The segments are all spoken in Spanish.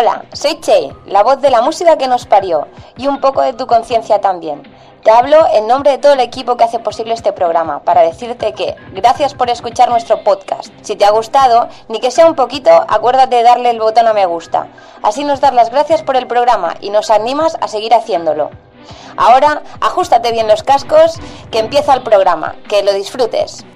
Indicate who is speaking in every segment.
Speaker 1: Hola, soy Che, la voz de la música que nos parió y un poco de tu conciencia también. Te hablo en nombre de todo el equipo que hace posible este programa para decirte que gracias por escuchar nuestro podcast. Si te ha gustado, ni que sea un poquito, acuérdate de darle el botón a me gusta. Así nos das las gracias por el programa y nos animas a seguir haciéndolo. Ahora, ajustate bien los cascos, que empieza el programa. Que lo disfrutes.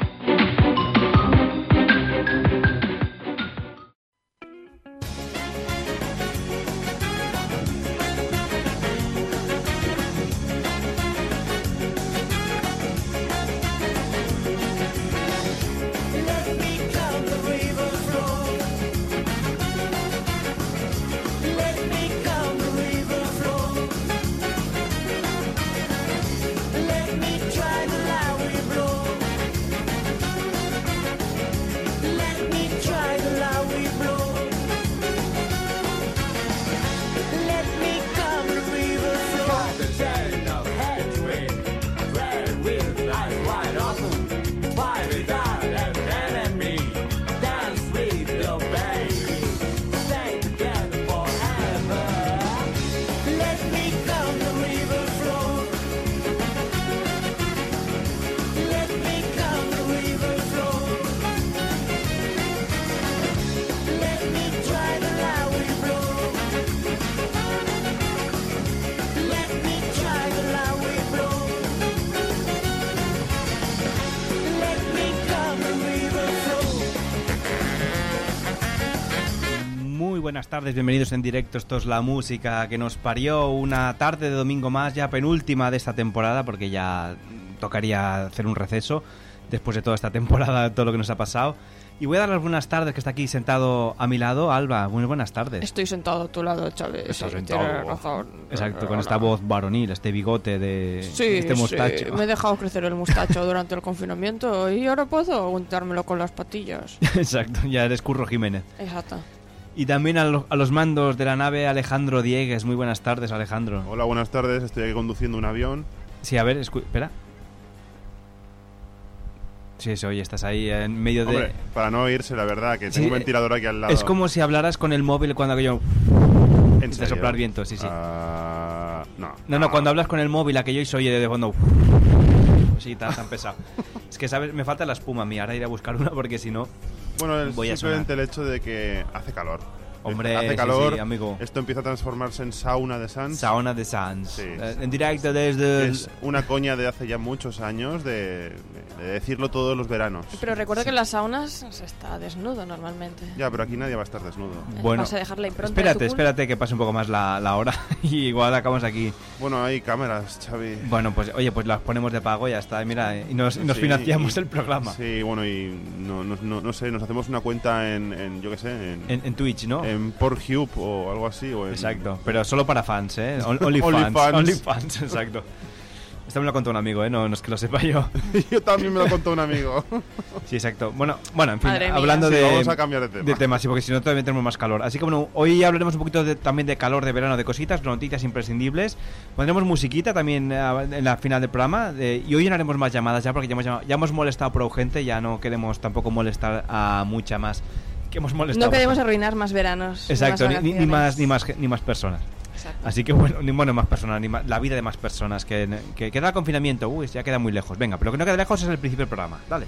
Speaker 2: Buenas tardes, bienvenidos en directo. Esto es la música que nos parió una tarde de domingo más, ya penúltima de esta temporada, porque ya tocaría hacer un receso después de toda esta temporada, todo lo que nos ha pasado. Y voy a dar las buenas tardes, que está aquí sentado a mi lado, Alba. Muy buenas tardes.
Speaker 3: Estoy sentado a tu lado, Chávez.
Speaker 2: Estás
Speaker 3: sí,
Speaker 2: sentado.
Speaker 3: razón.
Speaker 2: Exacto, con esta voz varonil, este bigote de
Speaker 3: Sí,
Speaker 2: este
Speaker 3: sí,
Speaker 2: mostacho.
Speaker 3: me he dejado crecer el mustacho durante el confinamiento y ahora puedo untármelo con las patillas.
Speaker 2: Exacto, ya eres Curro Jiménez.
Speaker 3: Exacto.
Speaker 2: Y también a, lo- a los mandos de la nave Alejandro Diegues. Muy buenas tardes, Alejandro.
Speaker 4: Hola, buenas tardes. Estoy aquí conduciendo un avión.
Speaker 2: Sí, a ver, espera. Sí, se oye, estás ahí en medio
Speaker 4: Hombre,
Speaker 2: de...
Speaker 4: para no oírse, la verdad, que
Speaker 2: Sí,
Speaker 4: tengo un ventilador aquí al lado.
Speaker 2: Es como si hablaras con el móvil cuando yo...
Speaker 4: ¿En
Speaker 2: de
Speaker 4: serio?
Speaker 2: soplar viento, sí, sí.
Speaker 4: Ah, no.
Speaker 2: No, no, cuando hablas con el móvil, aquello se oye de fondo. Sí, tan, tan pesado. es que, ¿sabes? Me falta la espuma mía. Ahora iré a buscar una porque si no.
Speaker 4: Bueno, es
Speaker 2: Voy a
Speaker 4: simplemente el hecho de que hace calor.
Speaker 2: Hombre,
Speaker 4: hace calor.
Speaker 2: sí, amigo.
Speaker 4: Esto empieza a transformarse en sauna de Sans.
Speaker 2: Sauna de Sans.
Speaker 4: Sí.
Speaker 2: Eh, en directo desde.
Speaker 4: Es una coña de hace ya muchos años de, de decirlo todos los veranos.
Speaker 3: Pero recuerda que en las saunas se está desnudo normalmente.
Speaker 4: Ya, pero aquí nadie va a estar desnudo.
Speaker 2: Bueno,
Speaker 3: Vas a dejar la impronta de
Speaker 2: espérate,
Speaker 3: tu culo.
Speaker 2: espérate que pase un poco más la, la hora y igual acabamos aquí.
Speaker 4: Bueno, hay cámaras, Xavi.
Speaker 2: Bueno, pues oye, pues las ponemos de pago y ya está. y Mira, y nos, y nos
Speaker 4: Sí,
Speaker 2: financiamos
Speaker 4: y-
Speaker 2: el programa.
Speaker 4: Sí, bueno, y no, no, no, no sé, nos hacemos una cuenta en, en, yo qué sé, en,
Speaker 2: En, en Twitch, ¿no?
Speaker 4: en Pornhub o algo así. O en,
Speaker 2: Exacto, pero solo para fans, ¿eh? On- Only fans.
Speaker 4: OnlyFans.
Speaker 2: Only fans, exacto. Esto me lo contó un amigo, ¿eh? No, no es que lo sepa yo.
Speaker 4: Yo también me lo contó un amigo.
Speaker 2: Sí, exacto. Bueno, bueno en fin,
Speaker 3: Madre
Speaker 2: hablando
Speaker 4: Sí,
Speaker 2: de,
Speaker 4: vamos a cambiar de tema.
Speaker 2: de temas, sí, porque si no todavía tenemos más calor. Así que bueno, hoy hablaremos un poquito de- también de calor, de verano, de cositas, noticias imprescindibles. Pondremos musiquita también eh, en la final del programa. de- y hoy no haremos más llamadas ya, porque ya hemos, llamado- ya hemos molestado por gente, ya no queremos tampoco molestar a mucha más que hemos molestado.
Speaker 3: No queremos arruinar más veranos.
Speaker 2: Exacto,
Speaker 3: más
Speaker 2: ni, ni- más, ni, más, ni más personas.
Speaker 3: Exacto.
Speaker 2: Así que bueno, ni bueno, más personas, ni más- la vida de más personas. Que, que el confinamiento, uy, ya queda muy lejos. Venga, pero lo que no queda lejos es el principio del programa. Dale.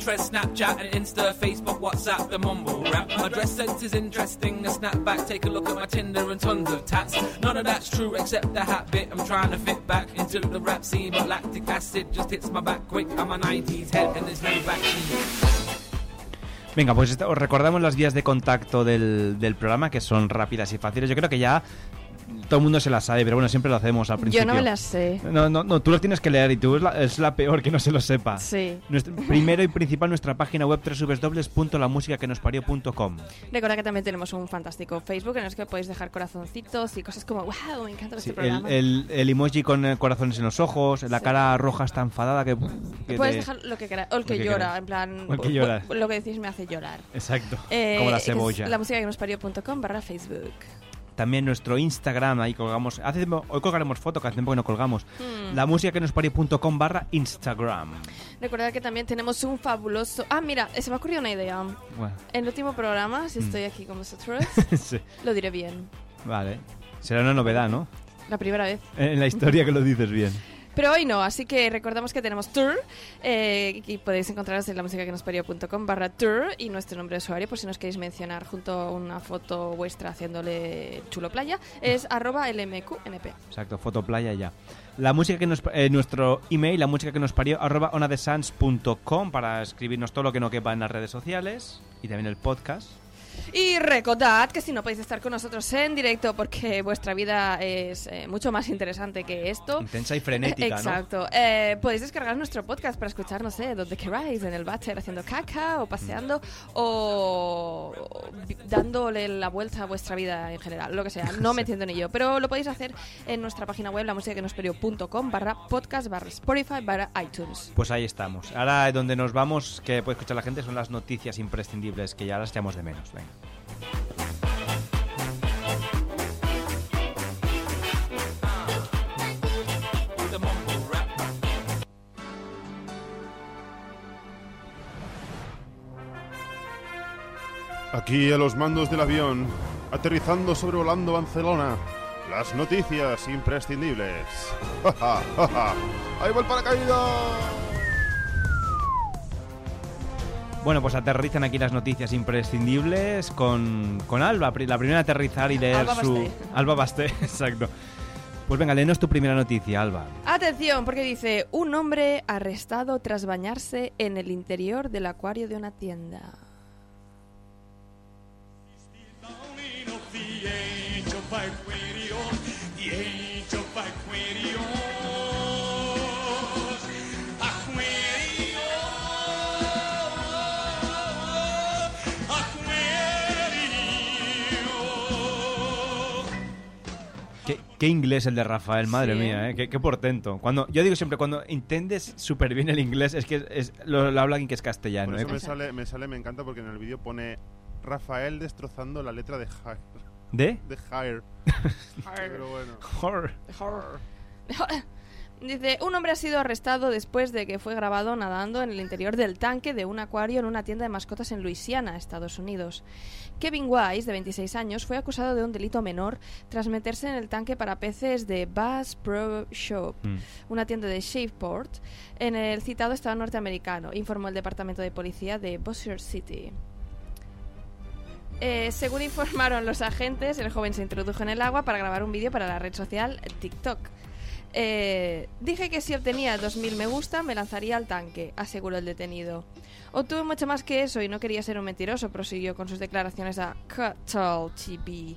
Speaker 5: Pinterest, Snapchat, and Insta, Facebook, WhatsApp, the mumble rap. My dress sense is interesting, a snapback. Take a look at my Tinder and tons of tats. None of that's true except the hat bit. I'm trying to fit back into the rap scene, but lactic acid just hits my back quick. I'm a 90s head and there's no vaccine.
Speaker 2: Venga, pues esta- os recordamos las vías de contacto del, del programa, que son rápidas y fáciles. Yo creo que ya todo el mundo se la sabe, pero bueno, siempre lo hacemos al principio.
Speaker 3: Yo no me las sé.
Speaker 2: No, no, no, tú lo tienes que leer y tú es la, es la peor que no se lo sepa.
Speaker 3: Sí.
Speaker 2: Nuestro- primero y principal, nuestra página web www.lamusicaquenospario.com.
Speaker 3: Recuerda que también tenemos un fantástico Facebook en el que podéis dejar corazoncitos y cosas como, wow, me encanta
Speaker 2: Sí,
Speaker 3: este
Speaker 2: el,
Speaker 3: programa.
Speaker 2: el, el emoji con eh, corazones en los ojos, la
Speaker 3: Sí.
Speaker 2: cara roja está enfadada que... que
Speaker 3: Puedes
Speaker 2: te-
Speaker 3: dejar lo que quieras, o el que,
Speaker 2: que
Speaker 3: llora,
Speaker 2: quieras.
Speaker 3: en plan,
Speaker 2: O el que llora.
Speaker 3: lo que decís me hace llorar.
Speaker 2: Exacto,
Speaker 3: Eh,
Speaker 2: como la cebolla.
Speaker 3: La música que nos barra Facebook.
Speaker 2: También nuestro Instagram, ahí colgamos... Hace tiempo- hoy colgaremos foto, que hace tiempo que no colgamos.
Speaker 3: Hmm.
Speaker 2: La música que nos parió.com barra Instagram.
Speaker 3: Recuerda que también tenemos un fabuloso... Ah, mira, se me ha ocurrido una idea.
Speaker 2: Bueno,
Speaker 3: En el último programa, si estoy aquí con vosotros,
Speaker 2: sí,
Speaker 3: lo diré bien.
Speaker 2: vale. Será una novedad, ¿no?
Speaker 3: La primera vez.
Speaker 2: En la historia que lo dices bien.
Speaker 3: Pero hoy no, así que recordamos que tenemos tour eh, y podéis encontraros en la música que nos barra tour y nuestro nombre de usuario por si nos queréis mencionar junto a una foto vuestra haciéndole chulo playa es arroba lmqnp.
Speaker 2: Exacto, fotoplaya ya. La música que nos eh, nuestro email, la música que nos parió arroba onadesans.com para escribirnos todo lo que no quepa en las redes sociales y también el podcast.
Speaker 3: Y recordad que si no podéis estar con nosotros en directo porque vuestra vida es eh, mucho más interesante que esto.
Speaker 2: Intensa y frenética, ¿no?
Speaker 3: Exacto. Eh, podéis descargar nuestro podcast para escuchar, no sé, donde queráis, en el váter haciendo caca o paseando o dándole la vuelta a vuestra vida en general, lo que sea, no metiendo en ello. Pero lo podéis hacer en nuestra página web, la música que nos barra podcast, barra Spotify, barra iTunes.
Speaker 2: Pues ahí estamos. Ahora donde nos vamos, que puede escuchar la gente, son las noticias imprescindibles que ya las echamos de menos. Venga.
Speaker 4: Aquí a los mandos del avión, aterrizando sobrevolando Barcelona. Las noticias imprescindibles. ¡Ja, ja, ja, ja! ¡Ahí va el paracaídas!
Speaker 2: Bueno, pues aterrizan aquí las noticias imprescindibles con, con Alba, la primera a aterrizar y leer
Speaker 3: Alba
Speaker 2: su...
Speaker 3: Basté.
Speaker 2: Alba Basté, exacto. Pues venga, léenos tu primera noticia, Alba.
Speaker 3: Atención, porque dice, un hombre arrestado tras bañarse en el interior del acuario de una tienda.
Speaker 2: ¿Qué, inglés el de Rafael, madre
Speaker 3: Sí.
Speaker 2: mía, ¿eh? qué, qué portento. Cuando, yo digo siempre, cuando entiendes súper bien el inglés, es que es, lo, lo habla alguien que es castellano.
Speaker 4: Por eso
Speaker 2: ¿eh?
Speaker 4: me sale, me sale, me encanta porque en el vídeo pone Rafael destrozando la letra de Hire.
Speaker 2: ¿De?
Speaker 4: De Hire. Pero bueno.
Speaker 2: Horror.
Speaker 3: Dice, un hombre ha sido arrestado después de que fue grabado nadando en el interior del tanque de un acuario en una tienda de mascotas en Luisiana, Estados Unidos. Kevin Wise, de 26 años, fue acusado de un delito menor tras meterse en el tanque para peces de Bass Pro Shop,
Speaker 2: Mm.
Speaker 3: una tienda de Shaveport, en el citado estado norteamericano, informó el Departamento de Policía de Bossier City. Eh, según informaron los agentes, el joven se introdujo en el agua para grabar un vídeo para la red social TikTok. Eh, dije que si obtenía 2.000 me gusta me lanzaría al tanque, aseguró el detenido. Obtuve mucho más que eso y no quería ser un mentiroso, prosiguió con sus declaraciones a Catal TV.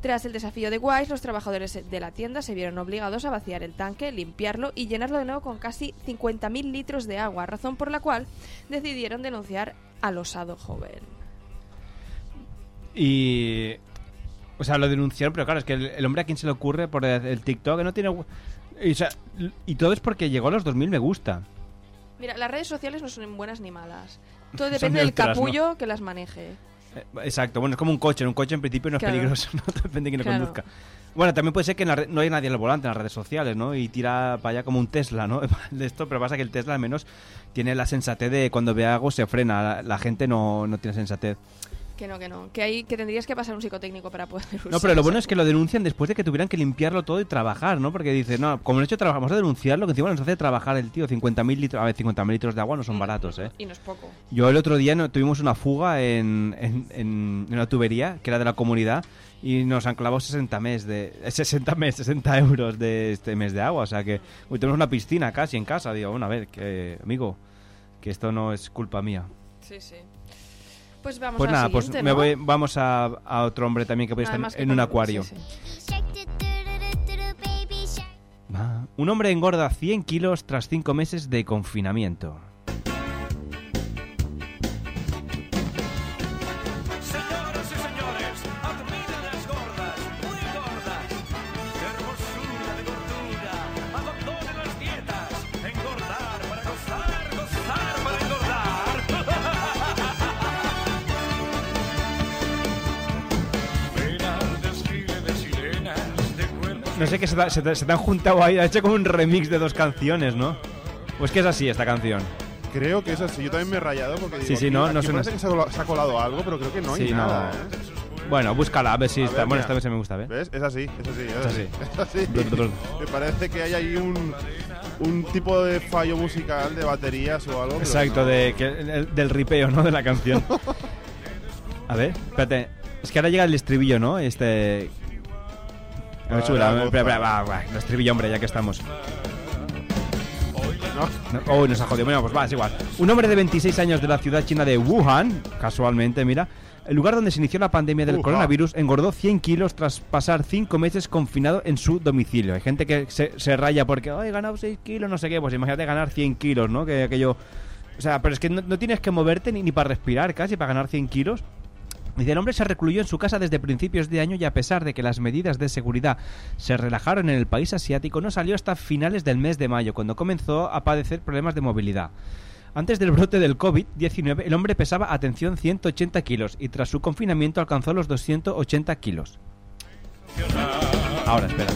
Speaker 3: Tras el desafío de Wise, los trabajadores de la tienda se vieron obligados a vaciar el tanque, limpiarlo y llenarlo de nuevo con casi 50.000 litros de agua, razón por la cual decidieron denunciar al osado joven.
Speaker 2: Y. O sea, lo denunciaron, pero claro, es que el, hombre a quien se le ocurre por el, el TikTok no tiene. Y, o sea, y todo es porque llegó a los 2000 me gusta.
Speaker 3: Mira, las redes sociales no son buenas ni malas. Todo depende del
Speaker 2: neutras, ¿no?
Speaker 3: capullo que las maneje.
Speaker 2: Eh, Exacto, bueno, es como un coche. Un coche en principio no es peligroso, no depende de quién lo
Speaker 3: Claro.
Speaker 2: conduzca. Bueno, también puede ser que en la red- no hay nadie el volante en las redes sociales, ¿no? Y tira para allá como un Tesla, ¿no? De esto, pero pasa que el Tesla al menos tiene la sensatez de cuando ve algo se frena. La, la gente no, no tiene sensatez.
Speaker 3: Que no, que no. Que, hay, que tendrías que pasar un psicotécnico para poder usar
Speaker 2: No, pero lo bueno es que lo denuncian después de que tuvieran que limpiarlo todo y trabajar, ¿no? Porque dice, no, como no he hecho trabajar, vamos a denunciarlo, que encima nos hace trabajar el tío. 50.000 litros, a ver, 50.000 litros de agua no son baratos, ¿eh?
Speaker 3: Y no es poco.
Speaker 2: Yo el otro día no, tuvimos una fuga en, en, en una tubería que era de la comunidad y nos han clavado 60 mes de eh, 60 mes, 60 euros de este mes de agua, o sea que uy, tenemos una piscina casi en casa, digo, bueno, a ver, que amigo, que esto no es culpa mía.
Speaker 3: Sí, sí pues
Speaker 2: pues nada, pues me voy, vamos a, otro hombre también que puede estar en, un acuario. Un hombre engorda 100 kilos tras 5 meses de confinamiento. Se, te- se te- se te han juntado ahí, ha hecho como un remix de dos canciones, ¿no? Pues que es así esta canción.
Speaker 4: Creo que es así. Yo también me he rayado porque digo,
Speaker 2: Sí, sí, no, no suena
Speaker 4: parece que se ha, colado, se ha colado algo, pero creo que no hay
Speaker 2: Sí,
Speaker 4: nada.
Speaker 2: no.
Speaker 4: ¿eh?
Speaker 2: Bueno, búscala, a ver si
Speaker 4: A
Speaker 2: está.
Speaker 4: ver,
Speaker 2: bueno,
Speaker 4: mira.
Speaker 2: esta vez se me gusta, ¿ves?
Speaker 4: ¿Ves? Es así, es así, es
Speaker 2: Es
Speaker 4: así. Es así.
Speaker 2: Blur, blur.
Speaker 4: Me parece que hay ahí un, un tipo de fallo musical de baterías o algo.
Speaker 2: Exacto,
Speaker 4: no.
Speaker 2: de, que- el- del ripeo, ¿no? De la canción. A ver, espérate. Es que ahora llega el estribillo, ¿no? Este. A ver,
Speaker 4: Para
Speaker 2: súbela,
Speaker 4: la
Speaker 2: espera, espera,
Speaker 4: voz.
Speaker 2: va, va, el estribillo, hombre, ya que estamos.
Speaker 4: No.
Speaker 2: No, Oh, nos ha jodido. Bueno, pues va, es igual. Un hombre de 26 años de la ciudad china de Wuhan, casualmente, mira, el lugar donde se inició la pandemia del coronavirus, engordó 100 kilos tras pasar 5 meses confinado en su domicilio. Hay gente que se, se raya porque, ay, he ganado 6 kilos, no sé qué. Pues imagínate ganar 100 kilos, ¿no? Que aquello. O sea, pero es que no, no tienes que moverte ni, ni para respirar casi para ganar 100 kilos. Dice, el hombre se recluyó en su casa desde principios de año y a pesar de que las medidas de seguridad se relajaron en el país asiático, no salió hasta finales del mes de mayo, cuando comenzó a padecer problemas de movilidad. Antes del brote del COVID-19, el hombre pesaba, atención, 180 kilos y tras su confinamiento alcanzó los 280 kilos. Ahora, espera.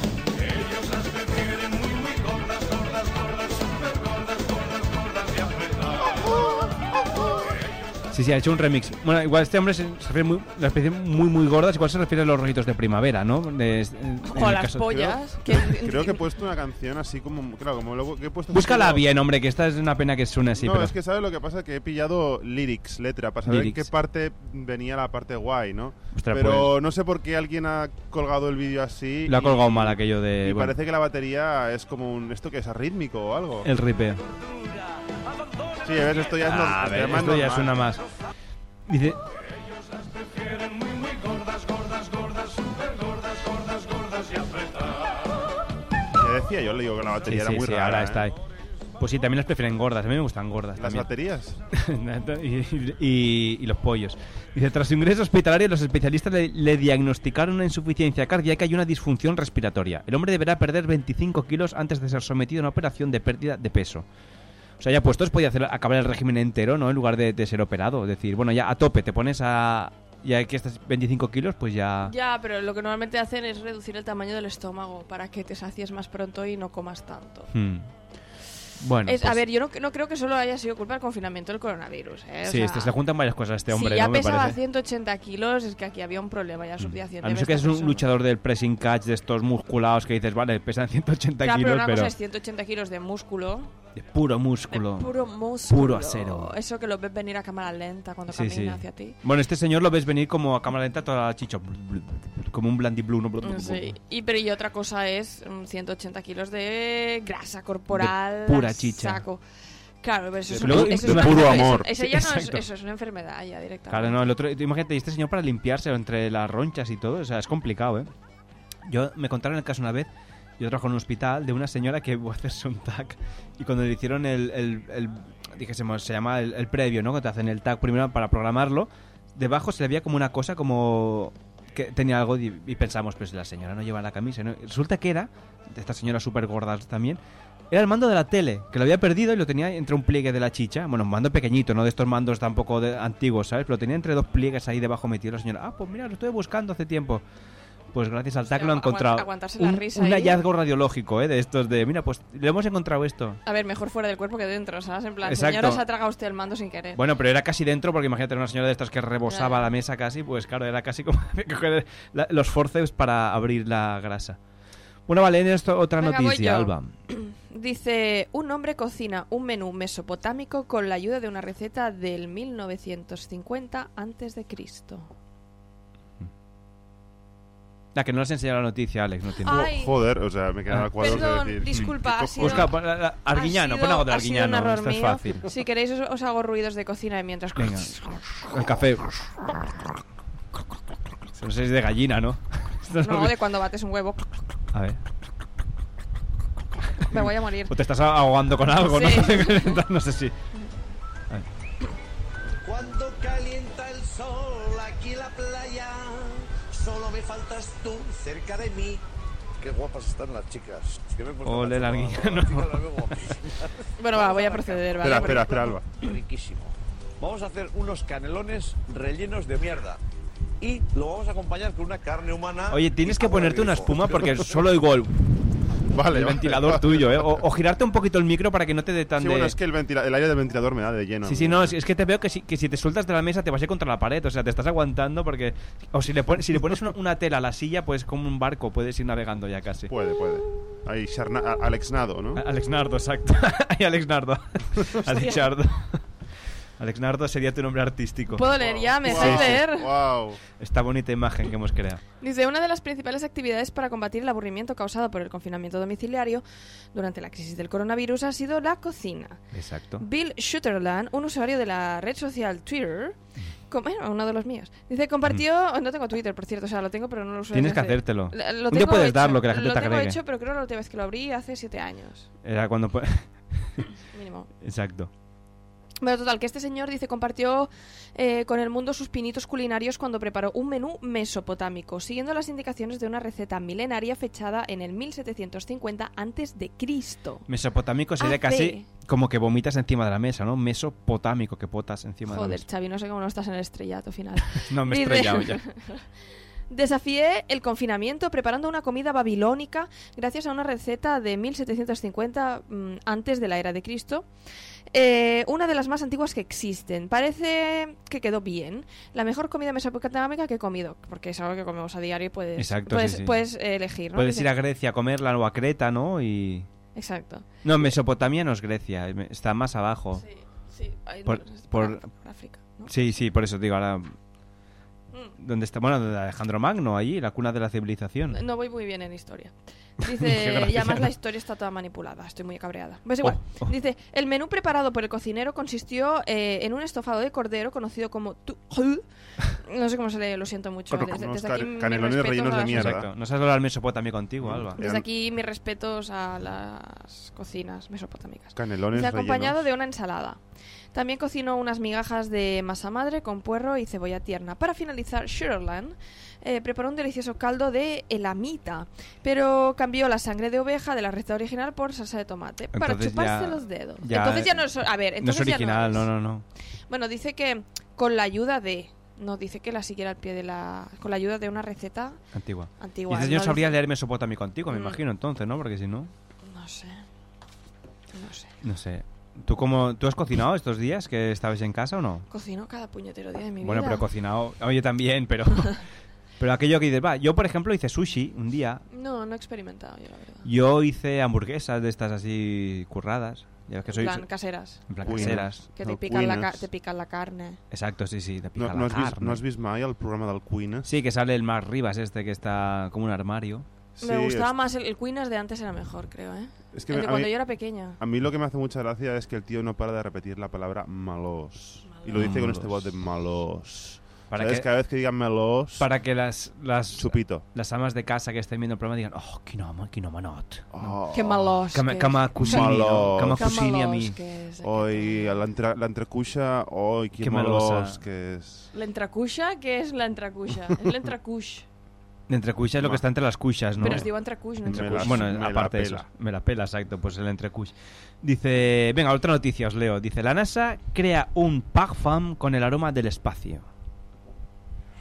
Speaker 2: Sí, sí, ha hecho un remix. Bueno, igual este hombre se, se refiere muy, la especie muy, muy gordas, igual se refiere a los rojitos de primavera, ¿no? De- en
Speaker 3: O
Speaker 2: el
Speaker 3: las
Speaker 2: caso-
Speaker 3: pollas.
Speaker 4: Creo,
Speaker 3: que-
Speaker 4: creo que he puesto una canción así como. Claro, como luego que he puesto.
Speaker 2: Búscala
Speaker 4: como-
Speaker 2: bien, hombre, que esta es una pena que suene así.
Speaker 4: no,
Speaker 2: pero...
Speaker 4: es que sabes lo que pasa que he pillado lyrics, letra, para saber en qué parte venía la parte guay, ¿no?
Speaker 2: Ostras,
Speaker 4: Pero no sé por qué alguien ha colgado el vídeo así.
Speaker 2: Lo ha
Speaker 4: y-
Speaker 2: colgado mal aquello de...
Speaker 4: Y
Speaker 2: bueno,
Speaker 4: parece que la batería es como un. ¿Esto que es arrítmico o algo?
Speaker 2: El ripeo.
Speaker 4: Sí, a ver, esto ya es, no-
Speaker 2: Ah, a
Speaker 4: esto
Speaker 2: ver, esto ya suena más. Dice...
Speaker 4: Ya decía yo, le digo que la
Speaker 2: Sí,
Speaker 4: batería
Speaker 2: sí,
Speaker 4: era muy
Speaker 2: sí,
Speaker 4: rara.
Speaker 2: ahora
Speaker 4: ¿eh?
Speaker 2: está ahí. Pues sí, también las prefieren gordas. A mí me gustan gordas
Speaker 4: Las
Speaker 2: también.
Speaker 4: baterías.
Speaker 2: y, y- y los pollos. Dice, tras su ingreso hospitalario, los especialistas le, le diagnosticaron una insuficiencia cardíaca y una disfunción respiratoria. El hombre deberá perder 25 kilos antes de ser sometido a una operación de pérdida de peso. O sea, ya puestos podía hacer, acabar el régimen entero, ¿no? En lugar de, de ser operado. Es decir, bueno, ya a tope, te pones a... Ya que estás 25 kilos, pues ya...
Speaker 3: Ya, pero lo que normalmente hacen es reducir el tamaño del estómago para que te sacies más pronto y no comas tanto.
Speaker 2: Hmm. Bueno,
Speaker 3: Es-
Speaker 2: pues-
Speaker 3: A ver, yo no, no creo que solo haya sido culpa del confinamiento del coronavirus. ¿eh?
Speaker 2: Sí,
Speaker 3: sea,
Speaker 2: este- se juntan varias cosas a este hombre,
Speaker 3: si ya
Speaker 2: ¿no?
Speaker 3: Pesaba
Speaker 2: parece.
Speaker 3: 180 kilos, es que aquí había un problema ya subyacente.
Speaker 2: A no ser que es un luchador del pressing catch de estos musculados que dices, vale, pesan 180
Speaker 3: Claro, pero
Speaker 2: kilos,
Speaker 3: una
Speaker 2: pero
Speaker 3: cosa es 180 kilos de músculo,
Speaker 2: de puro
Speaker 3: de
Speaker 2: músculo.
Speaker 3: puro músculo.
Speaker 2: Puro acero.
Speaker 3: Eso que lo ves venir a cámara lenta cuando
Speaker 2: Sí,
Speaker 3: camina
Speaker 2: sí.
Speaker 3: hacia ti.
Speaker 2: Bueno, este señor lo ves venir como a cámara lenta toda la chicha. Como un blandy blue, ¿no?
Speaker 3: Sí. Y, pero, y otra cosa es mm, 180 kilos de grasa corporal.
Speaker 2: De pura chicha.
Speaker 3: saco. Claro, pero eso es,
Speaker 2: Luego,
Speaker 3: una, eso
Speaker 2: de
Speaker 3: es una
Speaker 4: puro amor.
Speaker 3: Eso, eso ya no es, eso es una enfermedad ya directamente.
Speaker 2: Claro, no, el otro, imagínate, y este señor para limpiarse entre las ronchas y todo, o sea, es complicado, ¿eh? Yo me contaron el caso una vez, yo trabajo en un hospital, de una señora que a hacerse un TAC y cuando le hicieron el, el, se llama el, previo, ¿no? Que te hacen el TAC primero para programarlo, debajo se le veía como una cosa como que tenía algo y, pensamos, pues la señora no lleva la camisa, ¿no? Resulta que era, de esta señora súper gorda también, era el mando de la tele, que lo había perdido y lo tenía entre un pliegue de la chicha. Bueno, un mando pequeñito, no de estos mandos tampoco de, antiguos, ¿sabes? Pero lo tenía entre dos pliegues ahí debajo metido la señora. Ah, pues mira, lo estuve buscando hace tiempo. Pues gracias al TAC lo ha encontrado. un,
Speaker 3: risa
Speaker 2: un
Speaker 3: ahí.
Speaker 2: hallazgo radiológico, ¿eh? De estos de, mira, pues le hemos encontrado esto.
Speaker 3: A ver, mejor fuera del cuerpo que dentro, ¿sabes? En plan,
Speaker 2: Exacto.
Speaker 3: señora, se ha tragado usted el mando sin querer.
Speaker 2: Bueno, pero era casi dentro, porque imagínate una señora de estas que rebosaba la mesa casi, pues claro, era casi como los forceps para abrir la grasa. Bueno, vale, en esto otra
Speaker 3: Venga,
Speaker 2: noticia. Alba.
Speaker 3: Dice, un hombre cocina un menú mesopotámico con la ayuda de una receta del 1950 antes de Cristo.
Speaker 2: La que no les enseñado la noticia, Alex, no tiene.
Speaker 3: Ay,
Speaker 4: Joder, o sea, me quedaba cuadros de decir.
Speaker 3: disculpa, ha sido,
Speaker 2: Busca pon- la- la- Arguiñano,
Speaker 3: ha
Speaker 2: pon algo de
Speaker 3: ha sido un
Speaker 2: Arguiñano,
Speaker 3: error
Speaker 2: esto es
Speaker 3: mío.
Speaker 2: fácil.
Speaker 3: Si queréis os, os hago ruidos de cocina y mientras...
Speaker 2: Venga, el café. No sé si es de gallina, ¿no? Esto es lo
Speaker 3: No,
Speaker 2: que-
Speaker 3: de cuando bates un huevo.
Speaker 2: A ver.
Speaker 3: Me voy a morir.
Speaker 2: O te estás ahogando con algo,
Speaker 3: Sí.
Speaker 2: ¿no? no sé si.
Speaker 6: Me faltas tú cerca de mí. Qué guapas están las chicas. Es que me
Speaker 2: Ole, Larguilla,
Speaker 6: las
Speaker 2: no.
Speaker 3: Bueno, va, voy a proceder, ¿vale?
Speaker 4: Espera, espera, espera, Alba.
Speaker 6: Riquísimo. Vamos a hacer unos canelones rellenos de mierda. Y lo vamos a acompañar con una carne humana.
Speaker 2: Oye, tienes que ponerte una espuma porque solo oigo el,
Speaker 4: Vale,
Speaker 2: el
Speaker 4: vale,
Speaker 2: ventilador
Speaker 4: vale.
Speaker 2: tuyo, ¿eh? O, o girarte un poquito el micro para que no te dé tan
Speaker 4: Sí,
Speaker 2: de...
Speaker 4: bueno, es que el, ventila- el aire del ventilador me da de lleno.
Speaker 2: Sí, sí, no, es, es que te veo que si, que si te sueltas de la mesa te vas a ir contra la pared, o sea, te estás aguantando porque... O si le, pones, si le pones una, una tela a la silla, pues como un barco puedes ir navegando ya casi.
Speaker 4: Puede, puede. Ahí, Alex Nado, ¿no?
Speaker 2: Alex Nardo, exacto. Ay, Alex Nardo. Alex Nardo. Alex Nardo sería tu nombre artístico.
Speaker 3: ¿Puedo leer ya? ¿Me
Speaker 4: Wow,
Speaker 3: dejáis leer?
Speaker 4: Wow.
Speaker 2: Esta bonita imagen que hemos creado.
Speaker 3: Dice, una de las principales actividades para combatir el aburrimiento causado por el confinamiento domiciliario durante la crisis del coronavirus ha sido la cocina.
Speaker 2: Exacto.
Speaker 3: Bill Shutterland, un usuario de la red social Twitter, bueno, uno de los míos, dice, compartió, no tengo Twitter, por cierto, o sea, lo tengo, pero no lo uso
Speaker 2: Tienes que hacértelo.
Speaker 3: Lo
Speaker 2: Un día
Speaker 3: tengo
Speaker 2: puedes
Speaker 3: hecho,
Speaker 2: darlo, que la gente
Speaker 3: lo
Speaker 2: te
Speaker 3: tengo hecho, pero creo que la última vez que lo abrí hace siete años,
Speaker 2: Era cuando...
Speaker 3: mínimo.
Speaker 2: Exacto.
Speaker 3: Bueno, total, que este señor dice compartió eh, con el mundo sus pinitos culinarios cuando preparó un menú mesopotámico, siguiendo las indicaciones de una receta milenaria fechada en el 1750 antes de Cristo.
Speaker 2: Mesopotámico sería
Speaker 3: Hace-
Speaker 2: casi como que vomitas encima de la mesa, ¿no? Mesopotámico, que potas encima de la
Speaker 3: Joder,
Speaker 2: mesa.
Speaker 3: Xavi, no sé cómo no estás en el estrellato final.
Speaker 2: No, me he estrellado ya.
Speaker 3: Desafié el confinamiento preparando una comida babilónica gracias a una receta de 1750 mm, antes de la era de Cristo. Eh, una de las más antiguas que existen. Parece que quedó bien. La mejor comida mesopotámica que he comido, porque es algo que comemos a diario y puedes,
Speaker 2: Exacto,
Speaker 3: puedes,
Speaker 2: sí, sí.
Speaker 3: puedes, eh, elegir. ¿no?
Speaker 2: Puedes ir a Grecia a comerla o a Creta, ¿no? Y...
Speaker 3: Exacto.
Speaker 2: No, Mesopotamia no es Grecia, está más abajo.
Speaker 3: Sí, sí. Ay,
Speaker 2: Por-
Speaker 3: no,
Speaker 2: por-
Speaker 3: por África. ¿no?
Speaker 2: Sí, sí, por eso digo ahora...
Speaker 3: Mm.
Speaker 2: ¿Dónde está? Bueno, Alejandro Magno, allí, la cuna de la civilización.
Speaker 3: No voy muy bien en historia. Dice, y además la historia está toda manipulada, estoy muy cabreada. Pues igual,
Speaker 2: Oh, oh.
Speaker 3: dice, el menú preparado por el cocinero consistió eh, en un estofado de cordero conocido como tu... No sé cómo se lee, lo siento mucho. Desde, aquí mis
Speaker 4: canelones
Speaker 3: respetos
Speaker 4: rellenos
Speaker 3: a
Speaker 4: de
Speaker 3: las-
Speaker 4: mierda.
Speaker 2: Exacto. No sabes hablar Mesopotamia contigo, Alba.
Speaker 3: Desde aquí mis respetos a las cocinas mesopotámicas.
Speaker 4: Canelones
Speaker 3: Dice, acompañado
Speaker 4: rellenos.
Speaker 3: de una ensalada. También cocinó unas migajas de masa madre con puerro y cebolla tierna. Para finalizar, Sutherland eh, preparó un delicioso caldo de elamita, pero cambió la sangre de oveja de la receta original por salsa de tomate para
Speaker 2: Entonces
Speaker 3: chuparse
Speaker 2: ya-
Speaker 3: los dedos.
Speaker 2: ya-
Speaker 3: entonces ya no es, a ver,
Speaker 2: No es
Speaker 3: entonces ya
Speaker 2: original,
Speaker 3: es.
Speaker 2: no, no, no.
Speaker 3: Bueno, dice que con la ayuda de no dice que la siguiera al pie de la con la ayuda de una receta
Speaker 2: Antigua.
Speaker 3: antigua.
Speaker 2: y dices, yo
Speaker 3: no
Speaker 2: sabría
Speaker 3: dice-
Speaker 2: leer Mesopotamia contigo, me
Speaker 3: Mm.
Speaker 2: imagino, entonces, ¿no? Porque si no,
Speaker 3: No sé. No sé.
Speaker 2: no sé. ¿Tú, cómo, ¿Tú has cocinado estos días que estabas en casa o no?
Speaker 3: Cocino cada puñetero día de mi
Speaker 2: Bueno,
Speaker 3: vida.
Speaker 2: pero cocinado... Oye, también, pero... pero aquello que dices, va, yo por ejemplo hice sushi un día.
Speaker 3: No, no he experimentado yo, la verdad.
Speaker 2: Yo hice hamburguesas de estas así curradas. Ya ves que soy...
Speaker 3: en plan, caseras.
Speaker 2: en plan.
Speaker 3: Que te la ca-
Speaker 4: cuines.
Speaker 3: te pican la carne.
Speaker 2: Exacto, sí, sí, te pica
Speaker 4: No,
Speaker 2: la
Speaker 4: no, has vist,
Speaker 2: carne.
Speaker 4: no has vist mai el programa del Cuines?
Speaker 2: Sí, que sale el Mark Rivas este que está como un armario.
Speaker 3: me gustaba
Speaker 4: es-
Speaker 3: más el, el Queeners de antes era mejor, creo, ¿eh?
Speaker 4: Es que
Speaker 3: el
Speaker 4: me-
Speaker 3: de
Speaker 4: a
Speaker 3: cuando
Speaker 4: mí-
Speaker 3: yo era pequeña.
Speaker 4: A mí lo que me hace mucha gracia es que el tío no para de repetir la palabra malos. Y lo dice con este voz de malos.
Speaker 2: Para
Speaker 4: ¿Sabes?
Speaker 2: que-
Speaker 4: Cada vez que digan malos,
Speaker 2: Para que las, las,
Speaker 4: chupito.
Speaker 2: las amas de casa que estén viendo el programa digan, oh, quinoma, quinomanot.
Speaker 4: Oh.
Speaker 3: Qué malos.
Speaker 2: Cama,
Speaker 3: que-
Speaker 2: cama cusini, no?
Speaker 4: Malos.
Speaker 2: Cama
Speaker 3: qué
Speaker 2: cusini a
Speaker 3: malos
Speaker 2: mí.
Speaker 3: que es,
Speaker 4: Hoy la, entre, la entrecuixa, hoy qué,
Speaker 2: Qué
Speaker 4: malos
Speaker 2: malosa.
Speaker 4: que es.
Speaker 3: ¿La entracuxa? ¿Qué es la entracuxa? Es la entracush.
Speaker 2: Entre cuchas es lo que está entre las cuchas, ¿no?
Speaker 3: Pero os digo entracush, no
Speaker 4: Entre
Speaker 3: entracush.
Speaker 4: las-
Speaker 2: Bueno,
Speaker 4: me la
Speaker 2: aparte de eso,
Speaker 4: pela.
Speaker 2: me la pela, exacto, pues el entrecuch. Dice, venga, otra noticia os leo. Dice, la NASA crea un parfum con el aroma del espacio.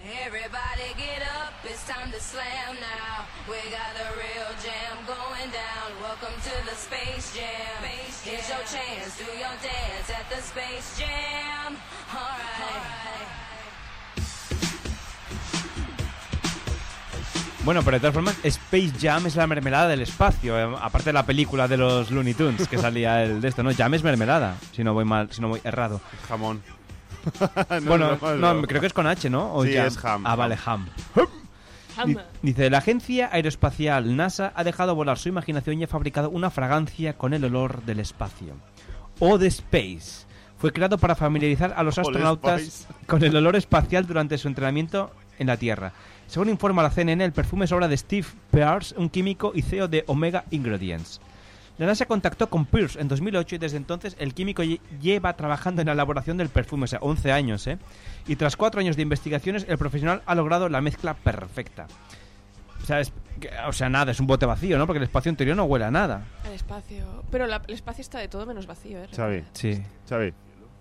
Speaker 7: Everybody get up, it's time to slam now. We got the real jam going down. Welcome to the Space Jam. Here's your chance, do your dance at the Space Jam. Alright.
Speaker 2: Bueno, pero de todas formas, Space Jam es la mermelada del espacio, eh, aparte de la película de los Looney Tunes que salía el de esto, ¿no? Jam es mermelada, si no voy mal, si no voy errado.
Speaker 4: Jamón.
Speaker 2: bueno,
Speaker 4: no,
Speaker 2: no,
Speaker 4: no.
Speaker 2: creo que es con H, ¿no? O
Speaker 4: Sí,
Speaker 2: jam.
Speaker 4: es ham,
Speaker 2: Ah,
Speaker 4: ham.
Speaker 2: vale, ham.
Speaker 3: Ham.
Speaker 2: Di- Dice, la agencia aeroespacial NASA ha dejado volar su imaginación y ha fabricado una fragancia con el olor del espacio. O de Space. Fue creado para familiarizar a los astronautas con el olor espacial durante su entrenamiento en la Tierra. Según informa la CNN, el perfume es obra de Steve Pearce, un químico y CEO de Omega Ingredients. La NASA contactó con Pierce en 2008 y desde entonces el químico lle- lleva trabajando en la elaboración del perfume, o sea, 11 años, ¿eh? Y tras cuatro años de investigaciones, el profesional ha logrado la mezcla perfecta. O sea, es- o sea, nada, es un bote vacío, ¿no? Porque el espacio interior no huele a nada.
Speaker 3: El espacio. Pero la- el espacio está de todo menos vacío, ¿eh?
Speaker 4: Xavi,
Speaker 2: Sí.
Speaker 4: Xavi.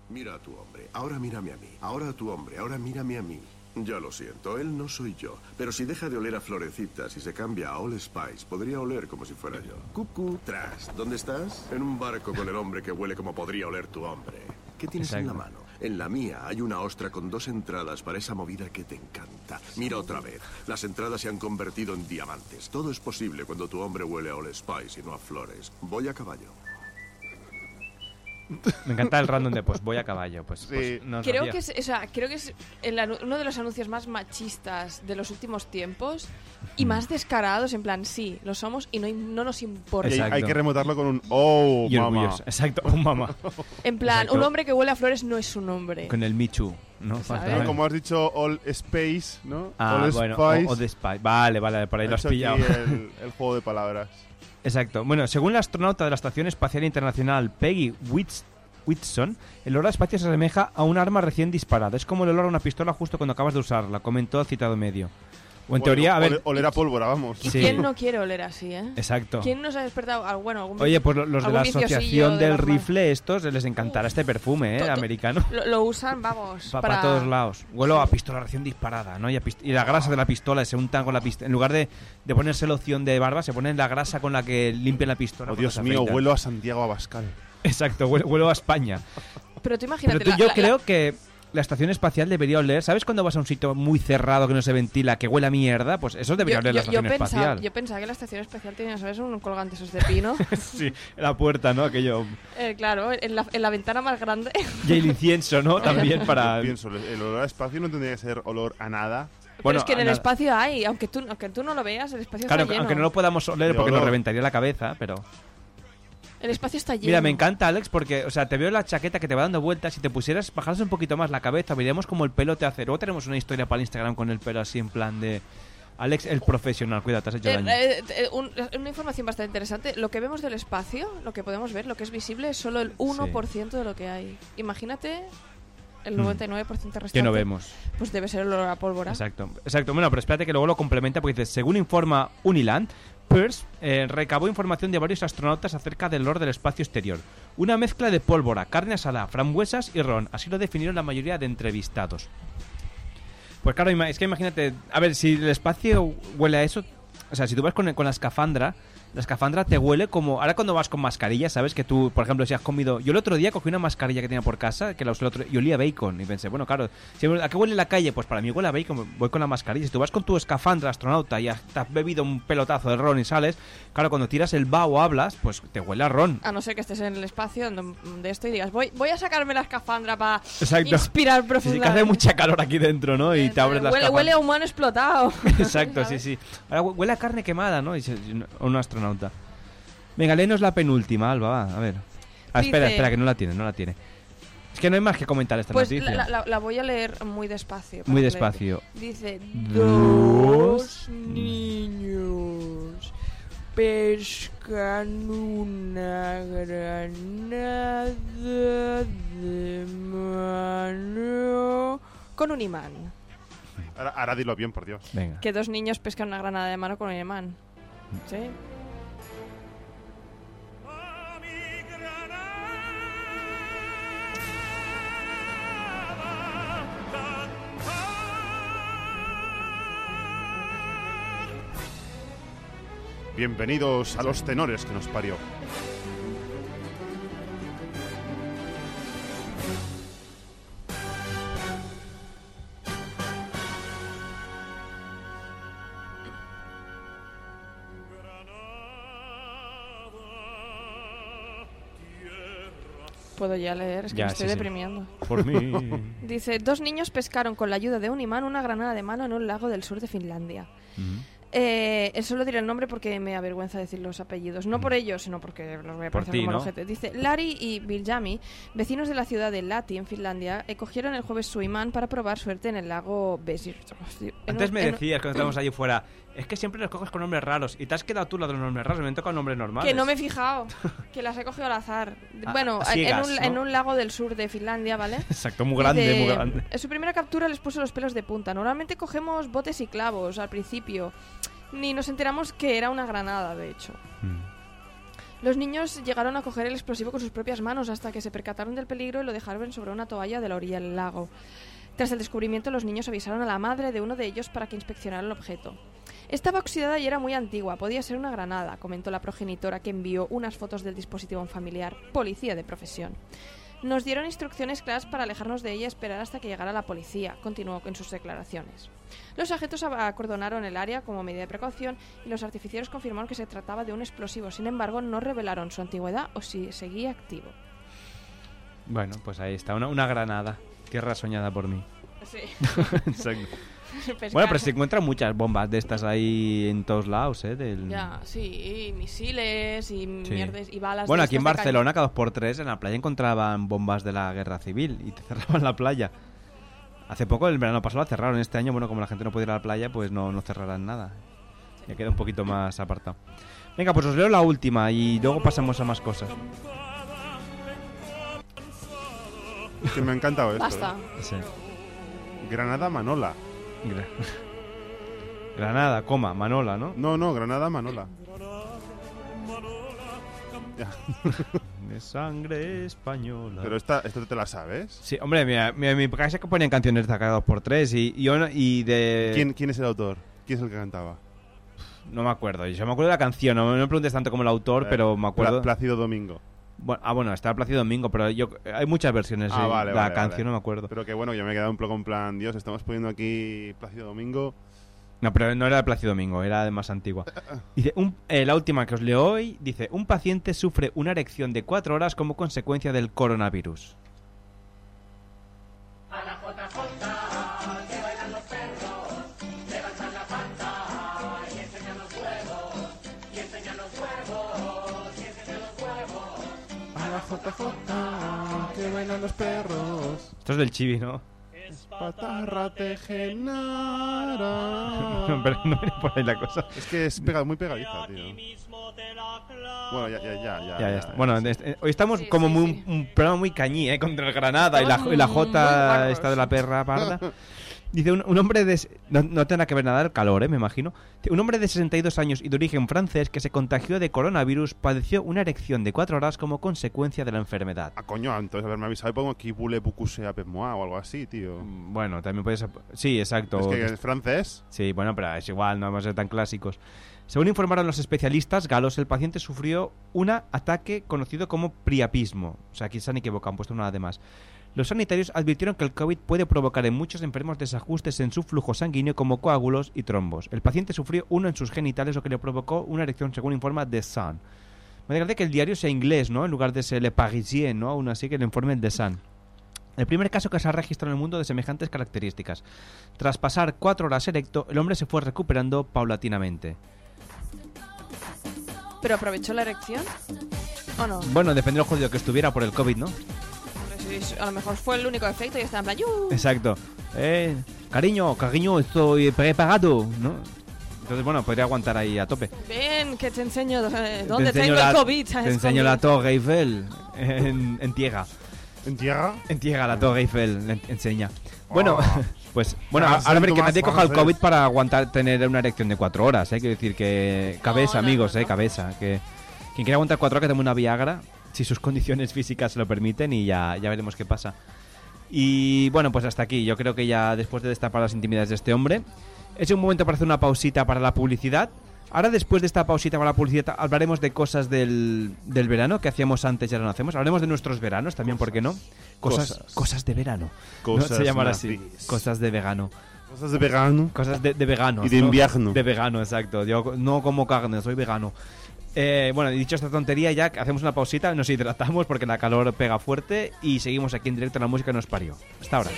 Speaker 8: Mira a tu hombre, ahora mírame a mí. Ahora a tu hombre, ahora mírame a mí. Ya lo siento, él no soy yo. Pero si deja de oler a florecitas y se cambia a All Spice, podría oler como si fuera yo. Cucú, tras, ¿dónde estás? En un barco con el hombre que huele como podría oler tu hombre. ¿Qué tienes en la mano? En la mía hay una ostra con dos entradas para esa movida que te encanta. Mira otra vez. Las entradas se han convertido en diamantes. Todo es posible cuando tu hombre huele a All Spice y no a flores. Voy a caballo.
Speaker 2: Me encanta el random de pues voy a caballo. Pues,
Speaker 4: Sí.
Speaker 2: pues, no
Speaker 3: Creo
Speaker 2: sabía.
Speaker 3: que es, o sea, creo que es el uno de los anuncios más machistas de los últimos tiempos y más descarados, en plan, sí, lo somos y no, no nos importa.
Speaker 4: Hay,
Speaker 2: Exacto.
Speaker 4: hay que remotarlo con un oh,
Speaker 2: Y
Speaker 4: mamá.
Speaker 2: Exacto, un mamá.
Speaker 3: En plan,
Speaker 2: Exacto.
Speaker 3: un hombre que huele a flores no es un hombre.
Speaker 2: Con el Michu, ¿no?
Speaker 4: Como has dicho, All Space, ¿no?
Speaker 2: Ah,
Speaker 4: All
Speaker 2: bueno,
Speaker 4: Spice.
Speaker 2: Vale, vale, por ahí lo has
Speaker 4: hecho aquí
Speaker 2: pillado.
Speaker 4: El, el juego de palabras.
Speaker 2: Exacto. Bueno, según la astronauta de la Estación Espacial Internacional, Peggy Whits- Whitson, el olor a espacio se asemeja a un arma recién disparada. Es como el olor a una pistola justo cuando acabas de usarla, comentó el citado medio. O en
Speaker 4: Bueno,
Speaker 2: teoría, a ver...
Speaker 4: ole- Oler a pólvora, vamos.
Speaker 3: ¿Y
Speaker 2: Sí.
Speaker 3: quién no quiere oler así, eh?
Speaker 2: Exacto.
Speaker 3: ¿Quién nos ha despertado? Ah, bueno, algún
Speaker 2: Oye, pues lo- los de la Asociación
Speaker 3: de
Speaker 2: del Rifle, estos les encantará este perfume, ¿eh?
Speaker 3: To- to-
Speaker 2: Americano.
Speaker 3: Lo, lo usan, vamos,
Speaker 2: Para
Speaker 3: para...
Speaker 2: todos lados. Huelo a pistola recién disparada, ¿no? Y, a pist- y la grasa de la pistola se untan con la pistola. En lugar de, de ponerse loción de barba, se ponen la grasa con la que limpian la pistola.
Speaker 4: Oh, Dios mío,
Speaker 2: afeitan.
Speaker 4: huelo a Santiago Abascal.
Speaker 2: Exacto, huelo, huelo a España.
Speaker 3: Pero tú imagínate...
Speaker 2: Pero tú-
Speaker 3: la-
Speaker 2: yo
Speaker 3: la-
Speaker 2: creo que la estación espacial debería oler. ¿Sabes cuando vas a un sitio muy cerrado que no se ventila, que huele a mierda? Pues eso debería
Speaker 3: yo,
Speaker 2: oler la
Speaker 3: yo- yo
Speaker 2: estación
Speaker 3: pensaba,
Speaker 2: espacial.
Speaker 3: yo pensaba que la estación espacial tenía, ¿sabes? Un colgante esos de pino.
Speaker 2: sí, la puerta, ¿no? Aquello.
Speaker 3: Eh, claro, en la, en la ventana más grande.
Speaker 2: Y el incienso, ¿no? También para.
Speaker 4: Pienso, el olor a espacio no tendría que ser olor a nada.
Speaker 3: Pero es que en el
Speaker 2: nada.
Speaker 3: espacio hay, aunque tú, aunque tú no lo veas, el espacio
Speaker 2: Claro,
Speaker 3: está lleno.
Speaker 2: aunque no lo podamos oler porque nos reventaría la cabeza, pero.
Speaker 3: El espacio está lleno.
Speaker 2: Mira, me encanta, Alex, porque, o sea, te veo la chaqueta que te va dando vueltas. Si te pusieras, bajaras un poquito más la cabeza, veríamos como el pelo te hace. Luego tenemos una historia para el Instagram con el pelo así en plan de. Alex, el profesional, cuidado, te has hecho
Speaker 3: Eh,
Speaker 2: daño.
Speaker 3: eh, eh, un- una información bastante interesante. Lo que vemos del espacio, lo que podemos ver, lo que es visible, es solo el 1% de lo que hay. Imagínate el
Speaker 2: Hmm.
Speaker 3: 99% restante.
Speaker 2: Que no vemos.
Speaker 3: Pues debe ser el olor a pólvora.
Speaker 2: Exacto, exacto. Bueno, pero espérate que luego lo complementa porque dice, según informa Uniland, Peirce eh, recabó información de varios astronautas acerca del olor del espacio exterior. Una mezcla de pólvora, carne asada, frambuesas y ron. Así lo definieron la mayoría de entrevistados. Pues claro, es que imagínate, a ver, si el espacio huele a eso, o sea, si tú vas con, con la escafandra, la escafandra te huele como, ahora cuando vas con mascarilla, ¿sabes? Que tú, por ejemplo, si has comido, yo el otro día cogí una mascarilla que tenía por casa, que la usé el otro, y olía bacon, y pensé, bueno, claro, si, ¿a qué huele la calle? Pues para mí huele a bacon, voy con la mascarilla. Si tú vas con tu escafandra astronauta y has, te has bebido un pelotazo de ron y sales, claro, cuando tiras el va o hablas, pues te huele a ron.
Speaker 3: A no ser que estés en el espacio donde- de esto y digas, voy, voy a sacarme la escafandra para inspirar
Speaker 2: Sí, sí,
Speaker 3: profundamente.
Speaker 2: que hace mucha calor aquí dentro, ¿no? Y te abres la
Speaker 3: huele, huele a humano explotado.
Speaker 2: Exacto, sí, sí. Ahora hu- huele a carne quemada, ¿no? Y se- y un astronauta. Venga, léenos la penúltima, Alba, va, a ver. Ah, espera,
Speaker 3: Dice-
Speaker 2: espera, que no la tiene, no la tiene. Es que no hay más que comentar esta
Speaker 3: Pues
Speaker 2: noticia.
Speaker 3: la, la- la voy a leer muy despacio. para
Speaker 2: Muy
Speaker 3: que
Speaker 2: despacio.
Speaker 3: Dice,
Speaker 2: Dos
Speaker 3: dos niños pescan una granada de mano con un imán.
Speaker 4: Ahora, ahora dilo bien, por Dios.
Speaker 2: Venga.
Speaker 3: Que dos niños pescan una granada de mano con un imán. ¿Sí?
Speaker 4: Bienvenidos a los tenores que nos parió.
Speaker 3: Puedo ya leer, es que
Speaker 2: Ya,
Speaker 3: me estoy
Speaker 2: sí, sí.
Speaker 3: deprimiendo.
Speaker 2: Por mí.
Speaker 3: Dice, dos niños pescaron con la ayuda de un imán una granada de mano en un lago del sur de Finlandia.
Speaker 2: Ujú.
Speaker 3: Eh, eh, solo diré el nombre porque me avergüenza decir los apellidos. No por ellos, sino porque los voy a.
Speaker 2: Por ti,
Speaker 3: como
Speaker 2: ¿no?
Speaker 3: ojete. Dice, Lari y Biljami, vecinos de la ciudad de Lati, en Finlandia, cogieron el jueves su imán para probar suerte en el lago Besir.
Speaker 2: Antes me decías cuando estábamos allí fuera, Es que siempre los coges con nombres raros. Y te has quedado tú la de los nombres raros. Me han tocado nombres normales.
Speaker 3: Que no me he fijado, que las he cogido al azar.
Speaker 2: Ah,
Speaker 3: bueno,
Speaker 2: a
Speaker 3: en,
Speaker 2: ciegas,
Speaker 3: un,
Speaker 2: ¿no?
Speaker 3: en un lago del sur de Finlandia, ¿vale?
Speaker 2: Exacto, muy grande,
Speaker 3: Dice,
Speaker 2: muy grande.
Speaker 3: En su primera captura les puso los pelos de punta. Normalmente cogemos botes y clavos al principio. Ni nos enteramos que era una granada, de hecho.
Speaker 2: Mm.
Speaker 3: Los niños llegaron a coger el explosivo con sus propias manos hasta que se percataron del peligro y lo dejaron sobre una toalla de la orilla del lago. Tras el descubrimiento, los niños avisaron a la madre de uno de ellos para que inspeccionara el objeto. Estaba oxidada y era muy antigua, podía ser una granada, comentó la progenitora que envió unas fotos del dispositivo a un familiar, policía de profesión. Nos dieron instrucciones claras para alejarnos de ella y esperar hasta que llegara la policía, continuó en sus declaraciones. Los agentes acordonaron el área como medida de precaución y los artificieros confirmaron que se trataba de un explosivo. Sin embargo, no revelaron su antigüedad o si seguía activo.
Speaker 2: Bueno, pues ahí está. Una, una granada. Guerra soñada por mí.
Speaker 3: Sí.
Speaker 2: Exacto.
Speaker 3: Pescar.
Speaker 2: Bueno, pero se encuentran muchas bombas de estas ahí en todos lados, ¿eh? Del...
Speaker 3: Ya, sí, misiles y
Speaker 2: Sí.
Speaker 3: mierdes y balas.
Speaker 2: Bueno, aquí en Barcelona, cada dos por tres, en la playa encontraban bombas de la guerra civil y te cerraban la playa. Hace poco, el verano pasado, la cerraron. Este año, bueno, como la gente no puede ir a la playa, pues no, no cerrarán nada. Ya queda un poquito más apartado. Venga, pues os leo la última y luego pasamos a más cosas.
Speaker 4: Que me ha encantado esto.
Speaker 3: Basta.
Speaker 4: ¿eh?
Speaker 2: Sí.
Speaker 4: Granada Manola.
Speaker 2: Gra- Granada, coma, Manola, ¿no?
Speaker 4: No, no, Granada Manola. Ya.
Speaker 2: De sangre española.
Speaker 4: Pero esta, esto te la sabes.
Speaker 2: Sí, hombre, mira, mira, en mi casa que ponían canciones de cada dos por tres y, y, yo no- y de...
Speaker 4: ¿Quién, ¿Quién es el autor? ¿Quién es el que cantaba?
Speaker 2: No me acuerdo. Yo me acuerdo de la canción, no, no me preguntes tanto como el autor,
Speaker 4: Eh,
Speaker 2: pero me acuerdo...
Speaker 4: Pla- Plácido Domingo.
Speaker 2: Bueno, ah, bueno, está Plácido Domingo, pero yo hay muchas versiones
Speaker 4: Ah,
Speaker 2: de
Speaker 4: vale,
Speaker 2: la
Speaker 4: vale,
Speaker 2: canción,
Speaker 4: vale.
Speaker 2: no me acuerdo.
Speaker 4: Pero que bueno, yo me he quedado un poco en plan, Dios, estamos poniendo aquí Plácido Domingo.
Speaker 2: No, pero no era de Plácido Domingo, era de más antigua. Dice, un- eh, la última que os leo hoy, dice, un paciente sufre una erección de cuatro horas como consecuencia del coronavirus.
Speaker 4: JJ, que bailan los perros.
Speaker 2: Esto es del chibi, ¿no?
Speaker 4: Patarra te genara.
Speaker 2: pero no viene por ahí la cosa.
Speaker 4: Es que es pega- muy pegadiza, tío. Bueno, ya, ya, ya. Ya,
Speaker 2: Ya, ya está. Bueno, este- hoy estamos
Speaker 3: Sí,
Speaker 2: como
Speaker 3: sí,
Speaker 2: muy,
Speaker 3: sí.
Speaker 2: un programa muy cañí, ¿eh? Contra el Granada y la, y la
Speaker 3: Estamos muy
Speaker 2: J
Speaker 3: guarros.
Speaker 2: esta de la perra parda. Dice, un, un hombre de... No, no tendrá que ver nada el calor, ¿eh? Me imagino. Un hombre de 62 años y de origen francés que se contagió de coronavirus padeció una erección de cuatro horas como consecuencia de la enfermedad.
Speaker 4: Ah, coño, entonces haberme avisado y pongo aquí Bule Bucuse o algo así, tío.
Speaker 2: Mm, Bueno, también puedes... Sí, exacto.
Speaker 4: Es que es francés.
Speaker 2: Sí, bueno, pero es igual, no vamos a ser tan clásicos. Según informaron los especialistas galos, el paciente sufrió un ataque conocido como priapismo. O sea, aquí se han equivocado, han puesto nada de más. Los sanitarios advirtieron que el COVID puede provocar en muchos enfermos desajustes en su flujo sanguíneo como coágulos y trombos. El paciente sufrió uno en sus genitales, lo que le provocó una erección, según informa The Sun. Me parece que el diario sea inglés, ¿no? En lugar de ser Le Parisien, ¿no? Aún así que le informe el The Sun. El primer caso que se ha registrado en el mundo de semejantes características. Tras pasar cuatro horas erecto, el hombre se fue recuperando paulatinamente.
Speaker 3: ¿Pero aprovechó la erección? ¿O no?
Speaker 2: Bueno, depende del jodido que estuviera por el COVID, ¿no?
Speaker 3: A lo mejor fue el único efecto y está en plan... "Yu".
Speaker 2: Exacto. Eh, cariño, cariño, estoy preparado, ¿no? Entonces, bueno, podría aguantar ahí a tope.
Speaker 3: Ven, que te enseño eh, dónde
Speaker 2: te enseño
Speaker 3: tengo
Speaker 2: la,
Speaker 3: el COVID.
Speaker 2: Te enseño la. Torre Eiffel en, en tierra.
Speaker 4: ¿En tierra?
Speaker 2: En tierra, la Torre Eiffel le enseña. Bueno,
Speaker 4: Oh.
Speaker 2: pues, bueno,
Speaker 4: Ah,
Speaker 2: ahora ver que nadie coja el. COVID para aguantar tener una erección de cuatro horas, ¿eh? Quiero decir que cabeza,
Speaker 3: No, no,
Speaker 2: amigos,
Speaker 3: no,
Speaker 2: ¿eh? Cabeza. Que quien quiera aguantar cuatro horas que tome una Viagra, si sus condiciones físicas se lo permiten y ya, ya veremos qué pasa. Y bueno, pues hasta aquí. Yo creo que ya después de destapar las intimidades de este hombre, es un momento para hacer una pausita para la publicidad. Ahora, después de esta pausita para la publicidad, hablaremos de cosas del, del verano que hacíamos antes y ahora no hacemos. Hablaremos de nuestros veranos también, ¿por qué no? Cosas,
Speaker 4: Cosas.
Speaker 2: cosas de verano.
Speaker 4: Cosas
Speaker 2: ¿no? Se llamará así. Cosas de vegano.
Speaker 4: Cosas de vegano.
Speaker 2: Cosas de, de vegano.
Speaker 4: Y de invierno.
Speaker 2: De vegano, exacto. Yo no como carne, soy vegano. Eh, bueno, dicho esta tontería, ya hacemos una pausita, nos hidratamos porque la calor pega fuerte y seguimos aquí en directo la música nos parió. Hasta ahora.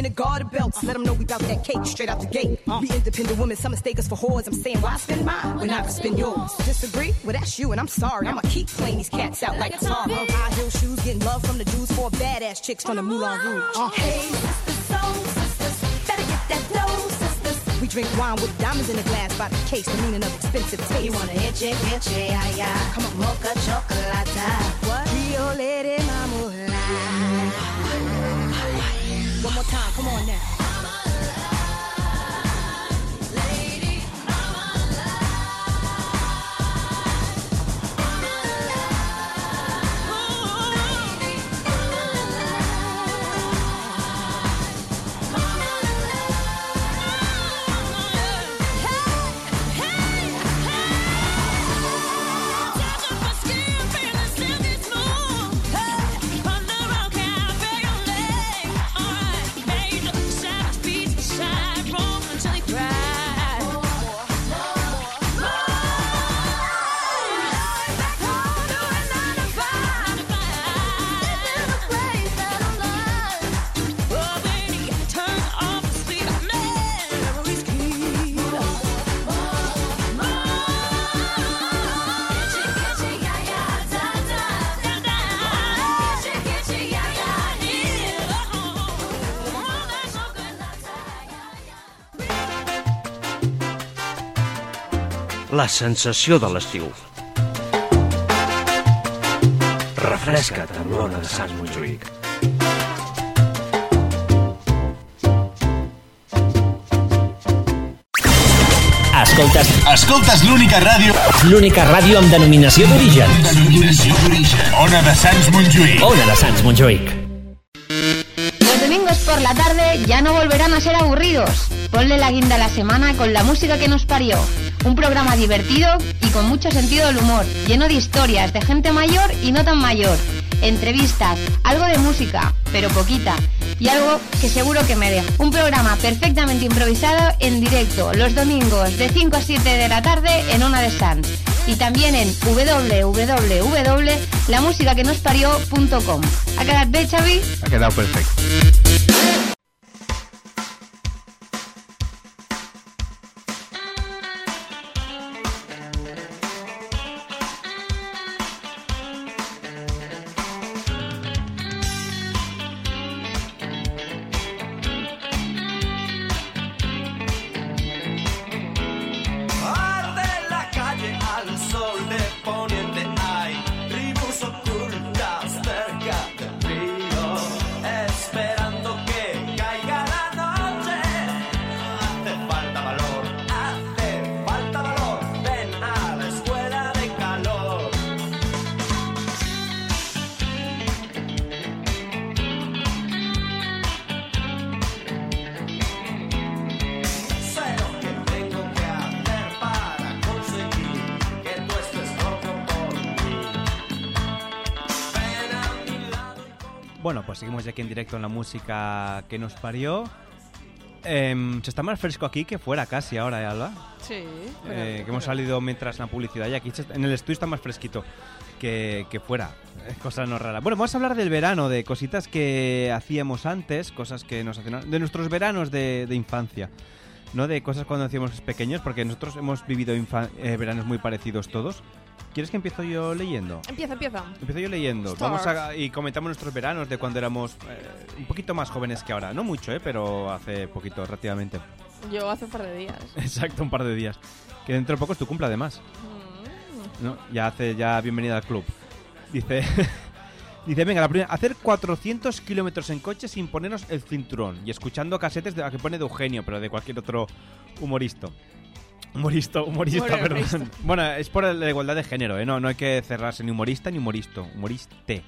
Speaker 9: In the garter belts. Let them know we bout that cake straight out the gate. We independent women, some mistake us for whores. I'm saying, why spend mine when I can spend yours? Disagree? Well, that's you, and I'm sorry. I'ma keep playing these cats out like a song. High heel shoes, getting love from the dudes, four badass chicks from the Moulin Rouge. Uh. Hey, sisters, soul sisters, better get that dough, sisters. We drink wine with diamonds in the glass by the case, the meaning of expensive taste. You wanna hit it, yeah, yeah. Come on, mocha chocolate. What? Rio Lady Mamula. One more time, come on now.
Speaker 10: La sensació de l'estiu. Refresca't amb l'ona de Sants Montjuïc.
Speaker 11: Escoltes,
Speaker 12: Escoltes l'única ràdio...
Speaker 11: l'única ràdio amb denominació d'origen.
Speaker 12: Denominació d'origen. Ona de Sants Montjuïc.
Speaker 11: Ona de Sants Montjuïc.
Speaker 1: Los domingos por la tarde ya no volverán a ser aburridos. Ponle la guinda a la semana con la música que nos parió. Un programa divertido y con mucho sentido del humor, lleno de historias de gente mayor y no tan mayor. Entrevistas, algo de música, pero poquita. Y algo que seguro que me deja. Un programa perfectamente improvisado en directo los domingos de 5 a 7 de la tarde en Ona de Sans. Y también en www.lamusicaquenosparió.com. ¿Ha quedado Xavi?
Speaker 2: Ha quedado perfecto. Seguimos ya aquí en directo en la música que nos parió. Em, se está más fresco aquí que fuera casi ahora, ¿eh, Alba?
Speaker 3: Sí. pero-
Speaker 2: Eh, que hemos salido mientras la publicidad y aquí en el estudio está más fresquito que, que fuera. Eh, Cosas no raras. Bueno, vamos a hablar del verano, de cositas que hacíamos antes, cosas que nos hacían... De nuestros veranos de, de infancia. ¿No? De cosas cuando hacíamos pequeños, porque nosotros hemos vivido eh, veranos muy parecidos todos. ¿Quieres que empiezo yo leyendo?
Speaker 3: Empieza, empieza.
Speaker 2: Empiezo yo leyendo.
Speaker 3: Start.
Speaker 2: Vamos a, y comentamos nuestros veranos de cuando éramos eh, un poquito más jóvenes que ahora. No mucho, ¿eh? pero hace poquito, relativamente.
Speaker 3: Yo hace un par de días.
Speaker 2: Exacto, un par de días. Que dentro de poco es tu cumple, además. ¿No? Ya hace ya bienvenida al club. Dice... Dice, venga, la primera, hacer 400 kilómetros en coche sin ponernos el cinturón y escuchando casetes de la que pone de Eugenio, pero de cualquier otro humorista. Humorista, humorista, perdón. Bueno, es por la igualdad de género, ¿eh? No, no hay que cerrarse ni humorista ni humoristo, humoriste,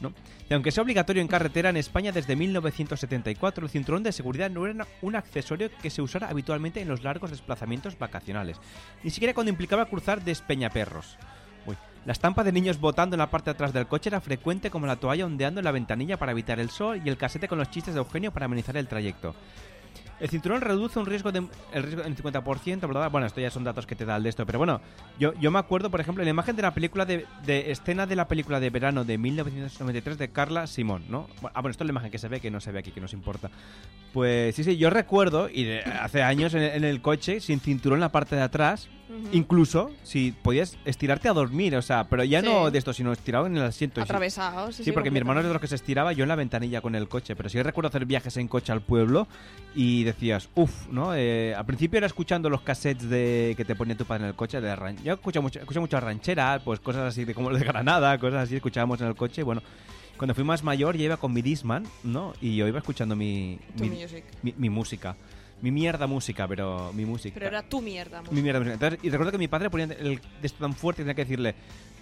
Speaker 2: ¿no? Y aunque sea obligatorio en carretera en España desde 1974, el cinturón de seguridad no era un accesorio que se usara habitualmente en los largos desplazamientos vacacionales, ni siquiera cuando implicaba cruzar despeñaperros. Uy. La estampa de niños botando en la parte de atrás del coche era frecuente como la toalla ondeando en la ventanilla para evitar el sol y el casete con los chistes de Eugenio para amenizar el trayecto. El cinturón reduce un riesgo de, el riesgo en 50%, ¿verdad? Bueno, esto ya son datos que te da el de esto, pero bueno, yo, yo me acuerdo, por ejemplo, en la imagen de la película de, de escena de la película de verano de 1993 de Carla Simón, ¿no? Bueno, Ah, bueno, esto es la imagen que se ve, que no se ve aquí, que nos importa. Pues sí, sí, yo recuerdo, y de- hace años en, el- en el coche, sin cinturón en la parte de atrás, incluso si podías estirarte a dormir, o sea, pero ya
Speaker 3: Sí.
Speaker 2: no de esto, sino estirado en el asiento.
Speaker 3: Atravesado, sí,
Speaker 2: Sí,
Speaker 3: sí,
Speaker 2: porque mi hermano es de los que se estiraba, yo en la ventanilla con el coche. Pero sí recuerdo hacer viajes en coche al pueblo y decías, uff, ¿no? Eh, al principio era escuchando los cassettes de que te ponía tu padre en el coche. De ran- yo escuché mucho, escuché mucho ranchera, pues cosas así de como de Granada, cosas así escuchábamos en el coche. Y bueno, cuando fui más mayor ya iba con mi Disman, ¿no? Y yo iba escuchando mi, mi,
Speaker 3: music.
Speaker 2: mi- mi música. Mi mierda música, pero mi música.
Speaker 3: Pero era tu mierda.
Speaker 2: Mi mierda música. Entonces, y recuerdo que mi padre ponía el esto tan fuerte tenía que decirle,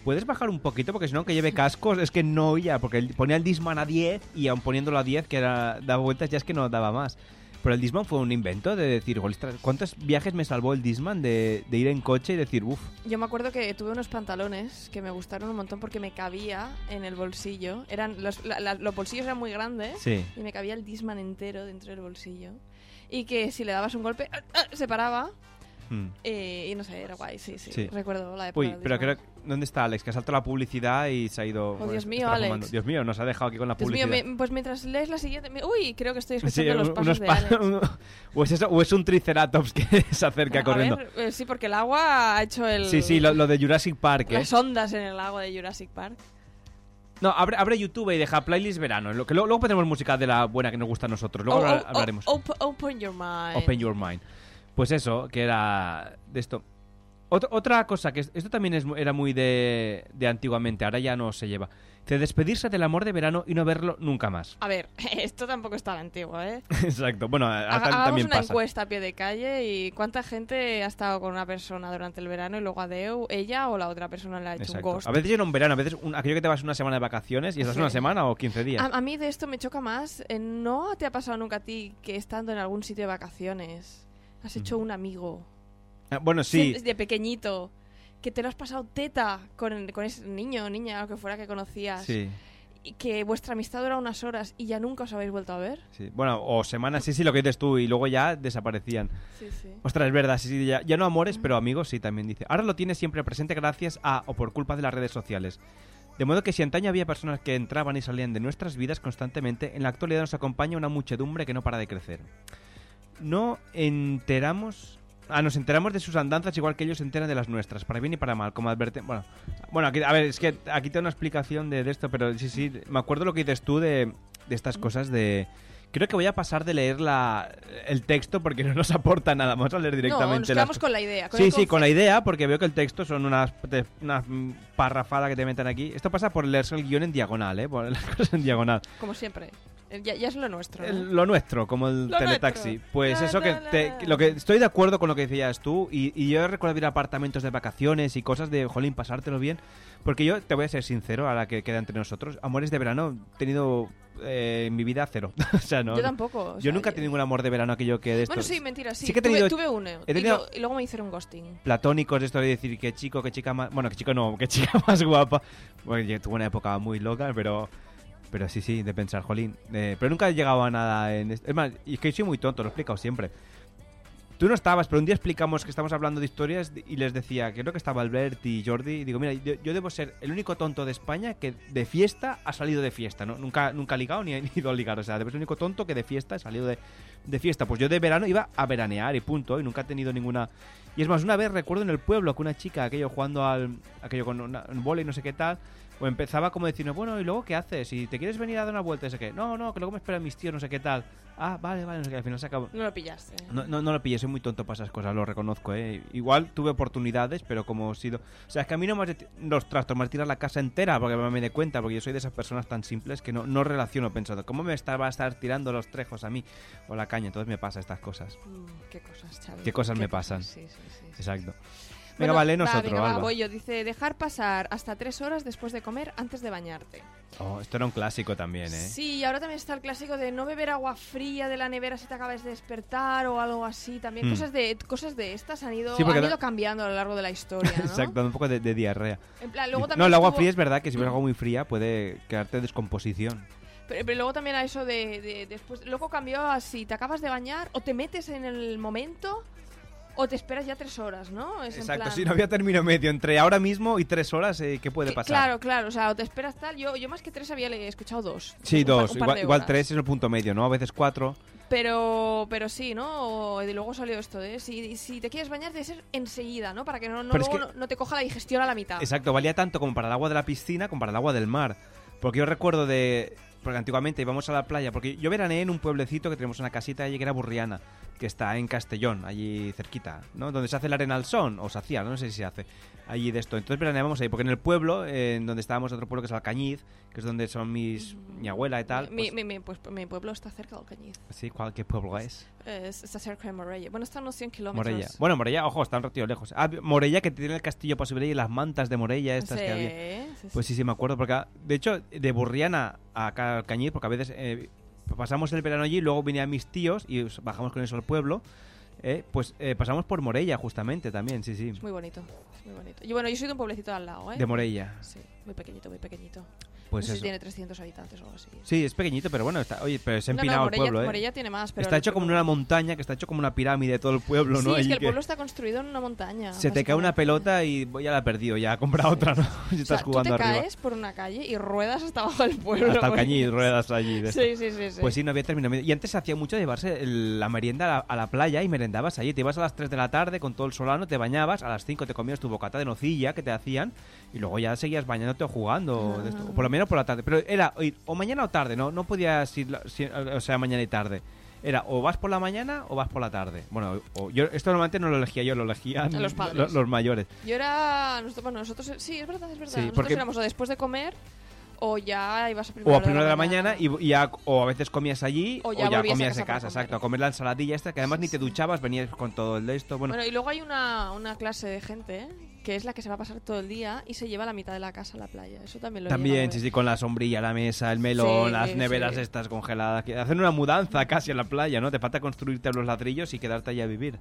Speaker 2: ¿puedes bajar un poquito? Porque si no, que lleve cascos, es que no oía, porque ponía el Disman a 10 y aun poniéndolo a 10, que era, daba vueltas, ya es que no daba más. Pero el Disman fue un invento de decir, "Ostras, ¿cuántos viajes me salvó el Disman de, de ir en coche y decir, uff?
Speaker 3: Yo me acuerdo que tuve unos pantalones que me gustaron un montón porque me cabía en el bolsillo. Eran los, la- la- los bolsillos eran muy grandes
Speaker 2: Sí.
Speaker 3: y me cabía el Disman entero dentro del bolsillo. Y que si le dabas un golpe, ¡ah! ¡ah! se paraba.
Speaker 2: Hmm.
Speaker 3: eh, y no sé, era guay, sí, sí.
Speaker 2: Sí.
Speaker 3: Recuerdo la época.
Speaker 2: Uy, pero creo, ¿dónde está Alex? Que ha saltado la publicidad y se ha ido...
Speaker 3: Oh,
Speaker 2: bueno,
Speaker 3: Dios mío, Alex.
Speaker 2: fumando. Dios mío, nos ha dejado aquí con la
Speaker 3: Dios mío,
Speaker 2: publicidad.
Speaker 3: me- pues mientras lees la siguiente. me- Uy, creo que estoy
Speaker 2: Sí,
Speaker 3: escuchando los
Speaker 2: un-
Speaker 3: pasos de Alex.
Speaker 2: o, es eso, o es un triceratops que se acerca
Speaker 3: A
Speaker 2: corriendo.
Speaker 3: ver, eh, sí, porque el agua ha hecho el.
Speaker 2: Sí, sí, lo, lo de Jurassic Park. ¿eh?
Speaker 3: Las ondas en el agua de Jurassic Park.
Speaker 2: No, abre, abre YouTube y deja playlist verano. Lo que luego, luego ponemos música de la buena que nos gusta a nosotros. Luego
Speaker 3: Oh,
Speaker 2: habla-
Speaker 3: oh,
Speaker 2: hablaremos.
Speaker 3: oh, op- open your mind.
Speaker 2: Open Your Mind. Pues eso, que era de esto. Ot- otra cosa, que es- esto también es era muy de, de antiguamente, ahora ya no se lleva. De despedirse del amor de verano y no verlo nunca más.
Speaker 3: A ver, esto tampoco es tan antiguo, ¿eh?
Speaker 2: Exacto, bueno,
Speaker 3: Hagamos
Speaker 2: también
Speaker 3: una
Speaker 2: pasa.
Speaker 3: encuesta a pie de calle y cuánta gente ha estado con una persona durante el verano y luego adeu, ella o la otra persona le ha hecho
Speaker 2: Exacto.
Speaker 3: un ghost.
Speaker 2: A veces llega un verano, a veces un- aquello que te vas una semana de vacaciones y estás
Speaker 3: Sí.
Speaker 2: una semana o 15 días.
Speaker 3: A, a mí de esto me choca más. eh, ¿No te ha pasado nunca a ti que estando en algún sitio de vacaciones has hecho un amigo?
Speaker 2: Ah, bueno, sí.
Speaker 3: De pequeñito. Que te lo has pasado teta con, con ese niño o niña, lo que fuera que conocías.
Speaker 2: Sí.
Speaker 3: Y que vuestra amistad dura unas horas y ya nunca os habéis vuelto a ver.
Speaker 2: Sí, bueno, o semanas, sí, sí, lo que dices tú, y luego ya desaparecían.
Speaker 3: Sí, sí.
Speaker 2: Ostras, es verdad, sí, sí, ya, ya no amores, pero amigos sí también dice. Ahora lo tienes siempre presente gracias a o por culpa de las redes sociales. De modo que si antaño había personas que entraban y salían de nuestras vidas constantemente, en la actualidad nos acompaña una muchedumbre que no para de crecer. No enteramos... Ah, nos enteramos de sus andanzas igual que ellos se enteran de las nuestras, para bien y para mal, como adverten... Bueno, bueno aquí, a ver, es que aquí tengo una explicación de, de esto, pero sí, sí, me acuerdo lo que dices tú de, de estas cosas de... Creo que voy a pasar de leer la, el texto porque no nos aporta nada. Vamos a leer directamente.
Speaker 3: No, nos quedamos con la idea. Con
Speaker 2: sí, sí, con la idea, porque veo que el texto son unas, mm, parrafadas que te meten aquí. Esto pasa por leerse el guion en diagonal, ¿eh? Por las cosas en diagonal.
Speaker 3: Como siempre. Eh, Ya, ya es lo nuestro. ¿no?
Speaker 2: El- lo nuestro, como el
Speaker 3: Lo
Speaker 2: teletaxi.
Speaker 3: nuestro.
Speaker 2: Pues
Speaker 3: La,
Speaker 2: eso que,
Speaker 3: la,
Speaker 2: te-
Speaker 3: la.
Speaker 2: lo que estoy de acuerdo con lo que decías tú. Y, y yo recuerdo ir a apartamentos de vacaciones y cosas de, jolín, pasártelo bien. Porque yo te voy a ser sincero, ahora que queda entre nosotros. Amores de verano he tenido eh, en mi vida cero. o sea, no.
Speaker 3: Yo tampoco, o
Speaker 2: yo
Speaker 3: sea,
Speaker 2: nunca he tenido ningún amor de verano aquello que de esto.
Speaker 3: Bueno, sí, mentira, sí.
Speaker 2: Sí que he
Speaker 3: tuve,
Speaker 2: tenido-
Speaker 3: tuve uno.
Speaker 2: he
Speaker 3: y
Speaker 2: tenido-
Speaker 3: lo- y, luego me hicieron ghosting.
Speaker 2: platónicos de esto de decir que chico, que chica más... Bueno, que chico no, que chica más guapa. Bueno, yo tuve una época muy loca, pero... Pero sí, sí, de pensar, jolín. eh, pero nunca he llegado a nada en... Es más, y es que soy muy tonto, lo he explicado siempre. Tú no estabas, pero un día explicamos que estamos hablando de historias y les decía, creo que estaba Albert y Jordi, y digo, mira, yo, yo debo ser el único tonto de España que de fiesta ha salido de fiesta, ¿no? Nunca, nunca ha ligado ni he ido a ligar, o sea, debo ser el único tonto que de fiesta he salido de, de fiesta. Pues yo de verano iba a veranear y punto, y nunca he tenido ninguna... Y es más, una vez recuerdo en el pueblo que una chica, aquello jugando al... aquello con un vóley, no sé qué tal, o empezaba como diciendo, bueno, ¿y luego qué haces? Si te quieres venir a dar una vuelta, ese qué. No, no, que luego me esperan mis tíos, no sé qué tal. Ah, vale, vale, no sé qué. Al final se acabó.
Speaker 3: No lo pillaste.
Speaker 2: No, no, no lo pillé, soy muy tonto para esas cosas, lo reconozco, ¿eh? Igual tuve oportunidades, pero como he sido... O sea, es que a mí no me has los trastos, me has tirar la casa entera porque me de cuenta, porque yo soy de esas personas tan simples que no, no relaciono pensando, ¿cómo me está, va a estar tirando los trejos a mí o la caña? Entonces me pasa estas cosas.
Speaker 3: Mm, qué cosas, Xavi.
Speaker 2: ¿Qué cosas me pasan?
Speaker 3: Sí, sí, sí.
Speaker 2: Exacto.
Speaker 3: Bueno,
Speaker 2: Venga, vale,
Speaker 3: va,
Speaker 2: nosotros,
Speaker 3: venga, va, voy yo. Dice, dejar pasar hasta tres horas después de comer antes de bañarte.
Speaker 2: Oh, esto era un clásico también, ¿eh?
Speaker 3: Sí, y ahora también está el clásico de no beber agua fría de la nevera si te acabas de despertar o algo así. También
Speaker 2: Hmm.
Speaker 3: cosas de cosas de estas han ido,
Speaker 2: Sí,
Speaker 3: han ido cambiando a lo largo de la historia, ¿no?
Speaker 2: Exacto, un poco de, de diarrea.
Speaker 3: En plan, luego
Speaker 2: no,
Speaker 3: también
Speaker 2: el agua
Speaker 3: estuvo-
Speaker 2: fría es verdad que si bebes agua muy fría puede quedarte descomposición.
Speaker 3: Pero, pero luego también a eso de, de- después. Luego cambió a si te acabas de bañar o te metes en el momento o te esperas ya tres horas, ¿no? Es
Speaker 2: Exacto, si no había término medio entre ahora mismo y tres horas, eh, ¿qué puede pasar?
Speaker 3: Claro, claro, o sea, o te esperas tal. Yo, yo más que tres había escuchado dos.
Speaker 2: Sí,
Speaker 3: Un
Speaker 2: dos.
Speaker 3: un
Speaker 2: Igual, tres es el punto medio, ¿no? A veces cuatro.
Speaker 3: Pero, pero sí, ¿no? Y luego salió esto, ¿eh? Si, si te quieres bañar, debe ser enseguida, ¿no? Para que no, no,
Speaker 2: es
Speaker 3: luego
Speaker 2: que-
Speaker 3: no te coja la digestión a la mitad.
Speaker 2: Exacto, valía tanto como para el agua de la piscina como para el agua del mar. Porque yo recuerdo de... Porque antiguamente íbamos a la playa, porque yo veraneé en un pueblecito que tenemos una casita allí que era Burriana, que está en Castellón, allí cerquita, ¿no? Donde se hace el Arenal Son, o se hacía, no sé si se hace, allí de esto. Entonces veraneábamos ahí, porque en el pueblo, eh, en donde estábamos, otro pueblo que es Alcañiz, que es donde son mis... mi abuela y tal.
Speaker 3: mi,
Speaker 2: pues-
Speaker 3: mi, mi- pues, mi pueblo está cerca del Cañiz.
Speaker 2: sí, ¿cuál, ¿qué pueblo es?
Speaker 3: Es- está cerca de Morella. Bueno, está a unos 100 kilómetros.
Speaker 2: Morella. Bueno, Morella, ojo, está un ratito lejos. Ah, Morella, que tiene el castillo posible y las mantas de Morella estas
Speaker 3: Sí,
Speaker 2: que había.
Speaker 3: sí, sí.
Speaker 2: Pues sí, sí, me acuerdo. Porque, ah, de hecho, de Burriana a Ca- Cañiz, porque a veces eh, pasamos el verano allí, luego venían mis tíos y os- bajamos con eso al pueblo. eh, pues eh, pasamos por Morella, justamente, también, sí, sí.
Speaker 3: Es muy bonito, es muy bonito. Y bueno, yo soy de un pueblecito al lado, ¿eh?
Speaker 2: De Morella.
Speaker 3: Sí, muy pequeñito, muy pequeñito.
Speaker 2: Pues
Speaker 3: no sé si tiene 300 habitantes o algo así.
Speaker 2: Sí, es pequeñito, pero bueno, está, oye, pero es
Speaker 3: No, no,
Speaker 2: empinado
Speaker 3: Morella-
Speaker 2: el pueblo, ¿eh?
Speaker 3: Morella tiene más, pero
Speaker 2: Está hecho como en una montaña, que está hecho como una pirámide todo el pueblo,
Speaker 3: sí,
Speaker 2: ¿no?
Speaker 3: es que el
Speaker 2: que
Speaker 3: pueblo está construido en una montaña.
Speaker 2: Se te cae una pelota y ya la he perdido, ya ha comprado otra, ¿no? Si
Speaker 3: O sea,
Speaker 2: estás
Speaker 3: tú
Speaker 2: jugando
Speaker 3: te
Speaker 2: arriba.
Speaker 3: caes por una calle y ruedas hasta abajo del pueblo.
Speaker 2: Hasta el cañiz, ruedas allí. de
Speaker 3: Sí, sí, sí, sí.
Speaker 2: Pues sí, no había terminado. Y antes se hacía mucho llevarse el- la merienda a la, a la playa y merendabas allí. Te ibas a las 3 de la tarde con todo el solano, te bañabas, a las 5 te comías tu bocata de nocilla que te hacían y luego ya seguías bañándote o jugando. de. O por lo menos por la tarde. Pero era ir o mañana o tarde, ¿no? No podías ir, o sea, mañana y tarde. Era o vas por la mañana o vas por la tarde. Bueno, o yo esto normalmente no lo elegía yo, lo elegían
Speaker 3: Los padres.
Speaker 2: lo- los mayores.
Speaker 3: Yo era. Nosotros, bueno, nosotros. Sí, es verdad, es verdad.
Speaker 2: Sí,
Speaker 3: nosotros
Speaker 2: porque-
Speaker 3: éramos o después de comer o ya ibas a primera
Speaker 2: O a primera de la mañana, y, y ya, o a veces comías allí
Speaker 3: O
Speaker 2: o
Speaker 3: ya
Speaker 2: ya,
Speaker 3: volvías a
Speaker 2: comías
Speaker 3: para
Speaker 2: casa, exacto. A comer la ensaladilla esta, que además ni te duchabas, venías con todo el de esto. Bueno,
Speaker 3: Bueno, y luego hay una, una clase de gente ¿eh? que es la que se va a pasar todo el día y se lleva la mitad de la casa a la playa. Eso también lo a
Speaker 2: también, sí, sí, con la sombrilla, la mesa, el melón,
Speaker 3: Sí,
Speaker 2: las neveras
Speaker 3: sí.
Speaker 2: estas congeladas. hacen una mudanza casi en la playa, ¿no? Te falta construirte los ladrillos y quedarte allí a vivir.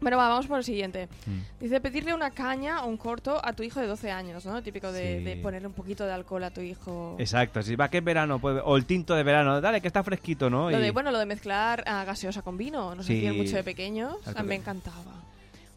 Speaker 3: Bueno, va, vamos por el siguiente.
Speaker 2: Mm.
Speaker 3: Dice pedirle una caña o un corto a tu hijo de 12 años, ¿no? Típico de,
Speaker 2: Sí.
Speaker 3: de ponerle un poquito de alcohol a tu hijo.
Speaker 2: Exacto, si va que es verano, pues, o el tinto de verano, dale, que está fresquito, ¿no?
Speaker 3: Lo
Speaker 2: Y-
Speaker 3: de, bueno, lo de mezclar ah, gaseosa con vino, nos
Speaker 2: Sí.
Speaker 3: hacían mucho de pequeños. A mí me encantaba.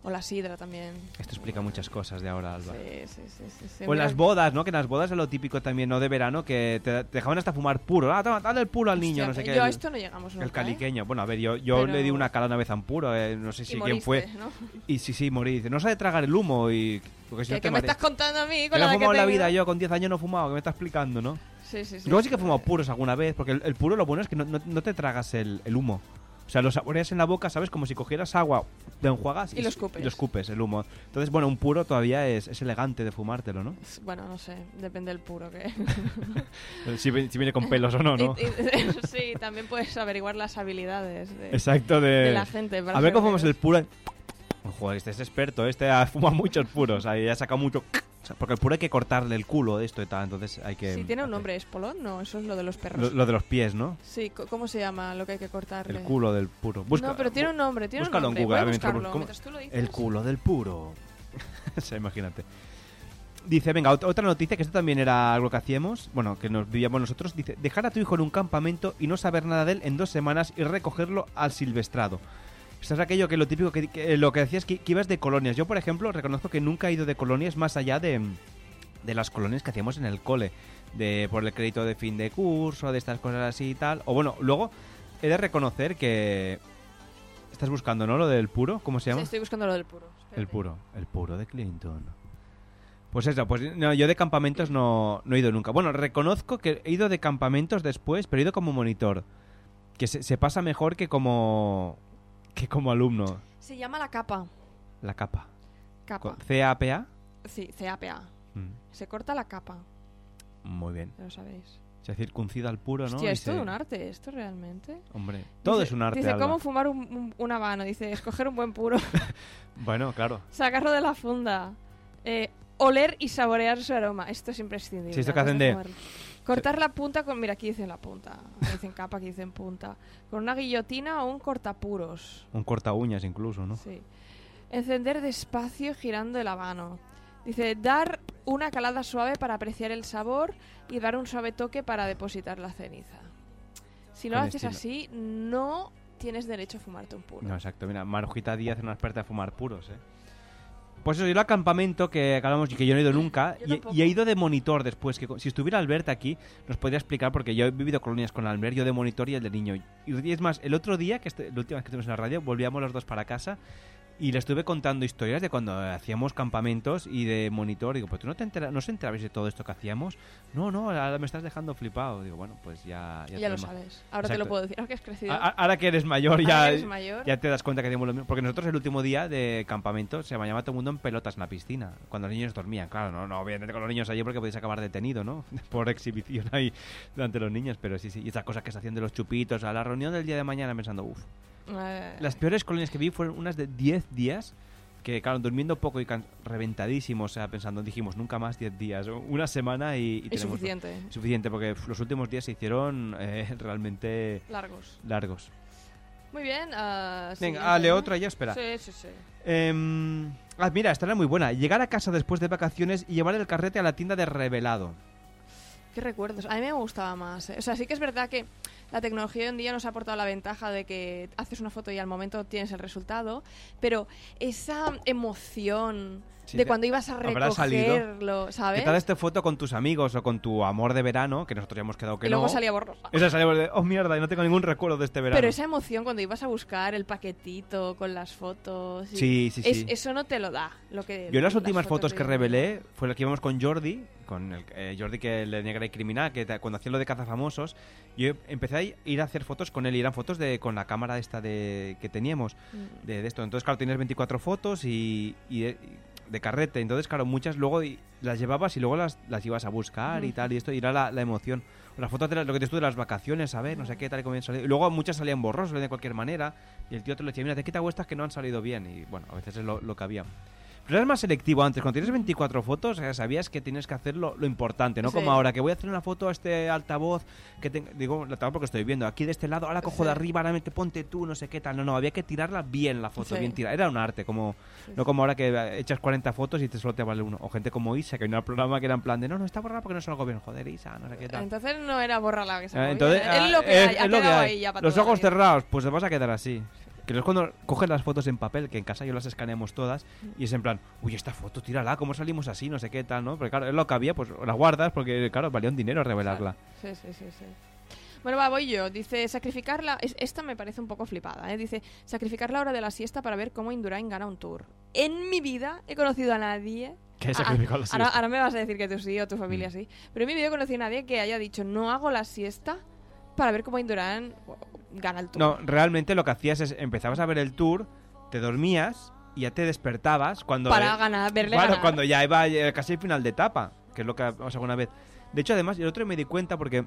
Speaker 3: O la sidra también.
Speaker 2: Esto explica muchas cosas de ahora, Alba.
Speaker 3: Sí, sí, sí, sí, sí.
Speaker 2: O en las bodas, ¿no? Que en las bodas es lo típico también, ¿no? De verano, que te, te dejaban hasta fumar puro. Ah, toma, dale el puro al niño,
Speaker 3: hostia,
Speaker 2: no sé qué.
Speaker 3: Yo a
Speaker 2: el-
Speaker 3: esto no llegamos nunca,
Speaker 2: El
Speaker 3: ¿eh?
Speaker 2: caliqueño. Bueno, a ver, yo, yo
Speaker 3: Pero-
Speaker 2: le di una cala una vez a un puro, eh, no sé
Speaker 3: Y
Speaker 2: si quién
Speaker 3: moriste,
Speaker 2: fue.
Speaker 3: ¿no?
Speaker 2: Y sí, sí, morí. Dice, no sabe tragar el humo y... Porque si
Speaker 3: ¿Qué,
Speaker 2: no te
Speaker 3: qué me estás contando a mí?
Speaker 2: Que
Speaker 3: Con
Speaker 2: no
Speaker 3: la
Speaker 2: he
Speaker 3: edad que
Speaker 2: fumado en la vida yo, con 10 años no he fumado, que me está explicando, ¿no?
Speaker 3: Sí, sí, sí.
Speaker 2: Luego sí que he fumado puros alguna vez, porque el, el puro lo bueno es que no, no- no te tragas el, el humo. O sea, lo saboreas en la boca, ¿sabes? Como si cogieras agua, te enjuagas
Speaker 3: Y lo escupes.
Speaker 2: y lo escupes, el humo. Entonces, bueno, un puro todavía es, es elegante de fumártelo, ¿no?
Speaker 3: Bueno, no sé, depende del puro que.
Speaker 2: Si, vi- si viene con pelos o no, ¿no?
Speaker 3: Y- y- sí, también puedes averiguar las habilidades de,
Speaker 2: Exacto, de...
Speaker 3: de la gente. para
Speaker 2: A ver cómo fumamos el puro. Joder, este es experto, este ha fumado muchos puros, ahí ha sacado mucho... Porque el puro hay que cortarle el culo de esto y tal, entonces hay que...
Speaker 3: Sí, tiene un nombre, ¿es polón? No, eso es lo de los perros.
Speaker 2: Lo, lo de los pies, ¿no?
Speaker 3: Sí, ¿cómo se llama lo que hay que cortarle?
Speaker 2: El culo del puro. Busca-
Speaker 3: no, pero tiene un nombre, tiene un
Speaker 2: búscalo en
Speaker 3: nombre.
Speaker 2: Google,
Speaker 3: buscarlo, mientras tú lo dices.
Speaker 2: El culo del puro. o sea, imagínate. Dice, venga, ot- otra noticia, que esto también era algo que hacíamos, bueno, que nos vivíamos nosotros. Dice, dejar a tu hijo en un campamento y no saber nada de él en dos semanas y recogerlo al silvestrado. Esto es aquello que lo típico que, que- lo que decías que, que ibas de colonias. Yo, por ejemplo, reconozco que nunca he ido de colonias más allá de, de las colonias que hacíamos en el cole. De por el crédito de fin de curso, de estas cosas así y tal. O bueno, luego he de reconocer que... Estás buscando, ¿no? Lo del puro, ¿cómo se
Speaker 3: Sí,
Speaker 2: llama?
Speaker 3: estoy buscando lo del puro.
Speaker 2: El puro, el puro de Clinton. Pues eso, pues no, yo de campamentos no, no he ido nunca. Bueno, reconozco que he ido de campamentos después, pero he ido como monitor. Que se, se pasa mejor que como que como alumno.
Speaker 3: Se llama la capa.
Speaker 2: La capa.
Speaker 3: Capa.
Speaker 2: C-A-P-A.
Speaker 3: Sí, CAPA.
Speaker 2: Mm,
Speaker 3: Se corta la capa,
Speaker 2: muy bien.
Speaker 3: lo sabéis.
Speaker 2: Se circuncida al puro, ¿no?
Speaker 3: Hostia, es todo
Speaker 2: se-
Speaker 3: un arte, esto realmente.
Speaker 2: Hombre, todo
Speaker 3: Dice-
Speaker 2: es un arte.
Speaker 3: Dice,
Speaker 2: Alba.
Speaker 3: ¿cómo fumar un, un- un habano? Dice, escoger un buen puro.
Speaker 2: Bueno, claro.
Speaker 3: Sacarlo de la funda. Eh, oler y saborear su aroma. Esto es imprescindible.
Speaker 2: Sí, esto que hacen de-
Speaker 3: fumarlo. Cortar la punta con... Mira, aquí dicen la punta. Aquí dicen capa, aquí dicen punta. Con una guillotina o un cortapuros.
Speaker 2: Un corta uñas incluso, ¿no?
Speaker 3: Sí. Encender despacio girando el habano. Dice, dar una calada suave para apreciar el sabor y dar un suave toque para depositar la ceniza. Si no lo haces así, no tienes derecho a fumarte un puro.
Speaker 2: No, exacto. Mira, Marujita Díaz es una experta de fumar puros, ¿eh? Pues eso, yo el acampamento que hablamos y que yo no he ido nunca y, he ido de monitor después. que Si estuviera Albert aquí, nos podría explicar porque yo he vivido colonias con Albert, yo de monitor y el de niño. Y es más, el otro día, que este- la última vez que estuvimos en la radio, volvíamos los dos para casa y le estuve contando historias de cuando hacíamos campamentos y de monitor. Digo, pues tú no te entera- no os enterabais de todo esto que hacíamos. No, no, ahora me estás dejando flipado. Digo, bueno, pues ya.
Speaker 3: Ya,
Speaker 2: te
Speaker 3: lo sabes. Ahora te lo puedo decir. Ahora que has crecido.
Speaker 2: A- Ahora que eres mayor, ya,
Speaker 3: que eres mayor.
Speaker 2: ya te das cuenta que hacíamos lo mismo. Porque nosotros el último día de campamento se bañaba todo el mundo en pelotas en la piscina. Cuando los niños dormían. Claro, no, no obviamente con los niños allí porque podéis acabar detenido, ¿no? Por exhibición ahí de los niños. Pero sí, sí. Y esas cosas que se hacían de los chupitos. A la reunión del día de mañana pensando, uff.
Speaker 3: Eh,
Speaker 2: Las peores colonias que vi fueron unas de 10 días. Que, claro, durmiendo poco y can- reventadísimos, o sea, pensando, dijimos, nunca más 10 días, una semana y... y tenemos-
Speaker 3: suficiente.
Speaker 2: Suficiente, porque los últimos días se hicieron eh, realmente...
Speaker 3: Largos.
Speaker 2: Largos.
Speaker 3: Muy bien. siguiente,
Speaker 2: Venga, ah, otra ya, espera.
Speaker 3: Sí, sí, sí.
Speaker 2: Em, ah, mira, esta era muy buena. Llegar a casa después de vacaciones y llevar el carrete a la tienda de revelado.
Speaker 3: Qué recuerdos. A mí me gustaba más. ¿eh? O sea, sí que es verdad que la tecnología hoy en día nos ha aportado la ventaja de que haces una foto y al momento tienes el resultado, pero esa emoción
Speaker 2: Sí,
Speaker 3: de cuando ibas a recogerlo, ¿sabes?
Speaker 2: ¿Qué tal esta foto con tus amigos o con tu amor de verano? Que nosotros ya hemos quedado que
Speaker 3: Y
Speaker 2: no.
Speaker 3: luego salía borrosa.
Speaker 2: Esa salía de, oh mierda, y no tengo ningún recuerdo de este verano.
Speaker 3: Pero esa emoción cuando ibas a buscar el paquetito con las fotos. y-
Speaker 2: Sí, sí,
Speaker 3: es-
Speaker 2: sí.
Speaker 3: Eso no te lo da. Lo que,
Speaker 2: Yo las últimas
Speaker 3: fotos
Speaker 2: fotos que revelé fue la que íbamos con Jordi, con el, eh, Jordi que el de Negra y Criminal, que cuando hacía lo de cazafamosos, yo empecé a ir a hacer fotos con él y eran fotos de con la cámara esta de que teníamos
Speaker 3: Mm.
Speaker 2: de, de esto. Entonces, claro, tienes 24 fotos y, y de, de carrete. Entonces, claro, muchas luego las llevabas y luego las, las ibas a buscar y tal y esto y era la, la emoción. Las fotos de la- lo que te estuve de las vacaciones, a ver, no sé qué, tal y como salido. Y luego muchas salían borrosas de cualquier manera y el tío te lo decía, mira, te quita estas que no han salido bien y bueno, a veces es lo, lo que había. Pero eras más selectivo antes. Cuando tienes 24 fotos, sabías que tienes que hacer lo, lo importante, no
Speaker 3: Sí.
Speaker 2: como ahora, que voy a hacer una foto a este altavoz, que tengo, digo, la altavoz porque estoy viendo, aquí de este lado, ahora cojo de arriba, ahora me te ponte tú, no sé qué tal. No, no, había que tirarla bien la foto,
Speaker 3: Sí.
Speaker 2: bien tirada. Era un arte, como no como ahora que echas 40 fotos y te solo te vale uno. O gente como Isa, que hay un programa que era en plan de, no, no, está borrada porque no salgo bien. Joder, Isa, no sé qué tal.
Speaker 3: Entonces no era borrar la que se
Speaker 2: Eh, entonces,
Speaker 3: Es
Speaker 2: ah,
Speaker 3: lo que
Speaker 2: es-
Speaker 3: hay, ha
Speaker 2: es lo que
Speaker 3: quedado
Speaker 2: hay.
Speaker 3: ahí ya para
Speaker 2: Los ojos cerrados, pues te vas a quedar así. Que es cuando coges las fotos en papel, que en casa yo las escaneamos todas, y es en plan, uy, esta foto, tírala, ¿cómo salimos así? No sé qué tal, ¿no? Porque claro, es lo que había, pues la guardas, porque claro, valía un dinero revelarla.
Speaker 3: Sí, sí, sí, sí. Bueno, va, voy yo. Dice, sacrificar la... es- Esta me parece un poco flipada, ¿eh? Dice, sacrificar la hora de la siesta para ver cómo Indurain gana un tour. En mi vida he conocido a nadie...
Speaker 2: Que
Speaker 3: Ah,
Speaker 2: la
Speaker 3: ahora,
Speaker 2: siesta.
Speaker 3: ahora me vas a decir que tú sí o tu
Speaker 2: Mm.
Speaker 3: familia sí. Pero en mi vida he conocido a nadie que haya dicho, no hago la siesta para ver cómo Indurain gana el tour.
Speaker 2: No, realmente lo que hacías es, empezabas a ver el tour, te dormías y ya te despertabas cuando...
Speaker 3: Para
Speaker 2: eh,
Speaker 3: ganar, verle
Speaker 2: Claro,
Speaker 3: ganar.
Speaker 2: cuando ya iba eh, casi el final de etapa, que es lo que vamos alguna vez. De hecho, además, el otro día me di cuenta porque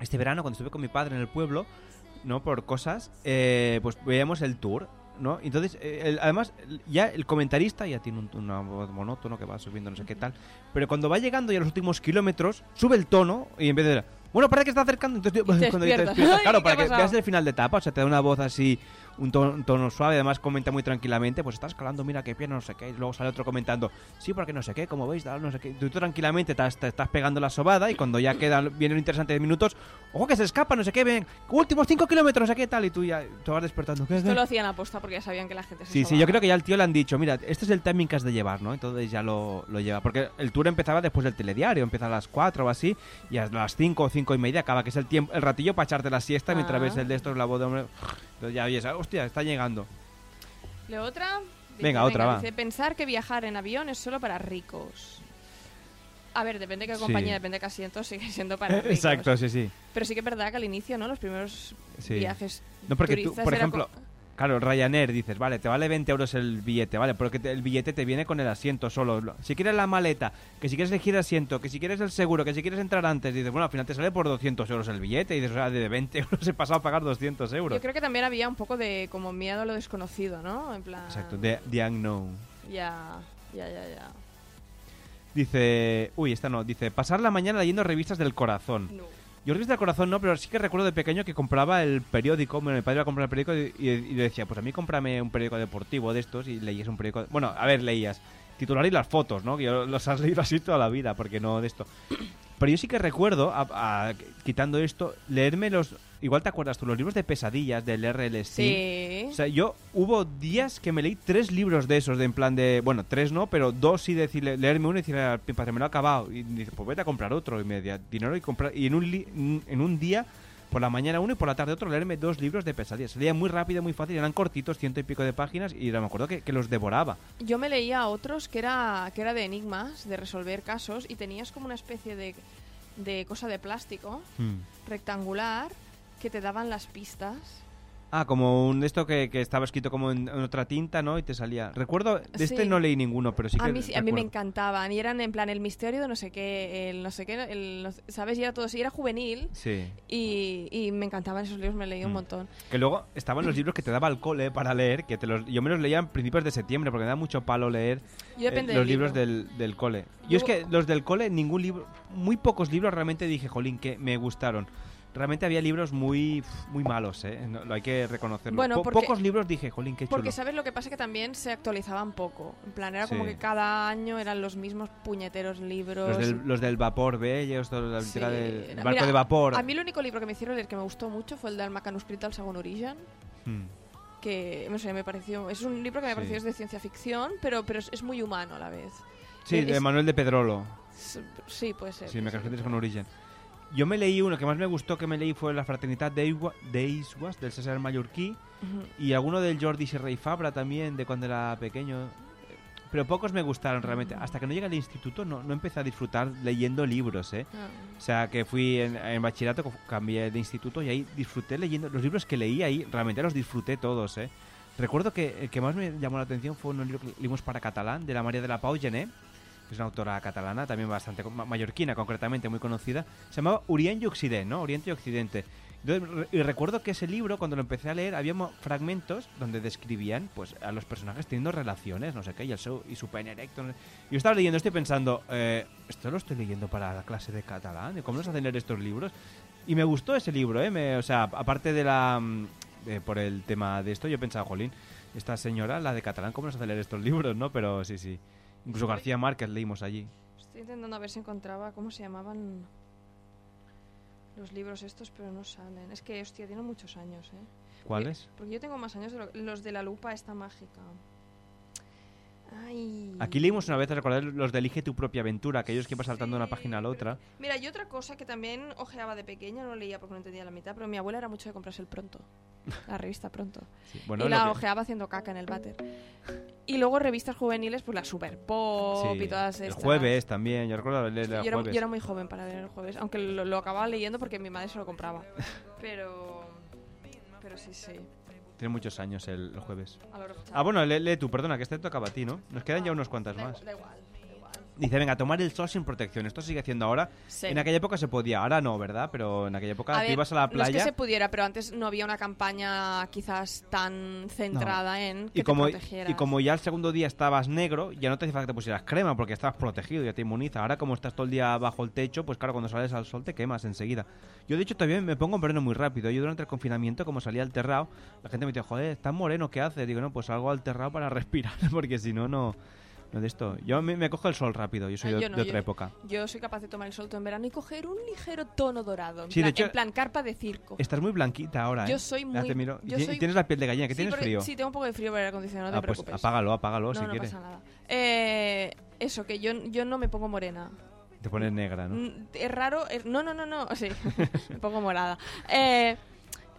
Speaker 2: este verano, cuando estuve con mi padre en el pueblo, ¿no? Por cosas, eh, pues veíamos el tour, ¿no? Entonces, eh, el- además, ya el comentarista ya tiene un, una voz monótono que va subiendo no sé qué tal, pero cuando va llegando ya a los últimos kilómetros, sube el tono y en vez de... Bueno, parece que está acercando, entonces
Speaker 3: te
Speaker 2: cuando te
Speaker 3: despiertas.
Speaker 2: claro,
Speaker 3: ¿qué
Speaker 2: para que veas el final de etapa, o sea, te da una voz así, un tono, un tono suave, además comenta muy tranquilamente, pues está escalando, mira qué pierna, no sé qué, y luego sale otro comentando, sí, porque no sé qué, como veis, no sé qué, tú, tú tranquilamente te, te estás pegando la sobada y cuando ya quedan, viene lo interesante de minutos, ojo que se escapa, no sé qué, ven, últimos 5 kilómetros, no sé qué, tal, y tú ya te vas despertando. ¿qué,
Speaker 3: Esto
Speaker 2: qué?
Speaker 3: lo hacían aposta porque ya sabían que la gente se
Speaker 2: Sí, sí,
Speaker 3: sobaba.
Speaker 2: yo creo que ya al tío le han dicho, mira, este es el timing que has de llevar, ¿no? Entonces ya lo, lo lleva. Porque el tour empezaba después del telediario, empieza a las 4 o así, y a las 5 o 5 y media acaba, que es el tiempo, el ratillo para echarte la siesta mientras
Speaker 3: Ah.
Speaker 2: ves el de estos, la voz de hombre. Entonces ya oyes, hostia, está llegando.
Speaker 3: ¿Le otra?
Speaker 2: Venga, otra, va.
Speaker 3: Dice, pensar que viajar en avión es solo para ricos. A ver, depende de qué
Speaker 2: Sí.
Speaker 3: compañía, depende de qué asiento, sigue siendo para ricos.
Speaker 2: Exacto, sí, sí.
Speaker 3: Pero sí que es verdad que al inicio, ¿no? Los primeros
Speaker 2: Sí.
Speaker 3: viajes
Speaker 2: No, porque tú, por ejemplo, claro, Ryanair dices, vale, te vale 20 euros el billete, vale, porque te- el billete te viene con el asiento solo. Lo- Si quieres la maleta, que si quieres elegir asiento, que si quieres el seguro, que si quieres entrar antes, dices, bueno, al final te sale por 200 euros el billete, y dices, o sea, de 20 euros he pasado a pagar 200 euros.
Speaker 3: Yo creo que también había un poco de como miedo a lo desconocido, ¿no? En plan...
Speaker 2: Exacto, the, the unknown.
Speaker 3: Ya, ya, ya, ya.
Speaker 2: Dice, uy, esta no, dice, pasar la mañana leyendo revistas del corazón.
Speaker 3: No.
Speaker 2: Yo revistas del corazón no, pero sí que recuerdo de pequeño que compraba el periódico, bueno, mi padre iba a comprar el periódico y, le decía, pues a mí cómprame un periódico deportivo de estos y leías un periódico, bueno, a ver, leías, titular y las fotos, ¿no? Que yo los has leído así toda la vida, porque no de esto. Pero yo sí que recuerdo, a- quitando esto, leerme los... Igual te acuerdas tú, los libros de pesadillas del R.L. Stein.
Speaker 3: Sí.
Speaker 2: O sea, yo hubo días que me leí tres libros de esos, de en plan de... Bueno, tres no, pero dos sí decirle, leerme uno y decirle al padre, me lo he acabado. Y dice, pues vete a comprar otro. Y me decía, dinero y comprar... Y en un, li- en un día, por la mañana uno y por la tarde otro, leerme dos libros de pesadillas. Se leía muy rápido, muy fácil, eran cortitos, ciento y pico de páginas, y me acuerdo que, que los devoraba.
Speaker 3: Yo me leía otros que era, que era de enigmas, de resolver casos, y tenías como una especie de, de cosa de plástico rectangular que te daban las pistas.
Speaker 2: Ah, como un esto que, que estaba escrito como en, en otra tinta, ¿no? Y te salía. Recuerdo, de este
Speaker 3: Sí.
Speaker 2: no leí ninguno, pero sí que
Speaker 3: a, mí, sí- a mí me encantaban, y eran en plan el misterio de no sé qué, el no sé qué, el, ¿sabes? Y era todo así, era juvenil,
Speaker 2: Sí.
Speaker 3: y, y me encantaban esos libros, me leí un
Speaker 2: Mm.
Speaker 3: montón.
Speaker 2: Que luego estaban los libros que te daba el cole para leer, que te los, yo me los leía en principios de septiembre porque me da mucho palo leer
Speaker 3: Yo depende
Speaker 2: los libros
Speaker 3: libro.
Speaker 2: del, del cole. Yo
Speaker 3: Yo-
Speaker 2: es que los del cole, ningún libro, muy pocos libros realmente dije, jolín, que me gustaron. Realmente había libros muy muy malos, ¿eh? No, lo hay que reconocerlo.
Speaker 3: Bueno, porque-
Speaker 2: pocos libros dije, jolín, qué chulo.
Speaker 3: Porque sabes lo que pasa que también se actualizaban poco. En plan, era como que cada año eran los mismos puñeteros libros.
Speaker 2: Los del, los del vapor, toda la
Speaker 3: Sí.
Speaker 2: del barco
Speaker 3: mira,
Speaker 2: de vapor.
Speaker 3: A mí el único libro que me hicieron leer que me gustó mucho fue el del manuscrito al Sagon Origen.
Speaker 2: Hmm.
Speaker 3: Que, no sé, me pareció. Es un libro que me
Speaker 2: Sí.
Speaker 3: pareció es de ciencia ficción, pero, pero es, es muy humano a la vez.
Speaker 2: Sí,
Speaker 3: Es-
Speaker 2: de Manuel de Pedrolo.
Speaker 3: sí, puede ser.
Speaker 2: Sí, Origen. Yo me leí uno que más me gustó que me leí fue La Fraternidad de Iswas, del César Mallorquí.
Speaker 3: Ujú.
Speaker 2: Y alguno del Jordi Serrey Fabra también, de cuando era pequeño. Pero pocos me gustaron realmente. Hasta que no llegué al instituto no, no empecé a disfrutar leyendo libros, ¿eh?
Speaker 3: Ah.
Speaker 2: O sea, que fui en, en bachillerato, cambié de instituto y ahí disfruté leyendo. Los libros que leí ahí, realmente los disfruté todos, ¿eh? Recuerdo que el que más me llamó la atención fue un libro que leímos para catalán, de la María de la Pau Gené, es una autora catalana, también bastante mallorquina, concretamente, muy conocida. Se llamaba Orient y Occidente, ¿no? Oriente y Occidente. Y recuerdo que ese libro, cuando lo empecé a leer, había fragmentos donde describían pues a los personajes teniendo relaciones, no sé qué, y, el seu- y su pene erecto. no. Yo estaba leyendo esto y pensando, eh, esto lo estoy leyendo para la clase de catalán, ¿y ¿cómo nos hacen leer estos libros? Y me gustó ese libro, ¿eh? O sea, aparte de la... mm, por el tema de esto, yo pensaba, jolín, esta señora, la de catalán, ¿cómo nos hace leer estos libros, no? Pero sí, sí. Incluso García Márquez leímos allí.
Speaker 3: Estoy intentando a ver si encontraba cómo se llamaban los libros estos, pero no salen. Es que, hostia, tienen muchos años, ¿eh?
Speaker 2: ¿Cuáles?
Speaker 3: Porque, porque yo tengo más años de lo- los de la lupa esta mágica. Ay.
Speaker 2: Aquí leímos una vez, recordar los de Elige tu propia aventura, aquellos que iban saltando de una página a la otra.
Speaker 3: Mira, y otra cosa que también ojeaba de pequeña, no leía porque no entendía la mitad, pero mi abuela era mucho de comprarse el Pronto, la revista Pronto.
Speaker 2: bueno,
Speaker 3: y la
Speaker 2: que-
Speaker 3: ojeaba haciendo caca en el váter. Y luego revistas juveniles, pues la Super Pop
Speaker 2: Sí,
Speaker 3: y todas
Speaker 2: el
Speaker 3: estas.
Speaker 2: jueves también, yo recuerdo leer
Speaker 3: yo,
Speaker 2: el
Speaker 3: era,
Speaker 2: jueves.
Speaker 3: yo era muy joven para leer el jueves, aunque lo, lo acababa leyendo porque mi madre se lo compraba. Pero. Pero sí, sí.
Speaker 2: Tiene muchos años el, el jueves. Ah, bueno, lee, lee tú, perdona, que este tocaba a ti, ¿no? Nos quedan ya unos cuantas
Speaker 3: Da,
Speaker 2: más.
Speaker 3: da igual.
Speaker 2: Dice, venga, tomar el sol sin protección. Esto sigue haciendo ahora.
Speaker 3: Sí.
Speaker 2: En aquella época se podía, ahora no, ¿verdad? Pero en aquella época
Speaker 3: A
Speaker 2: te
Speaker 3: ver,
Speaker 2: ibas a la
Speaker 3: No es que
Speaker 2: playa.
Speaker 3: se pudiera, pero antes no había una campaña quizás tan centrada en que
Speaker 2: y como,
Speaker 3: te protegieras.
Speaker 2: y como ya el segundo día estabas negro, ya no te hace falta que te pusieras crema porque estabas protegido, ya te inmuniza. Ahora como estás todo el día bajo el techo, pues claro, cuando sales al sol te quemas enseguida. Yo de hecho también me pongo moreno muy rápido. Yo durante el confinamiento, como salía al terrao, la gente me dice, joder, estás moreno, ¿qué haces? Digo, no, pues salgo al terrao para respirar, porque si no, no... No de esto. Yo me, me cojo el sol rápido, yo soy
Speaker 3: Ah,
Speaker 2: de,
Speaker 3: yo no,
Speaker 2: de otra
Speaker 3: yo-
Speaker 2: época.
Speaker 3: Yo soy capaz de tomar el sol todo en verano y coger un ligero tono dorado. En,
Speaker 2: Sí, de
Speaker 3: plan,
Speaker 2: hecho-
Speaker 3: en plan carpa de circo.
Speaker 2: Estás muy blanquita ahora, ¿eh?
Speaker 3: Yo soy muy-
Speaker 2: te miro.
Speaker 3: yo
Speaker 2: Ti-
Speaker 3: soy-
Speaker 2: Tienes la piel de gallina, que
Speaker 3: Sí,
Speaker 2: tienes
Speaker 3: porque-
Speaker 2: frío.
Speaker 3: Sí, tengo un poco de frío por el acondicionado, no
Speaker 2: ah,
Speaker 3: te
Speaker 2: pues apágalo, apágalo
Speaker 3: no,
Speaker 2: si
Speaker 3: no
Speaker 2: quieres.
Speaker 3: pasa nada. Eh, eso, que yo, yo no me pongo morena.
Speaker 2: Te pones negra, ¿no?
Speaker 3: Mm, Es raro. es- no, no, no, no. Sí, me pongo morada. Eh,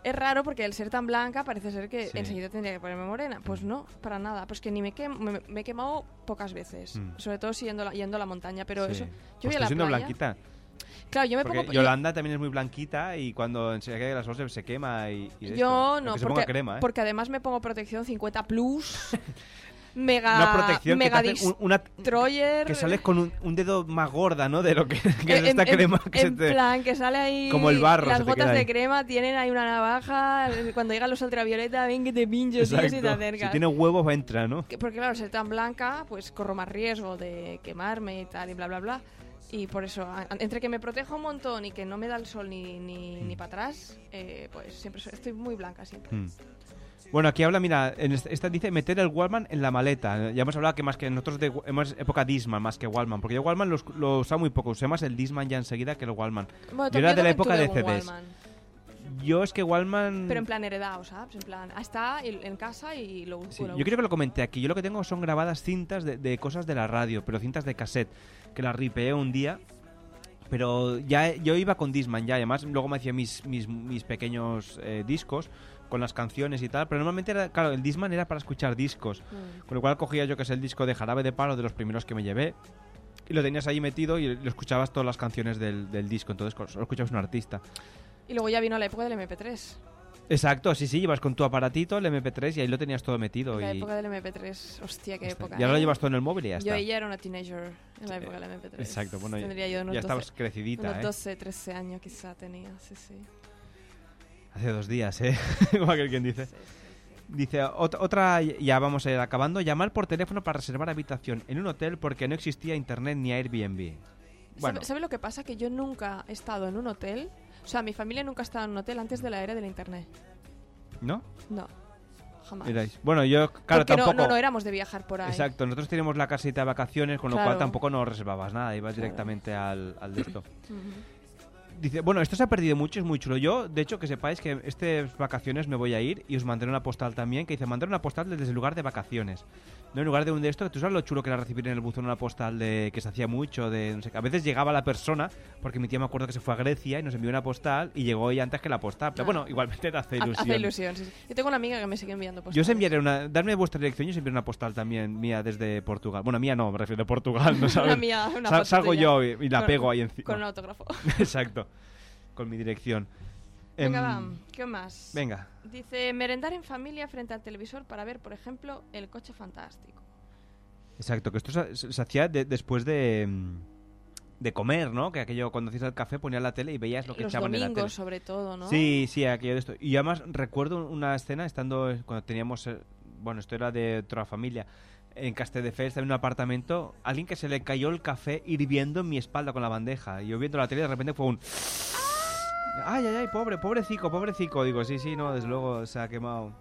Speaker 3: es raro porque al ser tan blanca parece ser que
Speaker 2: Sí.
Speaker 3: enseguida tendría que ponerme morena. Pues no, para nada. Pues que ni me, quemo, me, me he quemado pocas veces.
Speaker 2: Mm.
Speaker 3: Sobre todo si yendo, a la- yendo a la montaña. Pero
Speaker 2: Sí.
Speaker 3: eso.
Speaker 2: Pues
Speaker 3: Yo voy a la
Speaker 2: siendo
Speaker 3: playa.
Speaker 2: blanquita.
Speaker 3: Claro, yo me
Speaker 2: Porque
Speaker 3: pongo.
Speaker 2: Yolanda también es muy blanquita y cuando se cae la sol se, quema y, y
Speaker 3: Yo
Speaker 2: esto.
Speaker 3: no, porque,
Speaker 2: crema, ¿eh?
Speaker 3: porque además me pongo protección 50 plus. mega.
Speaker 2: Una protección
Speaker 3: mega
Speaker 2: que, hace una,
Speaker 3: destroyer.
Speaker 2: que sales con un, un dedo más gorda, ¿no? De lo que, que
Speaker 3: En-
Speaker 2: esta
Speaker 3: en-
Speaker 2: crema que
Speaker 3: en
Speaker 2: se te...
Speaker 3: plan, que sale ahí.
Speaker 2: Como el barro
Speaker 3: Las gotas de crema tienen ahí una navaja. Cuando llegan los ultravioleta, ven que te pincho, tío, si te acercas.
Speaker 2: Si tiene huevos entra, ¿no?
Speaker 3: Que- Porque, claro, ser tan blanca, pues corro más riesgo de quemarme y tal, y bla, bla, bla. Y por eso, entre que me protejo un montón y que no me da el sol ni, ni,
Speaker 2: Mm.
Speaker 3: ni para atrás, eh, pues siempre soy- estoy muy blanca siempre.
Speaker 2: Mm. Bueno, aquí habla, mira, en esta, esta dice meter el Wallman en la maleta. Ya hemos hablado que más que nosotros de, hemos época Disman más que Wallman, porque yo Wallman lo, lo usaba muy poco, usé más el Disman ya enseguida que el Wallman.
Speaker 3: Bueno,
Speaker 2: yo era de la época de CDs. Yo es que Wallman...
Speaker 3: Pero en plan heredado, ¿sabes? En plan, está en en casa y lo
Speaker 2: Sí,
Speaker 3: lo
Speaker 2: yo creo que lo comenté aquí. Yo lo que tengo son grabadas cintas de, de cosas de la radio, pero cintas de cassette, que las ripeé un día. Pero ya yo iba con Disman ya, además luego me hacía mis, mis, mis pequeños eh, discos con las canciones y tal, pero normalmente era, claro, el Disman era para escuchar discos,
Speaker 3: Mm.
Speaker 2: con lo cual cogía yo que es el disco de Jarabe de Palo de los primeros que me llevé y lo tenías ahí metido y lo escuchabas todas las canciones del, del disco, entonces solo escuchabas un artista.
Speaker 3: Y luego ya vino la época del MP3.
Speaker 2: Exacto, sí, sí, ibas con tu aparatito, el MP3 y ahí lo tenías todo metido.
Speaker 3: La
Speaker 2: y,
Speaker 3: época del MP3, hostia, qué época.
Speaker 2: y ahora lo
Speaker 3: ¿eh?
Speaker 2: llevas todo en el móvil y ya
Speaker 3: Yo ya era una teenager en la época del MP3.
Speaker 2: Exacto, bueno, ya-
Speaker 3: Tendría yo unos
Speaker 2: ya
Speaker 3: 12,
Speaker 2: estabas crecidita,
Speaker 3: unos
Speaker 2: ¿eh?
Speaker 3: 12, 13 años quizá tenía, sí, sí.
Speaker 2: Hace dos días, ¿eh? Como aquel quien dice. Dice, ot- otra, ya vamos a ir acabando, llamar por teléfono para reservar habitación en un hotel porque no existía internet ni Airbnb. Bueno,
Speaker 3: ¿Sabe, sabe lo que pasa? Que yo nunca he estado en un hotel, o sea, mi familia nunca ha estado en un hotel antes de la era del internet.
Speaker 2: ¿no?
Speaker 3: No, jamás.
Speaker 2: Miráis. Bueno, yo, claro,
Speaker 3: Porque no-
Speaker 2: tampoco...
Speaker 3: no, no éramos de viajar por ahí.
Speaker 2: Exacto, nosotros teníamos la casita de vacaciones, con lo
Speaker 3: Claro.
Speaker 2: cual tampoco nos reservabas nada, ibas directamente al, al de esto.
Speaker 3: Ujú.
Speaker 2: Dice, bueno, esto se ha perdido mucho, es muy chulo. Yo, de hecho, que sepáis que estas vacaciones me voy a ir y os mandaré una postal también, que dice, mandar una postal desde el lugar de vacaciones. No en lugar de un de esto, tú sabes lo chulo que era recibir en el buzón una postal de que se hacía mucho, de no sé qué. A veces llegaba la persona, porque mi tía me acuerdo que se fue a Grecia y nos envió una postal y llegó ella antes que la postal. Pero bueno, igualmente te hace
Speaker 3: Ha-
Speaker 2: ilusión.
Speaker 3: Hace ilusión, sí, sí. Yo tengo una amiga que me sigue enviando
Speaker 2: Yo os
Speaker 3: postales.
Speaker 2: enviaré una, darme vuestra dirección y os enviaré una postal también mía desde Portugal. Bueno, mía no, me refiero de Portugal, ¿no sabes?
Speaker 3: Una mía, una
Speaker 2: Sal- salgo yo y, y la
Speaker 3: Con-
Speaker 2: pego ahí encima.
Speaker 3: Con un autógrafo.
Speaker 2: Exacto, con mi dirección.
Speaker 3: Venga,
Speaker 2: Em,
Speaker 3: va, ¿qué más?
Speaker 2: Venga.
Speaker 3: Dice, merendar en familia frente al televisor para ver, por ejemplo, El Coche Fantástico.
Speaker 2: Exacto, que esto se, hacía de- después de, mm, de comer, ¿no? Que aquello cuando hacías el café ponías la tele y veías lo que
Speaker 3: Los
Speaker 2: echaban en la
Speaker 3: domingos,
Speaker 2: tele.
Speaker 3: sobre todo, ¿no?
Speaker 2: Sí, sí, aquello de esto. Y además recuerdo una escena estando cuando teníamos, eh, bueno, esto era de otra familia, en Castelldefels, en un apartamento, alguien que se le cayó el café hirviendo en mi espalda con la bandeja. Y yo viendo la tele de repente fue un... Ay, ay, ay, pobre, pobrecico, pobrecico. Digo, sí, sí, no, desde luego se ha quemado.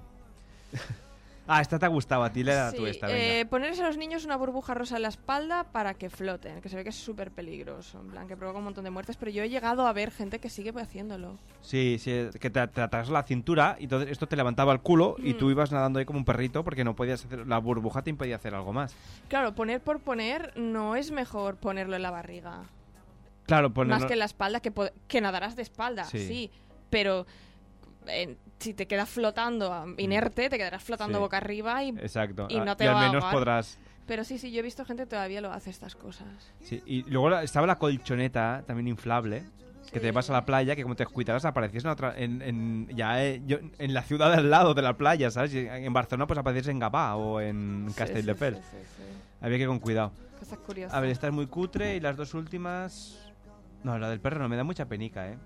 Speaker 2: ah, esta te ha gustado, a ti le da
Speaker 3: Sí,
Speaker 2: tú esta, venga.
Speaker 3: eh, ponerse a los niños una burbuja rosa en la espalda para que floten, que se ve que es súper peligroso, en plan, que provoca un montón de muertes, pero yo he llegado a ver gente que sigue haciéndolo.
Speaker 2: Sí, sí, que te, te atas la cintura y entonces esto te levantaba el culo y
Speaker 3: Mm.
Speaker 2: tú ibas nadando ahí como un perrito porque no podías hacer, la burbuja te impedía hacer algo más.
Speaker 3: Claro, poner por poner no es mejor ponerlo en la barriga.
Speaker 2: Claro, ponerlo-
Speaker 3: Más que en la espalda, que, que nadarás de espalda,
Speaker 2: Sí.
Speaker 3: sí, pero eh, si te quedas flotando um, inerte, te quedarás flotando
Speaker 2: Sí.
Speaker 3: boca arriba y,
Speaker 2: Exacto.
Speaker 3: y
Speaker 2: Ah,
Speaker 3: no te
Speaker 2: y al
Speaker 3: va
Speaker 2: menos podrás...
Speaker 3: Pero sí, sí, yo he visto gente que todavía lo hace estas cosas.
Speaker 2: Sí, y luego estaba la colchoneta, también inflable, que te vas a la playa, que como te cuidaras aparecías en, otra, en, en- ya eh, yo- en la ciudad al lado de la playa, ¿sabes? En Barcelona pues aparecías en Gavà o en
Speaker 3: Sí,
Speaker 2: Castelldefels.
Speaker 3: sí, sí, sí, sí.
Speaker 2: Había que ir con cuidado.
Speaker 3: Cosas curiosas.
Speaker 2: A ver, esta es muy cutre y las dos últimas... No, la del perro no, me da mucha penica, ¿eh?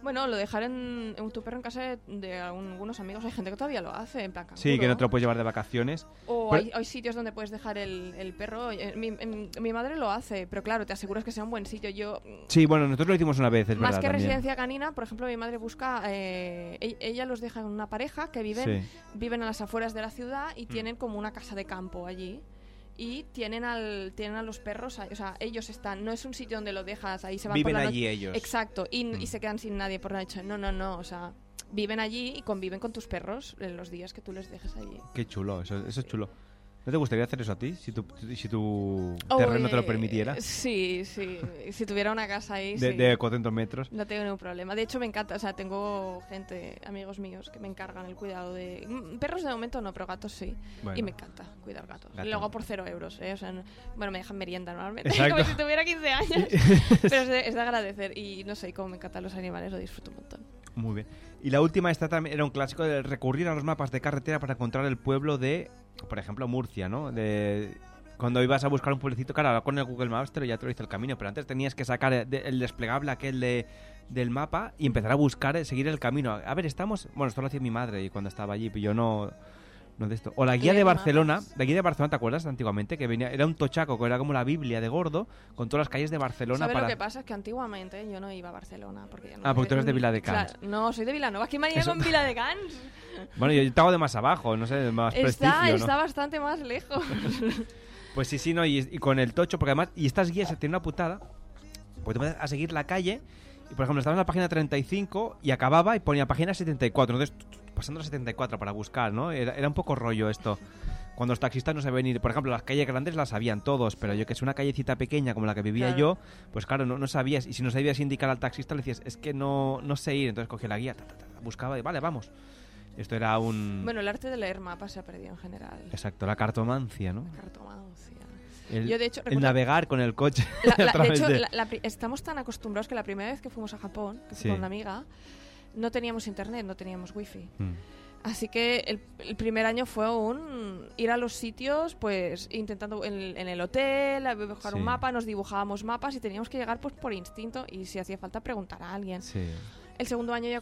Speaker 3: Bueno, lo dejar en, en tu perro en casa de, algunos amigos. Hay gente que todavía lo hace, en plan
Speaker 2: Sí, que no te lo puedes llevar de vacaciones.
Speaker 3: O
Speaker 2: Pero-
Speaker 3: hay, hay sitios donde puedes dejar el, el perro. Eh, Mi, em, mi madre lo hace, pero claro, te aseguras que sea un buen sitio. Yo,
Speaker 2: Sí, bueno, nosotros lo hicimos una vez, es
Speaker 3: más
Speaker 2: verdad.
Speaker 3: que
Speaker 2: también.
Speaker 3: residencia canina, por ejemplo, mi madre busca. eh, e- ella los deja en una pareja que viven,
Speaker 2: Sí.
Speaker 3: viven a las afueras de la ciudad y
Speaker 2: Mm.
Speaker 3: tienen como una casa de campo allí. Y tienen al tienen a los perros, o sea, ellos están, no es un sitio donde lo dejas, ahí se van
Speaker 2: Viven
Speaker 3: por la
Speaker 2: allí
Speaker 3: noche.
Speaker 2: ellos.
Speaker 3: Exacto, y,
Speaker 2: Mm.
Speaker 3: y se quedan sin nadie por la noche. No, no, no, o sea, viven allí y conviven con tus perros en los días que tú les dejes allí.
Speaker 2: Qué chulo, eso, eso es chulo. ¿No te gustaría hacer eso a ti? Si tu, si tu terreno te lo permitiera.
Speaker 3: Sí, sí. Si tuviera una casa ahí,
Speaker 2: De,
Speaker 3: sí.
Speaker 2: de 400 metros.
Speaker 3: No tengo ningún problema. De hecho, me encanta. O sea, tengo gente, amigos míos, que me encargan el cuidado de. mm, Perros de momento no, pero gatos sí.
Speaker 2: Bueno.
Speaker 3: Y me encanta cuidar gatos.
Speaker 2: Gato.
Speaker 3: Lo hago por cero euros, ¿eh? O sea, no- bueno, me dejan merienda normalmente. Como si tuviera 15 años. pero es de, es de agradecer. Y no sé, como me encantan los animales, lo disfruto un montón.
Speaker 2: Muy bien. Y la última esta también era un clásico de recurrir a los mapas de carretera para encontrar el pueblo de, por ejemplo, Murcia, ¿no? De cuando ibas a buscar un pueblecito, claro, con el Google Maps ya te lo hizo el camino, pero antes tenías que sacar el desplegable aquel de, del mapa y empezar a buscar, eh, seguir el camino. A ver, estamos, bueno, esto lo hacía mi madre y cuando estaba allí, pero yo no no de esto. O la guía de Barcelona, la guía de Barcelona, ¿te acuerdas antiguamente? Que venía, era un tochaco, que era como la Biblia de gordo, con todas las calles de Barcelona
Speaker 3: ¿Sabes
Speaker 2: para...
Speaker 3: lo que pasa? Es que antiguamente yo no iba a Barcelona. Porque no
Speaker 2: Ah, porque tú eres de
Speaker 3: no-
Speaker 2: Viladecans.
Speaker 3: Claro, no, soy de Vilanova. ¿Qué manía
Speaker 2: Eso-
Speaker 3: con Viladecans?
Speaker 2: Bueno, yo estaba de más abajo, no sé, de más
Speaker 3: Está,
Speaker 2: prestigio, ¿no?
Speaker 3: está bastante más lejos.
Speaker 2: Pues sí, sí, no, y, y con el tocho, porque además, y estas guías tienen una putada, porque te vas a seguir la calle, y por ejemplo, estaba en la página 35 y acababa y ponía página 74, entonces pasando a 74 para buscar, ¿no? Era, era un poco rollo esto. Cuando los taxistas no sabían ir, por ejemplo, las calles grandes las sabían todos, pero yo que es una callecita pequeña como la que vivía
Speaker 3: Claro.
Speaker 2: yo, pues claro, no, no sabías. Y si no sabías indicar al taxista, le decías, es que no, no sé ir. Entonces cogía la guía, ta, ta, ta, buscaba y vale, vamos. Esto era un.
Speaker 3: Bueno, el arte de leer mapas se ha perdido en general.
Speaker 2: Exacto, la cartomancia, ¿no?
Speaker 3: Cartomancia.
Speaker 2: El,
Speaker 3: Yo, de hecho,
Speaker 2: el
Speaker 3: recuerdo-
Speaker 2: navegar con el coche.
Speaker 3: La-
Speaker 2: a
Speaker 3: la- de hecho,
Speaker 2: de-
Speaker 3: la- estamos tan acostumbrados que la primera vez que fuimos a Japón, que fui
Speaker 2: Sí.
Speaker 3: con una amiga, no teníamos internet, no teníamos wifi.
Speaker 2: Mm.
Speaker 3: Así que el, el primer año fue un ir a los sitios, pues intentando en, el- en el hotel, dibujar
Speaker 2: Sí.
Speaker 3: un mapa, nos dibujábamos mapas y teníamos que llegar pues por instinto y si hacía falta preguntar a alguien.
Speaker 2: Sí.
Speaker 3: El segundo año ya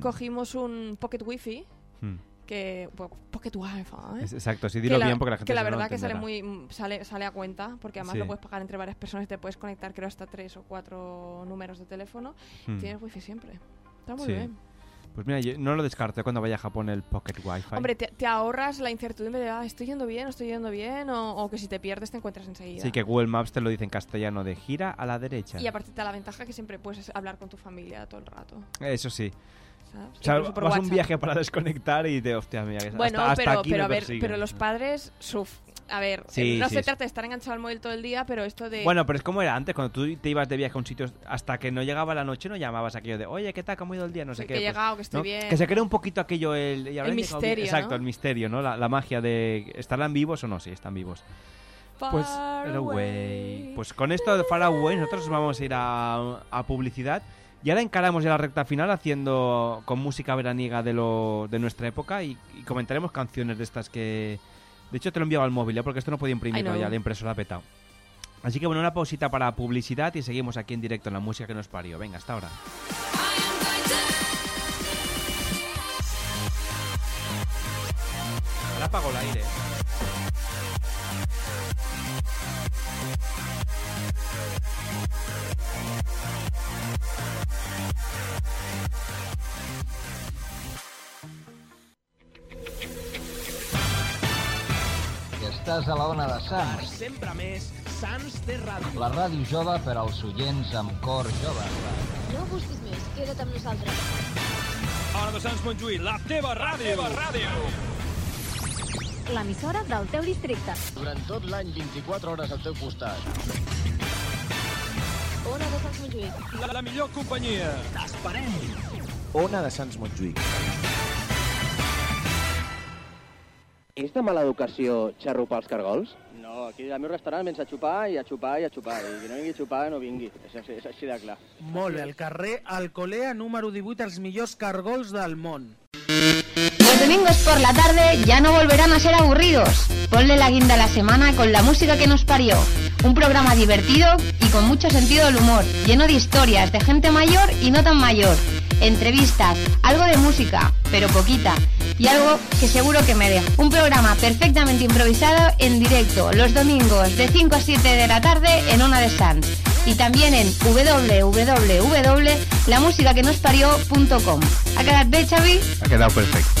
Speaker 3: cogimos un pocket wifi
Speaker 2: Mm.
Speaker 3: Que bueno, pocket wifi ¿eh?
Speaker 2: Es- exacto, sí, dilo
Speaker 3: la-
Speaker 2: bien porque la gente
Speaker 3: que la
Speaker 2: si no,
Speaker 3: verdad que sale muy sale sale a cuenta porque además
Speaker 2: Sí.
Speaker 3: lo puedes pagar entre varias personas y te puedes conectar creo hasta tres o cuatro números de teléfono
Speaker 2: Mm.
Speaker 3: tienes wifi siempre está muy
Speaker 2: Sí.
Speaker 3: bien
Speaker 2: Pues mira, yo no lo descarto cuando vaya a Japón el Pocket Wi-Fi.
Speaker 3: hombre te, te ahorras la incertidumbre de ah, estoy yendo bien estoy yendo bien o, o que si te pierdes te encuentras enseguida
Speaker 2: Sí, que Google Maps te lo dice en castellano de gira a la derecha.
Speaker 3: y aparte te da la ventaja que siempre puedes hablar con tu familia todo el rato
Speaker 2: Eso sí.
Speaker 3: ¿Sabes?
Speaker 2: O sea, vas un viaje para desconectar y de hostia, mira, que
Speaker 3: Bueno,
Speaker 2: hasta, hasta
Speaker 3: pero,
Speaker 2: aquí
Speaker 3: pero a ver, pero los padres, a ver,
Speaker 2: Sí,
Speaker 3: no
Speaker 2: sí,
Speaker 3: se trata de estar enganchado al móvil todo el día, pero esto de...
Speaker 2: Bueno, pero es como era antes, cuando tú te ibas de viaje a un sitio hasta que no llegaba la noche, no llamabas aquello de, oye, ¿qué tal? ¿Cómo ha ido el día? No sé
Speaker 3: Sí,
Speaker 2: qué.
Speaker 3: que he
Speaker 2: pues,
Speaker 3: llegado, que estoy
Speaker 2: ¿no?
Speaker 3: bien.
Speaker 2: Que se crea un poquito aquello, el,
Speaker 3: El misterio,
Speaker 2: Exacto,
Speaker 3: ¿no?
Speaker 2: el misterio, ¿no? La, la magia de, ¿estarán vivos o no? Sí, están vivos. Pues,
Speaker 3: Far
Speaker 2: away. Pues con esto de Far Away, nosotros vamos a ir a, a publicidad. Y ahora encaramos ya la recta final haciendo con música veraniega de, lo, de nuestra época y, y comentaremos canciones de estas que... De hecho, te lo he enviado al móvil, ¿eh? porque esto no podía imprimirlo ya, la impresora ha petado. Así que bueno, una pausita para publicidad y seguimos aquí en directo en la música que nos parió. Venga, hasta ahora. Ahora apago el aire.
Speaker 13: Estàs a la ona de Sants.
Speaker 14: Sempre més Sants de ràdio.
Speaker 13: La ràdio jove per als oients amb cor jove.
Speaker 15: No busquis més, queda't amb nosaltres.
Speaker 14: Ona de Sants Montjuïc, la teva ràdio. La teva ràdio.
Speaker 15: L'emissora del teu districte.
Speaker 13: Durant tot l'any, 24 hores al teu costat.
Speaker 15: Ona de Sants Montjuïc.
Speaker 14: La, la millor companyia. T'esperem.
Speaker 16: Ona de Sants Montjuïc.
Speaker 17: És de mala educació xarrupar els cargols?
Speaker 18: No, aquí al meu restaurant vens a xupar i a xupar i a xupar. I qui no vingui a xupar no vingui. És, és, és així de clar.
Speaker 19: Molt bé, al carrer Alcolea número 18, els millors cargols del món.
Speaker 1: Domingos por la tarde ya no volverán a ser aburridos. Ponle la guinda a la semana con la música que nos parió. Un programa divertido y con mucho sentido del humor, lleno de historias de gente mayor y no tan mayor. Entrevistas, algo de música, pero poquita. Y algo que seguro que me dejo. Un programa perfectamente improvisado en directo los domingos de 5 a 7 de la tarde en Ona de Sans. Y también en www.lamusicaquenosparió.com. ¿Ha quedado bien, Xavi?
Speaker 2: Ha quedado perfecto.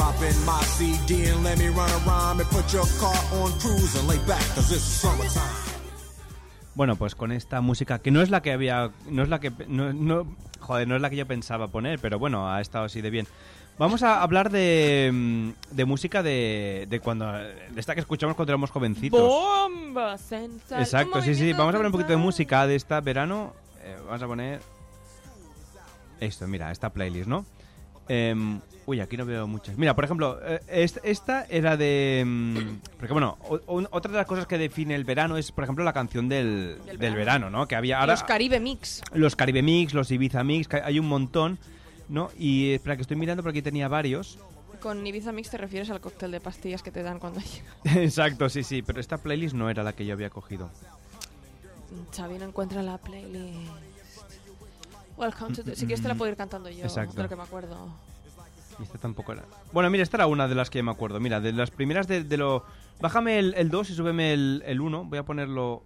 Speaker 20: Pop in my CD and let me run a rhyme and put your car on cruise and lay back, cause it's summertime.
Speaker 2: Bueno, pues con esta música que no es la que había, no es la que, no, no- joder, no es la que yo pensaba poner, pero bueno, ha estado así de bien. Vamos a hablar de, mm, de música de, de cuando, de esta que escuchamos cuando éramos jovencitos.
Speaker 3: ¡Bomba! Sensación,
Speaker 2: Exacto, sí, sí. Vamos a hablar un poquito de
Speaker 3: sensual.
Speaker 2: música de esta verano. Eh, vamos a poner esto, mira, esta playlist, ¿no? Em, uy, aquí no veo muchas. Mira, por ejemplo, eh, est- esta era de... mm, Porque bueno, otra de las cosas que define el verano es, por ejemplo, la canción del, del,
Speaker 3: verano.
Speaker 2: verano. ¿no? Que había ahora...
Speaker 3: Los Caribe Mix.
Speaker 2: los Caribe Mix, los Ibiza Mix, que hay un montón, ¿no? Y espera, que estoy mirando porque aquí tenía varios.
Speaker 3: Con Ibiza Mix te refieres al cóctel de pastillas que te dan cuando llegas.
Speaker 2: Exacto, sí, sí, pero esta playlist no era la que yo había cogido.
Speaker 3: Xavi no encuentra la playlist. Welcome to the... Si quieres te la puedo ir cantando yo,
Speaker 2: Exacto.
Speaker 3: de lo que me acuerdo.
Speaker 2: Y esta tampoco era. Bueno, mira, esta era una de las que me acuerdo. Mira, de las primeras de, de lo. Bájame el 2 y súbeme el 1. Voy a ponerlo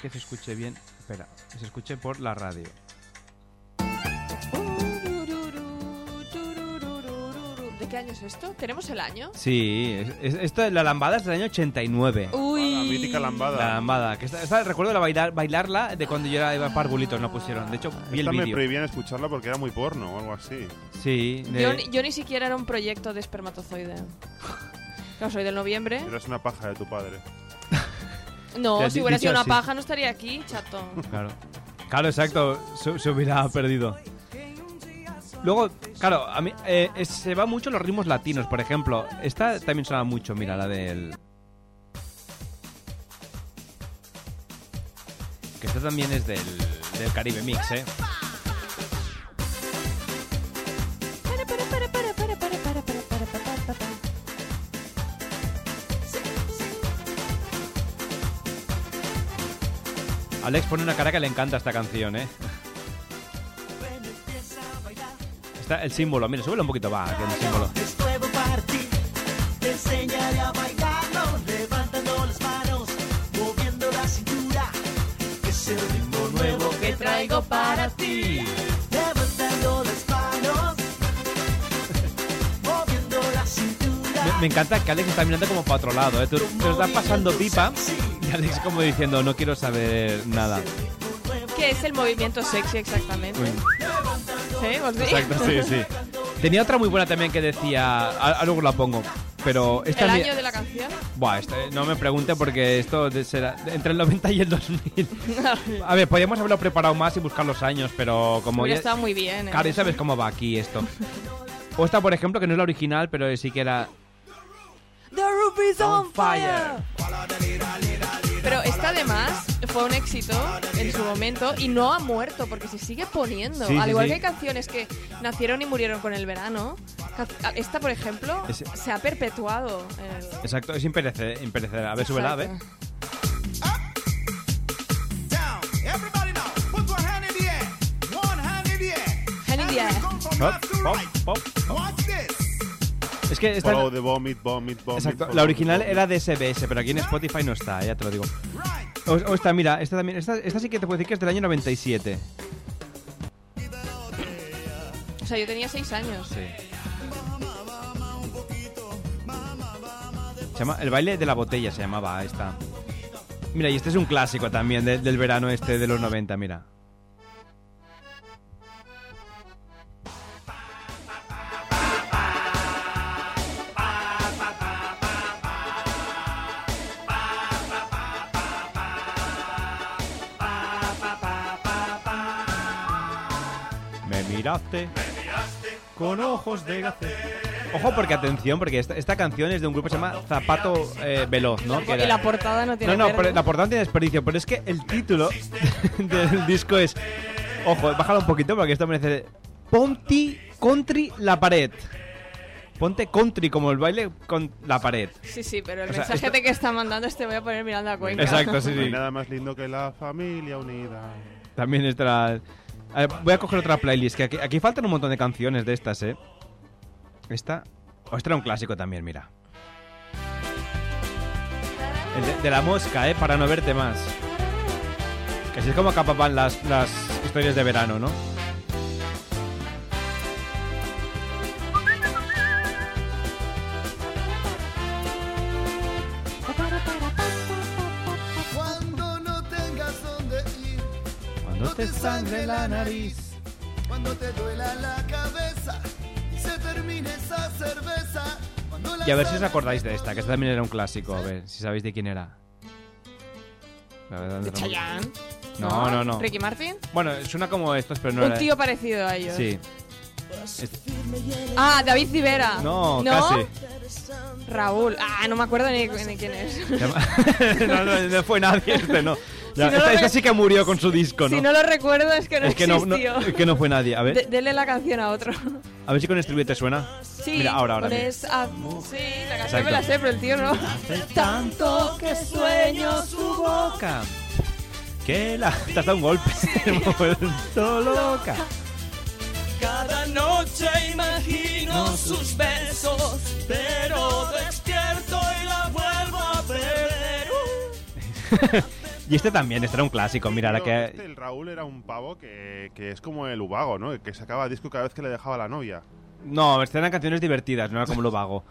Speaker 2: que se escuche bien. Espera, que se escuche por la radio.
Speaker 3: Qué año es esto? ¿Tenemos el año?
Speaker 2: Sí, es- es- esto la lambada es del año 89.
Speaker 3: Uy.
Speaker 4: La mítica lambada.
Speaker 2: La lambada. Que esta, esta recuerdo la bailar, bailarla de cuando yo era iba a Parvulitos, no pusieron. De hecho, vi el
Speaker 4: Esta me
Speaker 2: vídeo.
Speaker 4: prohibían escucharla porque era muy porno o algo así.
Speaker 2: Sí, de-
Speaker 3: Yo, ni- yo ni siquiera era un proyecto de espermatozoide. Claro, soy del noviembre.
Speaker 4: Eras una paja de tu padre.
Speaker 3: No,
Speaker 2: has
Speaker 3: si hubiera
Speaker 2: dicho
Speaker 3: sido una
Speaker 2: así.
Speaker 3: paja no estaría aquí, chato.
Speaker 2: Claro. Claro, exacto. Se, se hubiera perdido. Luego, claro, a mí eh, es- se va mucho los ritmos latinos, por ejemplo. Esta también suena mucho, mira, la del. Que esta también es del, del Caribe Mix, ¿eh? Alex pone una cara que le encanta esta canción, ¿eh? Está el símbolo, mira, súbelo un poquito, va, que el símbolo.
Speaker 21: Traigo para ti. Levantando las manos, moviendo la cintura.
Speaker 2: Me, me encanta que Alex está mirando como para otro lado, ¿eh? Tú, te lo estás pasando pipa y Alex como diciendo, no quiero saber nada.
Speaker 3: ¿Qué es el movimiento sexy exactamente?
Speaker 2: Uy.
Speaker 3: ¿Vos sí?
Speaker 2: Exacto, sí, sí. Tenía otra muy buena también que decía, a- a luego la pongo, pero esta
Speaker 3: ¿El
Speaker 2: mi-
Speaker 3: año de la canción?
Speaker 2: Buah, este, no me pregunte porque esto de- será entre el 90 y el 2000. A ver, podríamos haberlo preparado más y buscar los años, pero como
Speaker 3: Hubiera
Speaker 2: ya...
Speaker 3: estado muy bien. ¿eh?
Speaker 2: Claro, ya sabes cómo va aquí esto. O esta, por ejemplo, que no es la original, pero sí que era...
Speaker 3: The roof is on fire. Pero esta además fue un éxito en su momento y no ha muerto porque se sigue poniendo.
Speaker 2: Sí,
Speaker 3: Al
Speaker 2: sí,
Speaker 3: igual
Speaker 2: sí.
Speaker 3: que hay canciones que nacieron y murieron con el verano, esta, por ejemplo, se ha perpetuado. el-
Speaker 2: Exacto, es imperecedera. A ver, súbela, a ver.
Speaker 21: Down. Everybody now, put your hand in the air. One hand in the air.
Speaker 3: Hand in the air.
Speaker 21: Come from
Speaker 2: Pop, pop, pop. Es que esta...
Speaker 4: Follow the vomit, vomit, vomit.
Speaker 2: Exacto, la
Speaker 4: the
Speaker 2: original
Speaker 4: vomit.
Speaker 2: era de SBS, pero aquí en Spotify no está, ya te lo digo. O, o esta, mira, esta también, esta, esta sí que te puedo decir que es del año 97.
Speaker 3: O sea, yo tenía seis años.
Speaker 2: Sí. Se llama El baile de la botella se llamaba esta. Mira, y este es un clásico también de- del verano este de los 90, mira. Me miraste con ojos de gacé. Ojo, porque atención, porque esta, esta canción es de un grupo que se llama Zapato eh, Veloz, ¿no? Que
Speaker 3: Y la portada no tiene
Speaker 2: No, pero la portada no tiene desperdicio, pero es que el título del disco es. Ojo, bájalo un poquito porque esto merece. Ponti Country la pared. Ponte country como el baile con la pared.
Speaker 3: Sí, sí, pero el
Speaker 2: O sea,
Speaker 3: mensaje
Speaker 2: esto-
Speaker 3: que está mandando este voy a poner mirando a Cuenca.
Speaker 2: Exacto, sí,
Speaker 4: No hay
Speaker 2: sí.
Speaker 4: nada más lindo que la familia unida.
Speaker 2: También estará. Voy a coger otra playlist, que aquí, faltan un montón de canciones de estas, ¿eh? Esta. O esta era un clásico también, mira. De, la mosca, ¿eh? Para no verte más. Que así es como acapaban las, las historias de verano, ¿no?
Speaker 21: Cuando
Speaker 2: te sangre la nariz.
Speaker 21: cuando te duela la cabeza y se termine esa cerveza. Cuando la
Speaker 2: Y a ver si os acordáis de esta, que esta también era un clásico. A ver si sabéis de quién era. A ver, ¿dónde
Speaker 3: De Chayanne.
Speaker 2: No, no, no.
Speaker 3: ¿Ricky Martin?
Speaker 2: Bueno, suena como estos, pero no
Speaker 3: Un
Speaker 2: era-
Speaker 3: tío parecido a ellos.
Speaker 2: Sí. Es-
Speaker 3: Ah, David Civera.
Speaker 2: No, casi.
Speaker 3: Raúl. Ah, no me acuerdo ni, ni quién es.
Speaker 2: no, no, no fue nadie este, no. Ya,
Speaker 3: Si no
Speaker 2: esta, esta sí que murió con su disco, ¿no?
Speaker 3: Si no lo recuerdo es que no
Speaker 2: es que no, no-
Speaker 3: existió.
Speaker 2: es que no fue nadie. A ver,
Speaker 3: De- dele la canción a otro.
Speaker 2: a ver si con estribillo te suena.
Speaker 3: Sí,
Speaker 2: Mira, ahora, ahora.
Speaker 3: con
Speaker 2: mira.
Speaker 3: esa- Sí, la canción
Speaker 2: Exacto.
Speaker 3: me la sé, pero el tío no. Tanto que sueño su boca.
Speaker 2: Que la... Te has dado un golpe. Vuelto loca.
Speaker 21: Cada noche imagino sus besos, pero despierto y la vuelvo a perder.
Speaker 2: y este también, este era un clásico. Mira, que...
Speaker 4: este, el Raúl era un pavo que, que es como el Ubago, ¿no? Que sacaba disco cada vez que le dejaba la novia.
Speaker 2: No, estas eran canciones divertidas, no era como lo vago.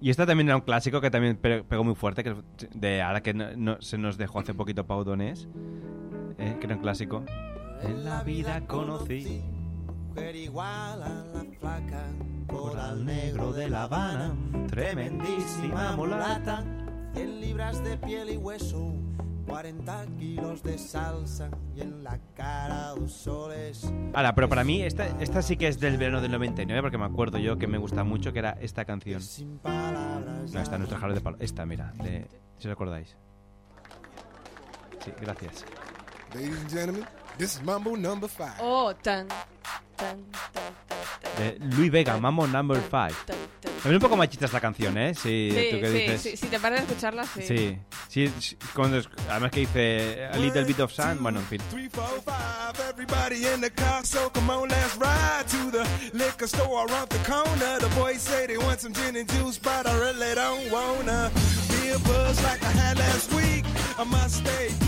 Speaker 2: Y esta también era un clásico que también pe- pegó muy fuerte, que de ahora que no- no- se nos dejó hace poquito Pau Donés, eh, que era un clásico. En la vida conocí
Speaker 21: Mujer igual a la flaca,
Speaker 2: coral negro de La Habana, tremendísima mulata.
Speaker 21: 100 libras de piel y hueso, 40 kilos de salsa y en la cara dos soles.
Speaker 2: Ahora, pero para mí esta, esta sí que es del verano del 99, porque me acuerdo yo que me gusta mucho que era esta canción. No, esta no es Jaro de Palo. Esta, mira, de, si os acordáis. Sí, gracias.
Speaker 22: Ladies and gentlemen, this is Mambo number five.
Speaker 3: Oh, tan, tan,
Speaker 2: De Luis Vega, Mambo Number 5. También un poco machista esta canción, ¿eh? Sí,
Speaker 3: Sí,
Speaker 2: ¿tú qué
Speaker 3: sí,
Speaker 2: dices?
Speaker 3: sí, si te paras a escucharla, sí.
Speaker 2: Sí, sí, sí, cuando es- además que dice A Little Bit of Sun, bueno, en fin.
Speaker 22: Everybody in the car, so come on, let's ride to the liquor store around the corner. The boys say they want some gin and juice, but I really don't wanna be a buzz like I had last week. I must stay deep,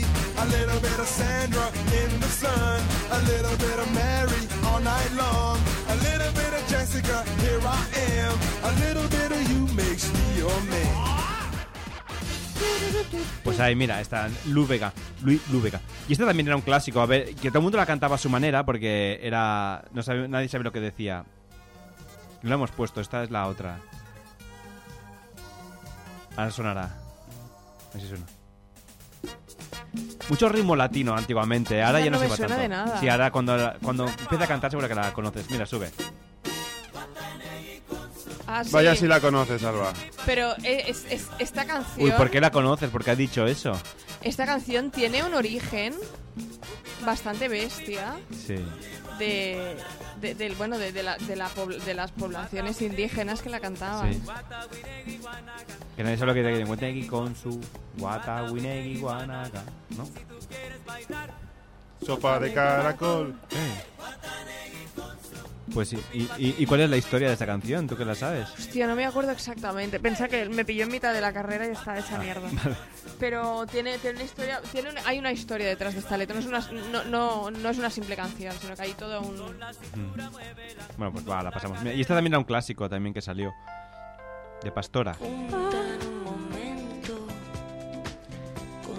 Speaker 22: A little bit of Sandra in the sun. A little bit of Mary all night long. A little bit of Jessica, here I am. A little bit of you makes me your man.
Speaker 2: Pues ahí, mira, está Lu Vega, Luis Lu Vega. Y esta también era un clásico, a ver, que todo el mundo la cantaba a su manera porque era... No sabe, nadie sabe lo que decía. Lo hemos puesto, esta es la otra. Ahora sonará. A ver si suena. Mucho ritmo latino antiguamente, ahora ya no,
Speaker 3: no
Speaker 2: se
Speaker 3: me
Speaker 2: va
Speaker 3: suena
Speaker 2: tanto.
Speaker 3: de nada.
Speaker 2: Sí, ahora cuando, cuando empieza a cantar seguro que la conoces. Mira, sube.
Speaker 3: Ah, sí.
Speaker 4: Vaya si la conoces, Alba.
Speaker 3: Pero eh, es- es- esta canción.
Speaker 2: Uy, ¿por qué la conoces? ¿Por qué ha dicho eso?
Speaker 3: Esta canción tiene un origen bastante bestia
Speaker 2: Sí.
Speaker 3: de, de- del bueno de, de la- de la de las poblaciones indígenas que la cantaban.
Speaker 2: Sí. Que nadie sabe lo que dice. Guategui con su guata, winegi, guanaga, ¿no?
Speaker 4: Sopa de caracol.
Speaker 2: Pues sí. ¿Y, y, y cuál es la historia de esta canción? ¿Tú que la sabes?
Speaker 3: Hostia, no me acuerdo exactamente. Pensá que me pilló en mitad de la carrera y está hecha mierda.
Speaker 2: Ah, Vale.
Speaker 3: Pero tiene, tiene una historia, tiene una- hay una historia detrás de esta letra. No es, una, no, no, no es una simple canción, sino que hay todo un...
Speaker 2: Mm. Bueno, pues va, la pasamos. Mira, y esta también era un clásico también que salió. De Pastora.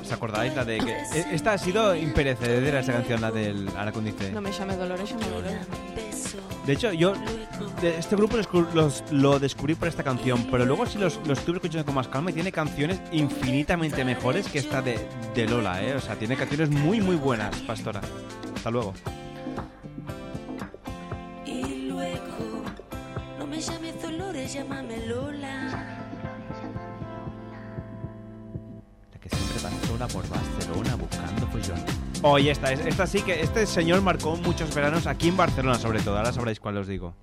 Speaker 2: ¿Os acordáis la de que e- esta ha sido imperecedera esta canción la del ahora con dice
Speaker 3: No me llame Dolores, llame Dolores.
Speaker 2: De hecho, yo de este grupo los- lo descubrí por esta canción, pero luego sí los, los estuve escuchando con más calma y tiene canciones infinitamente mejores que esta de, de Lola, ¿eh? O sea, tiene canciones muy, muy buenas, Pastora. Hasta luego.
Speaker 23: Y luego, no me llames Dolores, llámame Lola.
Speaker 2: Por Barcelona buscando follón. Oye, esta, es- esta sí que este señor marcó muchos veranos aquí en Barcelona, sobre todo. Ahora sabréis cuál os digo.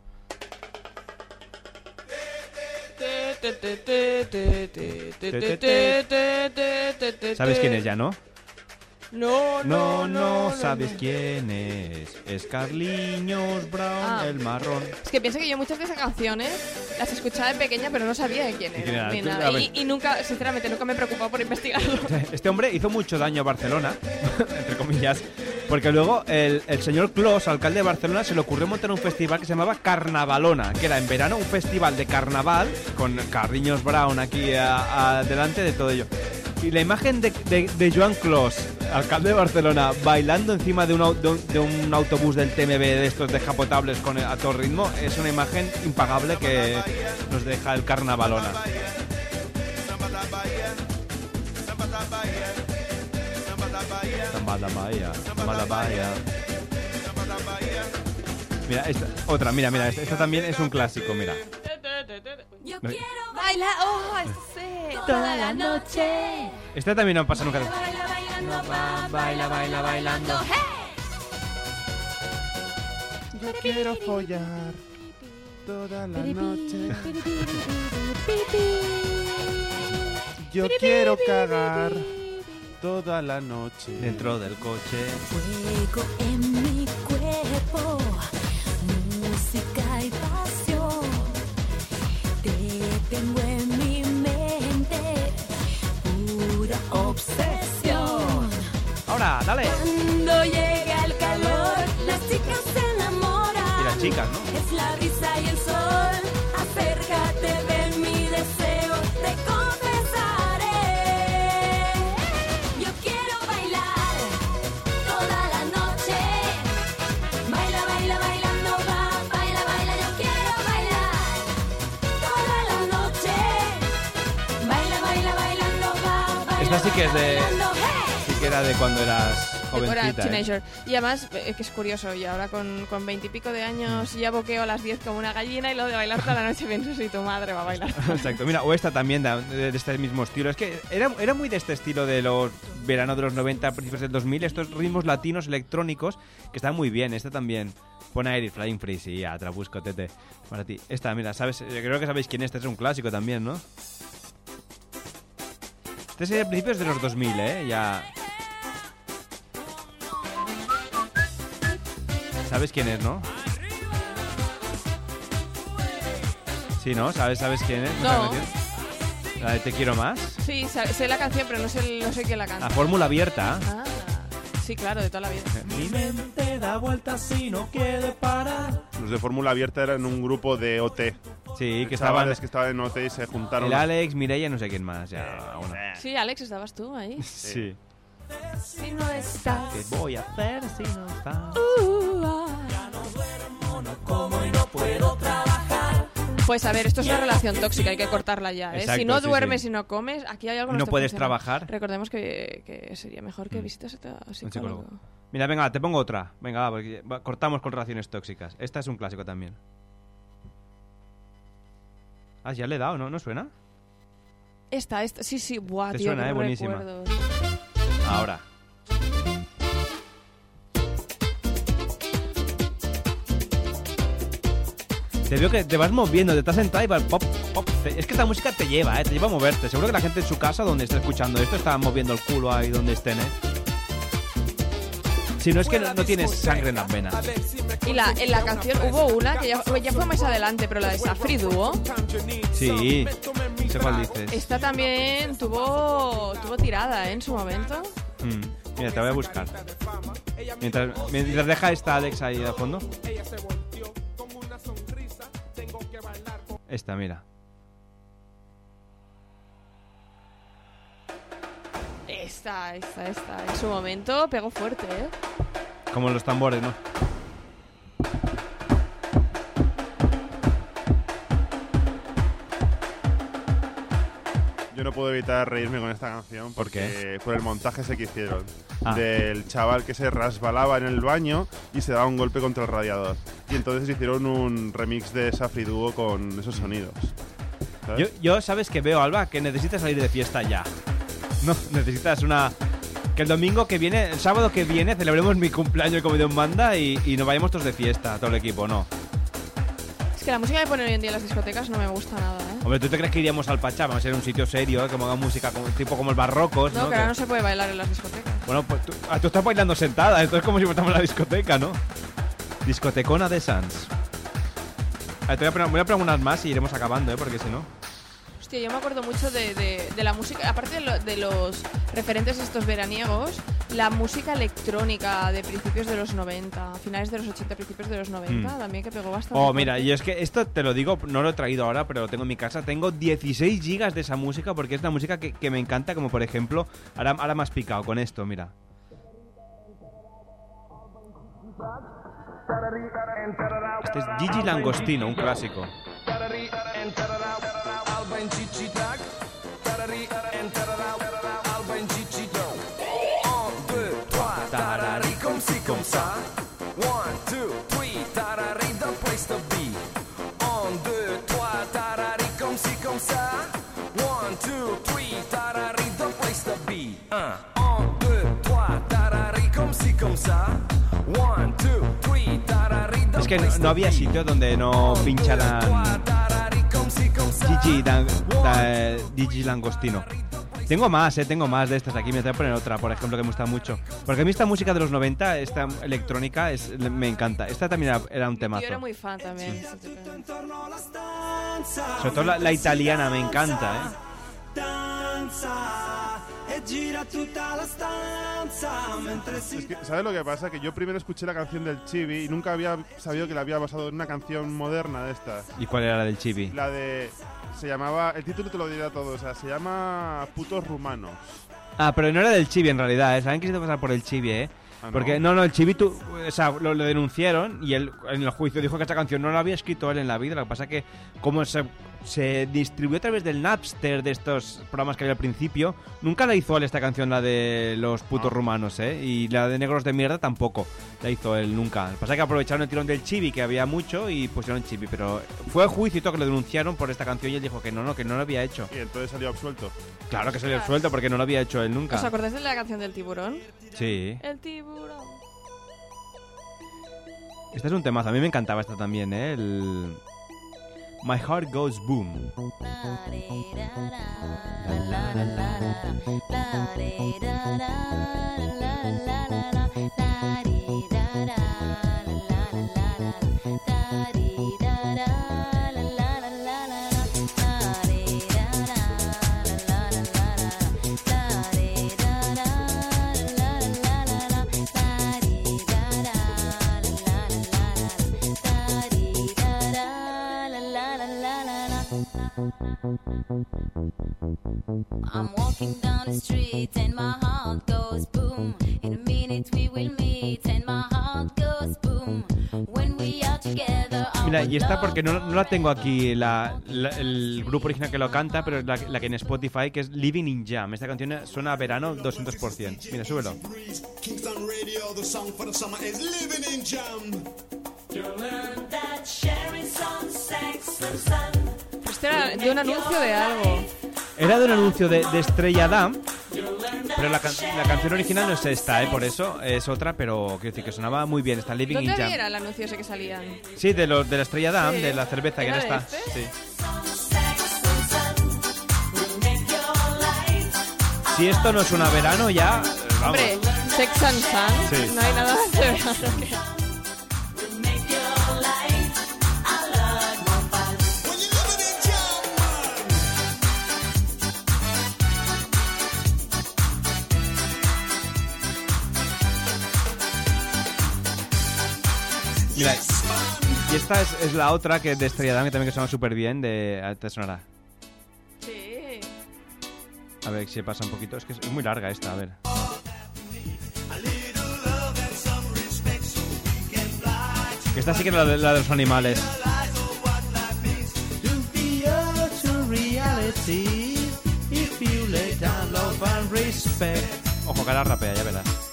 Speaker 2: ¿Sabes quién es ya, no?
Speaker 3: No,
Speaker 2: No, no sabes quién es. Es Carliños Brown,
Speaker 3: Ah.
Speaker 2: el marrón.
Speaker 3: Es que pienso que yo muchas de esas canciones las escuchaba de pequeña, pero no sabía de quién
Speaker 2: ¿De quién
Speaker 3: era. ni nada. Y, y nunca, sinceramente, nunca me he preocupado por investigarlo.
Speaker 2: Este hombre hizo mucho daño a Barcelona, entre comillas, Porque luego el, el señor Clos, alcalde de Barcelona, se le ocurrió montar un festival que se llamaba Carnavalona, que era en verano un festival de carnaval con Carriños Brown aquí adelante de todo ello. Y la imagen de, de- de Joan Clos, alcalde de Barcelona, bailando encima de un, au- de un- de un autobús del TMB de estos descapotables con, a todo ritmo, es una imagen impagable que nos deja el Carnavalona. Mira, esta, otra, mira, mira, esta, esta también es un clásico, mira.
Speaker 3: Baila, oh, esto sé.
Speaker 15: Toda la noche.
Speaker 2: Esta también no pasa nunca.
Speaker 15: Baila, baila, bailando.
Speaker 4: Yo quiero follar toda la noche. Yo quiero cagar toda la noche.
Speaker 2: Dentro del coche.
Speaker 23: Fuego en mi cuerpo,
Speaker 2: Dale.
Speaker 23: Cuando llega el calor, las chicas se enamoran.
Speaker 2: Y las chicas, ¿no?
Speaker 23: Es la brisa y el sol. Acércate, ven mi deseo, te confesaré. Yo quiero bailar toda la noche. Baila, baila, bailando, va, baila, baila. Yo quiero bailar toda la noche. Baila, baila, bailando, va, baila.
Speaker 2: Esta sí que es de. Era de cuando eras jovencita. ¿eh?
Speaker 3: teenager. Y además, eh, que es curioso, y ahora con, con 20 y pico de años ya boqueo a las 10 como una gallina y lo de bailar toda la noche pienso si tu madre va a bailar.
Speaker 2: Exacto, mira, o esta también de, de- de este mismo estilo. Es que era, era muy de este estilo de los veranos de los 90, principios del 2000, estos ritmos latinos electrónicos que están muy bien. Esta también. Pon aire y Flying Free, sí, ya, te la busco, tete. Para ti. Esta, mira, sabes, creo que sabéis quién es, este es un clásico también, ¿no? Este es de principios de los 2000, ¿eh? Ya. ¿Sabes quién es, no? Sí, ¿no? ¿Sabes, sabes quién es?
Speaker 3: No.
Speaker 2: La de Te quiero más.
Speaker 3: Sí, sé la canción, pero no sé, no sé quién la canta.
Speaker 2: La fórmula abierta.
Speaker 3: Ah, sí, claro, de toda la vida.
Speaker 2: Mi
Speaker 11: mente da vueltas y no quiere parar.
Speaker 4: Los de Fórmula Abierta eran un grupo de OT.
Speaker 2: Sí, que estaban-
Speaker 4: que estaban en OT y se juntaron.
Speaker 2: El Alex, Mireia, no sé quién más. Ya, bueno.
Speaker 3: Sí, Alex, estabas tú ahí.
Speaker 2: Sí.
Speaker 3: Si no estás.
Speaker 2: ¿Qué voy a hacer si no está?
Speaker 3: Uh, ah.
Speaker 11: Como y no puedo trabajar.
Speaker 3: Pues a ver, esto es una relación tóxica, hay que cortarla ya. ¿eh?
Speaker 2: Exacto,
Speaker 3: si no
Speaker 2: sí,
Speaker 3: duermes
Speaker 2: sí.
Speaker 3: y no comes, aquí hay algo
Speaker 2: no
Speaker 3: está
Speaker 2: puedes trabajar.
Speaker 3: Recordemos que, que sería mejor que
Speaker 2: Mm.
Speaker 3: visites a psicólogo.
Speaker 2: psicólogo. Mira, venga, te pongo otra. Venga, va, porque cortamos con relaciones tóxicas. Esta es un clásico también. Ah, ya le he dado, ¿no? ¿No suena?
Speaker 3: Esta, esta, sí, sí, buah,
Speaker 2: Te
Speaker 3: tío,
Speaker 2: suena, eh, buenísima.
Speaker 3: recuerdos.
Speaker 2: Ahora. Te veo que te vas moviendo, te estás sentado y vas pop, pop. Es que esta música te lleva, ¿eh? Te lleva a moverte. Seguro que la gente en su casa donde esté escuchando esto está moviendo el culo ahí donde estén, ¿eh? Si no es que no, no tienes sangre en las venas.
Speaker 3: Y la, en la canción hubo una que ya, ya fue más adelante, pero la de Safri Duo.
Speaker 2: Sí, sé cuál dices.
Speaker 3: Esta también tuvo, tuvo tirada ¿eh? en su momento.
Speaker 2: Mm, Mira, te voy a buscar. Mientras, mientras deja esta Alex ahí de fondo. Esta, mira.
Speaker 3: Esta, esta, esta. En su momento pegó fuerte, ¿eh?
Speaker 2: Como los tambores, ¿no?
Speaker 4: Yo no puedo evitar reírme con esta canción
Speaker 2: ¿Por
Speaker 4: porque por el montaje ese que hicieron.
Speaker 2: Ah.
Speaker 4: Del chaval que se resbalaba en el baño y se daba un golpe contra el radiador. Y entonces hicieron un remix de Safri Duo con esos sonidos.
Speaker 2: Yo,
Speaker 4: ¿Sabes?
Speaker 2: yo, ¿sabes que veo, Alba? Que necesitas salir de fiesta ya. No, necesitas una... Que el domingo que viene, el sábado que viene, celebremos mi cumpleaños como Dios manda y, y nos vayamos todos de fiesta, todo el equipo, ¿no?
Speaker 3: Es que la música que ponen hoy en día en las discotecas no me gusta nada, ¿eh?
Speaker 2: Hombre, ¿tú te crees que iríamos al Pachá? Vamos a ser un sitio serio, ¿eh? que haga música como, tipo como el Barrocos,
Speaker 3: No,
Speaker 2: ¿no?
Speaker 3: que ahora no se puede bailar en las discotecas.
Speaker 2: Bueno, pues tú, ah, tú estás bailando sentada, esto es como si fuéramos en la discoteca, ¿no? Discotecona de Sans. A ver, te voy a poner, voy a poner unas más y iremos acabando, ¿eh? Porque si no...
Speaker 3: Hostia, yo me acuerdo mucho de, de- de la música, aparte de, lo- de los referentes estos veraniegos, la música electrónica de principios de los 90, finales de los 80, principios de los 90,
Speaker 2: Mm.
Speaker 3: también que pegó bastante.
Speaker 2: Oh,
Speaker 3: fuerte.
Speaker 2: mira, y es que esto te lo digo, no lo he traído ahora, pero lo tengo en mi casa. Tengo 16 gigas de esa música porque es una música que, que me encanta, como por ejemplo, ahora, ahora has picado con esto, mira. Este es Gigi Langostino, un clásico.
Speaker 14: Tac, deux, tarari comme comme ça. One, two, three, tarari place deux, comme ça. One, two, three, tarari place deux, tarari comme comme ça. One, two, three, tarari
Speaker 2: Es que no, había sitio donde no pincharan Gigi, Dan- da- Gigi Langostino. Tengo más, eh, tengo más de estas aquí. Me voy a poner otra, por ejemplo, que me gusta mucho. Porque a mí esta música de los 90, esta electrónica, es, me encanta. Esta también era, era un
Speaker 3: Yo
Speaker 2: temazo.
Speaker 3: era muy fan también. de-
Speaker 2: Sobre todo la, la italiana, me encanta, ¿eh?
Speaker 11: Danza e gira tutta la stanza mentre si
Speaker 4: Es que, ¿sabes lo que pasa? Que yo primero escuché la canción del Chibi y nunca había sabido que la había basado en una canción moderna de estas.
Speaker 2: ¿Y cuál era la del chibi?
Speaker 4: La de. Se llamaba. El título te lo dirá todo, o sea, se llama Putos Rumanos.
Speaker 2: Ah, pero no era del chibi en realidad, ¿eh? Saben que se pasar por el chibi, ¿eh?
Speaker 4: Ah, ¿no?
Speaker 2: Porque no, no, el chibi tú, o sea, lo, lo denunciaron y él en el juicio dijo que esta canción no la había escrito él en la vida. Lo que pasa que como se, se distribuyó a través del Napster de estos programas que había al principio, nunca la hizo él esta canción, la de los putos rumanos, ¿eh? Y la de negros de mierda tampoco la hizo él nunca. Lo que pasa que aprovecharon el tirón del chibi, que había mucho, y pusieron chibi. Pero fue a juicio y todo que lo denunciaron por esta canción y él dijo que no, no, que no lo había hecho.
Speaker 4: Y entonces salió absuelto.
Speaker 2: Claro que salió suelto porque no lo había hecho él nunca.
Speaker 3: ¿Os acordáis de la canción del tiburón?
Speaker 2: Sí.
Speaker 3: El tiburón.
Speaker 2: Este es un temazo. A mí me encantaba esta también, ¿eh? El... My Heart Goes Boom.
Speaker 23: I'm walking down the street and my heart goes boom. In a minute we will meet and my heart goes boom. When we are together,
Speaker 2: Mira, y esta
Speaker 23: love
Speaker 2: porque no, no la tengo aquí, la, la- el grupo original que lo canta, pero es la, la que en Spotify, que es Living in Jam. Esta canción suena a verano 200%. Mira, súbelo.
Speaker 20: Kingston Radio, the song for the summer is Living in Jam.
Speaker 15: That sharing some sex and sun.
Speaker 3: Este era de un anuncio de algo.
Speaker 2: Era de un anuncio de, de Estrella Damm, pero la, can- la canción original no es esta, ¿eh? Por eso es otra, pero quiero decir que sonaba muy bien. Está Living
Speaker 3: ¿Dónde
Speaker 2: in Jam.
Speaker 3: era el anuncio ese que salían?
Speaker 2: Sí, de, los de la Estrella Damm,
Speaker 3: Sí.
Speaker 2: de la cerveza, que
Speaker 3: ¿Era
Speaker 2: esta.
Speaker 3: este?
Speaker 2: Sí. Si esto no suena a verano, ya. eh, Vamos.
Speaker 3: Hombre, Sex and Sun.
Speaker 2: Sí.
Speaker 3: No hay nada de verano que...
Speaker 2: Mira, y esta es, es la otra que de Estrella Damm, que también que suena súper bien. De, ah, te sonará.
Speaker 3: Sí.
Speaker 2: A ver si pasa un poquito. Es que es muy larga esta, a ver. Que esta sí que es la de, la de los animales. Ojo, que la rapea, ya verás.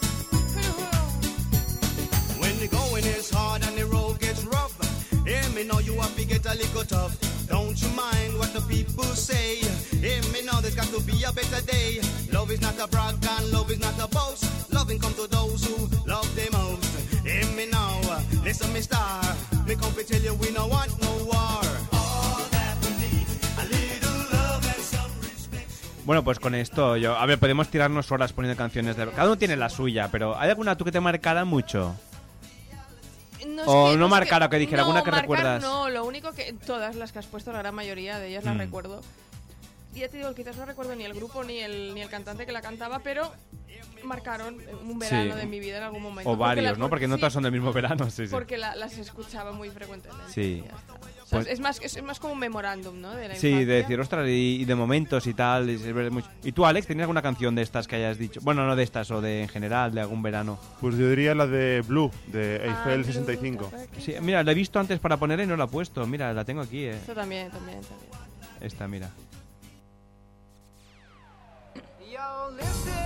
Speaker 20: Little tough. Don't you mind what the people say? Hear me know there's got to be a better day. Love is not a brag and love is not a boast. Loving come to those who love the most. Hear me now, listen me star. Me come to tell you we no want no war.
Speaker 2: Bueno, pues con esto, yo. A ver, podemos tirarnos horas poniendo canciones de. Cada uno tiene la suya, pero ¿hay alguna tú que te marcara mucho?
Speaker 3: No
Speaker 2: O
Speaker 3: que-
Speaker 2: no
Speaker 3: es
Speaker 2: marcara, que dijera,
Speaker 3: no,
Speaker 2: alguna que
Speaker 3: marcar
Speaker 2: recuerdas.
Speaker 3: No, lo único que todas las que has puesto, la gran mayoría de ellas las
Speaker 2: Mm.
Speaker 3: recuerdo. ya te digo, quizás no recuerdo ni el grupo ni el, ni el cantante que la cantaba, pero marcaron un verano
Speaker 2: Sí.
Speaker 3: de mi vida en algún momento.
Speaker 2: O
Speaker 3: Porque
Speaker 2: varios, ¿no? Porque no
Speaker 3: sí,
Speaker 2: todas son del mismo verano, sí, sí.
Speaker 3: Porque la- las escuchaba muy frecuentemente.
Speaker 2: Sí.
Speaker 3: O sea,
Speaker 2: Pues-
Speaker 3: es, más, es, es más como un memorándum, ¿no? De la
Speaker 2: Sí,
Speaker 3: infancia.
Speaker 2: de decir, ostras, y, y de momentos y tal. y, ¿Y tú, Alex, tenías alguna canción de estas que hayas dicho? Bueno, no de estas, o de en general, de algún verano.
Speaker 4: Pues yo diría la de Blue, de
Speaker 3: Ah,
Speaker 4: Eiffel 65.
Speaker 2: Sí, mira, la he visto antes para poner y no la he puesto. Mira, la tengo aquí, eh.
Speaker 3: Esto también, también, también.
Speaker 2: Esta, mira.
Speaker 24: Yo, listen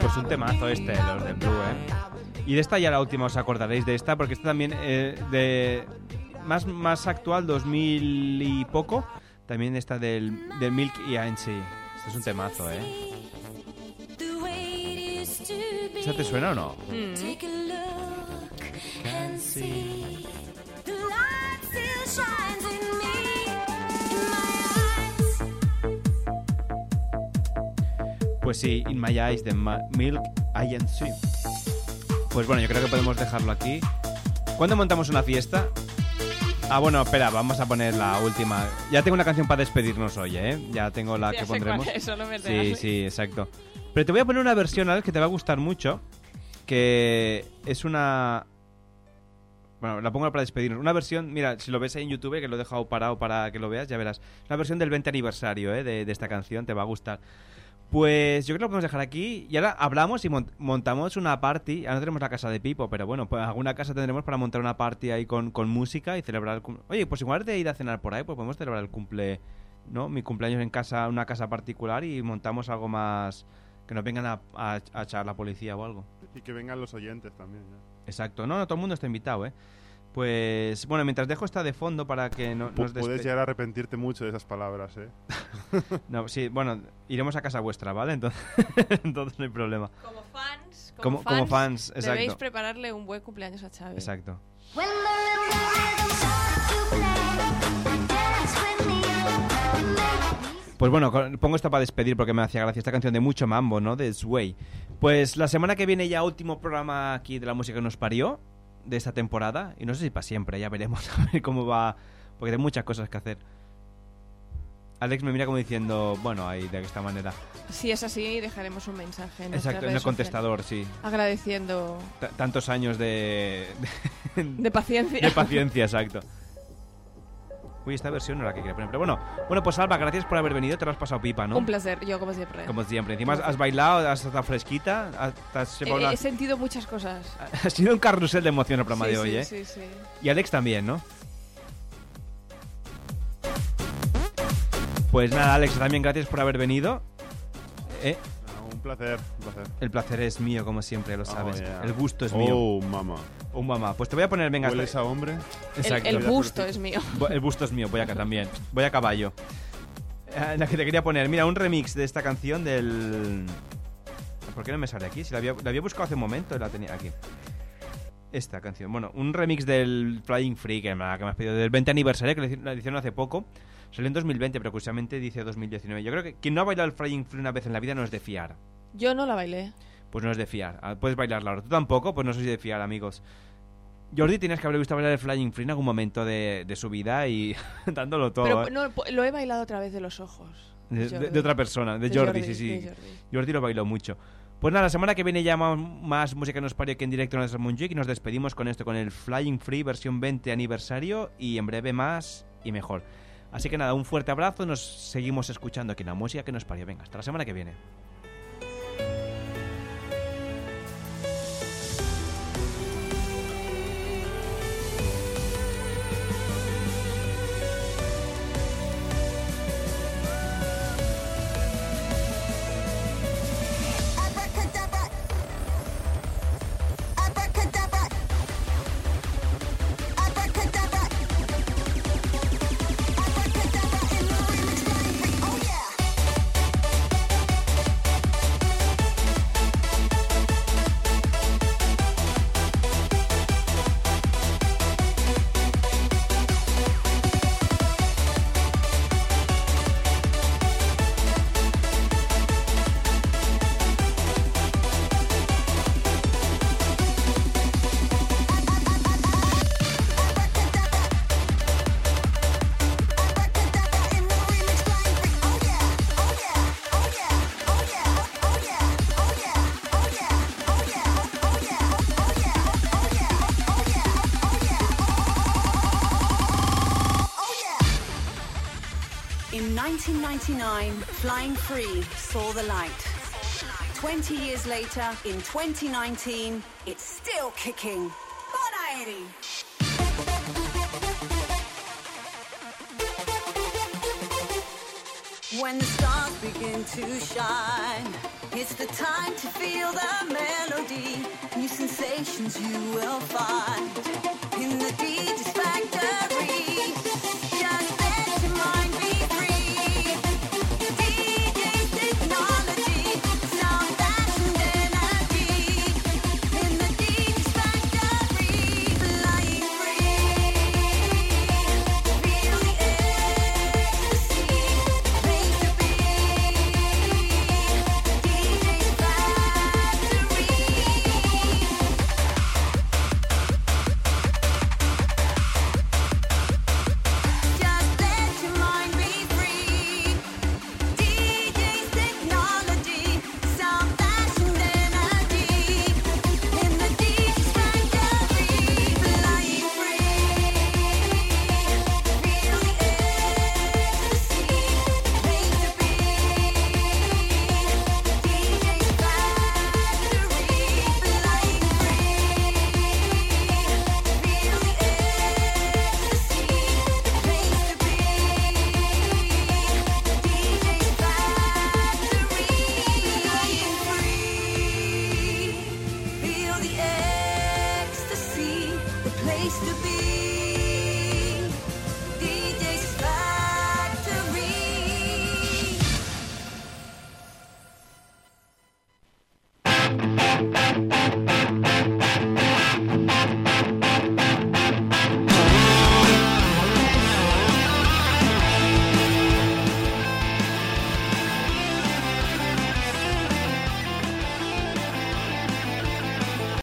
Speaker 2: Pues un temazo este, los de Blue, ¿eh? Y de esta ya la última os acordaréis de esta, porque esta también eh, de más, más actual, 2000 y poco, también esta del, del Milk y ANC. Este es un temazo, ¿eh? ¿Esta te suena o no?
Speaker 23: Take a look and see. The light still shines in me.
Speaker 2: Pues sí, In My Eyes de Ma- Milk ANC. Pues bueno, yo creo que podemos dejarlo aquí. ¿Cuándo montamos una fiesta? Ah, bueno, espera, vamos a poner la última. Ya tengo una canción para despedirnos hoy, ¿eh? Ya tengo la que pondremos.
Speaker 3: es, solo me
Speaker 2: sí, sí, exacto. Pero te voy a poner una versión, Alex, que te va a gustar mucho. Que es una... Bueno, la pongo para despedirnos. Una versión, mira, si lo ves ahí en YouTube, que lo he dejado parado para que lo veas, ya verás. Una versión del 20 aniversario ¿eh? de, de esta canción, te va a gustar. Pues yo creo que lo podemos dejar aquí. Y ahora hablamos y mon- montamos una party. Ahora no tenemos la casa de Pipo, pero bueno, pues alguna casa tendremos para montar una party ahí con, con música y celebrar el cumple. Oye, pues igual de ir a cenar por ahí, pues podemos celebrar el cumple, ¿no? Mi cumpleaños en casa, una casa particular y montamos algo más. Que nos vengan a, a, a echar la policía o algo.
Speaker 4: Y que vengan los oyentes también.
Speaker 2: Exacto. No, no, todo el mundo está invitado, ¿eh? Pues bueno, mientras dejo esta de fondo para que no, nos
Speaker 4: Puedes llegar a arrepentirte mucho de esas palabras, ¿eh?
Speaker 2: No, sí, bueno, iremos a casa vuestra, ¿vale? Entonces, entonces no hay problema.
Speaker 3: Como fans,
Speaker 2: Como- como fans, exacto.
Speaker 3: Debéis prepararle un buen cumpleaños a Xavi.
Speaker 2: Exacto. Pues bueno, pongo esto para despedir porque me hacía gracia esta canción de mucho mambo, ¿no? De Sway. Pues la semana que viene ya último programa aquí de la música que nos parió de esta temporada. Y no sé si para siempre, ya veremos a ver cómo va. Porque hay muchas cosas que hacer. Alex me mira como diciendo, bueno, ahí de esta manera.
Speaker 3: Si es así, dejaremos un mensaje en
Speaker 2: Exacto, en el contestador, sí.
Speaker 3: Agradeciendo
Speaker 2: T- Tantos años de,
Speaker 3: de paciencia.
Speaker 2: de paciencia, exacto. Uy, esta versión no era la que quería poner. Pero bueno, bueno, pues Alba, gracias por haber venido. Te lo has pasado pipa, ¿no?
Speaker 3: Un placer, yo como siempre.
Speaker 2: Como siempre. Encima has, bailado, has estado fresquita. Has, has
Speaker 3: He,
Speaker 2: una-
Speaker 3: he sentido muchas cosas.
Speaker 2: Ha sido un carrusel de emoción el programa
Speaker 3: Sí,
Speaker 2: de hoy,
Speaker 3: sí,
Speaker 2: ¿eh?
Speaker 3: sí, sí.
Speaker 2: Y Alex también, ¿no? Pues nada, Alex, también gracias por haber venido. ¿Eh?
Speaker 4: Un placer, un placer.
Speaker 2: El placer es mío, como siempre, lo sabes.
Speaker 4: yeah.
Speaker 2: El gusto es
Speaker 4: Oh,
Speaker 2: mío.
Speaker 4: mamá.
Speaker 2: Oh, mamá. Pues te voy a poner, venga.
Speaker 4: ¿Hueles
Speaker 2: hasta-
Speaker 4: a hombre?
Speaker 2: Exacto.
Speaker 3: El, el gusto es mío.
Speaker 2: El busto es mío, voy acá también. Voy a caballo. Eh, La que te quería poner, mira, un remix de esta canción del... ¿Por qué no me sale aquí? Si la había, la había buscado hace un momento y la tenía aquí. Esta canción. Bueno, un remix del Flying Free que me, has pedido, del 20 aniversario, que la hicieron hace poco. Salió en 2020, pero curiosamente dice 2019. Yo creo que quien no ha bailado el Flying Free una vez en la vida no es de fiar.
Speaker 3: Yo no la bailé.
Speaker 2: Pues no es de fiar. Ah, Puedes bailarla ahora. Tú tampoco, pues no sois de fiar, amigos. Jordi, tienes que haber visto bailar el Flying Free en algún momento de, de su vida y dándolo todo.
Speaker 3: Pero
Speaker 2: ¿eh?
Speaker 3: no, lo he bailado a través de los ojos.
Speaker 2: De, de-
Speaker 3: Jordi.
Speaker 2: de otra persona, de, Jordi,
Speaker 3: Jordi,
Speaker 2: sí, sí.
Speaker 3: Jordi.
Speaker 2: Jordi lo bailó mucho. Pues nada, la semana que viene ya más, más música nos parió aquí en directo en el Moonjuic y nos despedimos con esto, con el Flying Free versión 20 aniversario y en breve más y mejor. Así que nada, un fuerte abrazo, nos seguimos escuchando aquí en la música que nos parió. Venga, hasta la semana que viene.
Speaker 25: 1999, Flying Free saw the light. 20 years later, in 2019, it's still kicking. When the stars begin to shine, it's the time to feel the melody. New sensations you will find.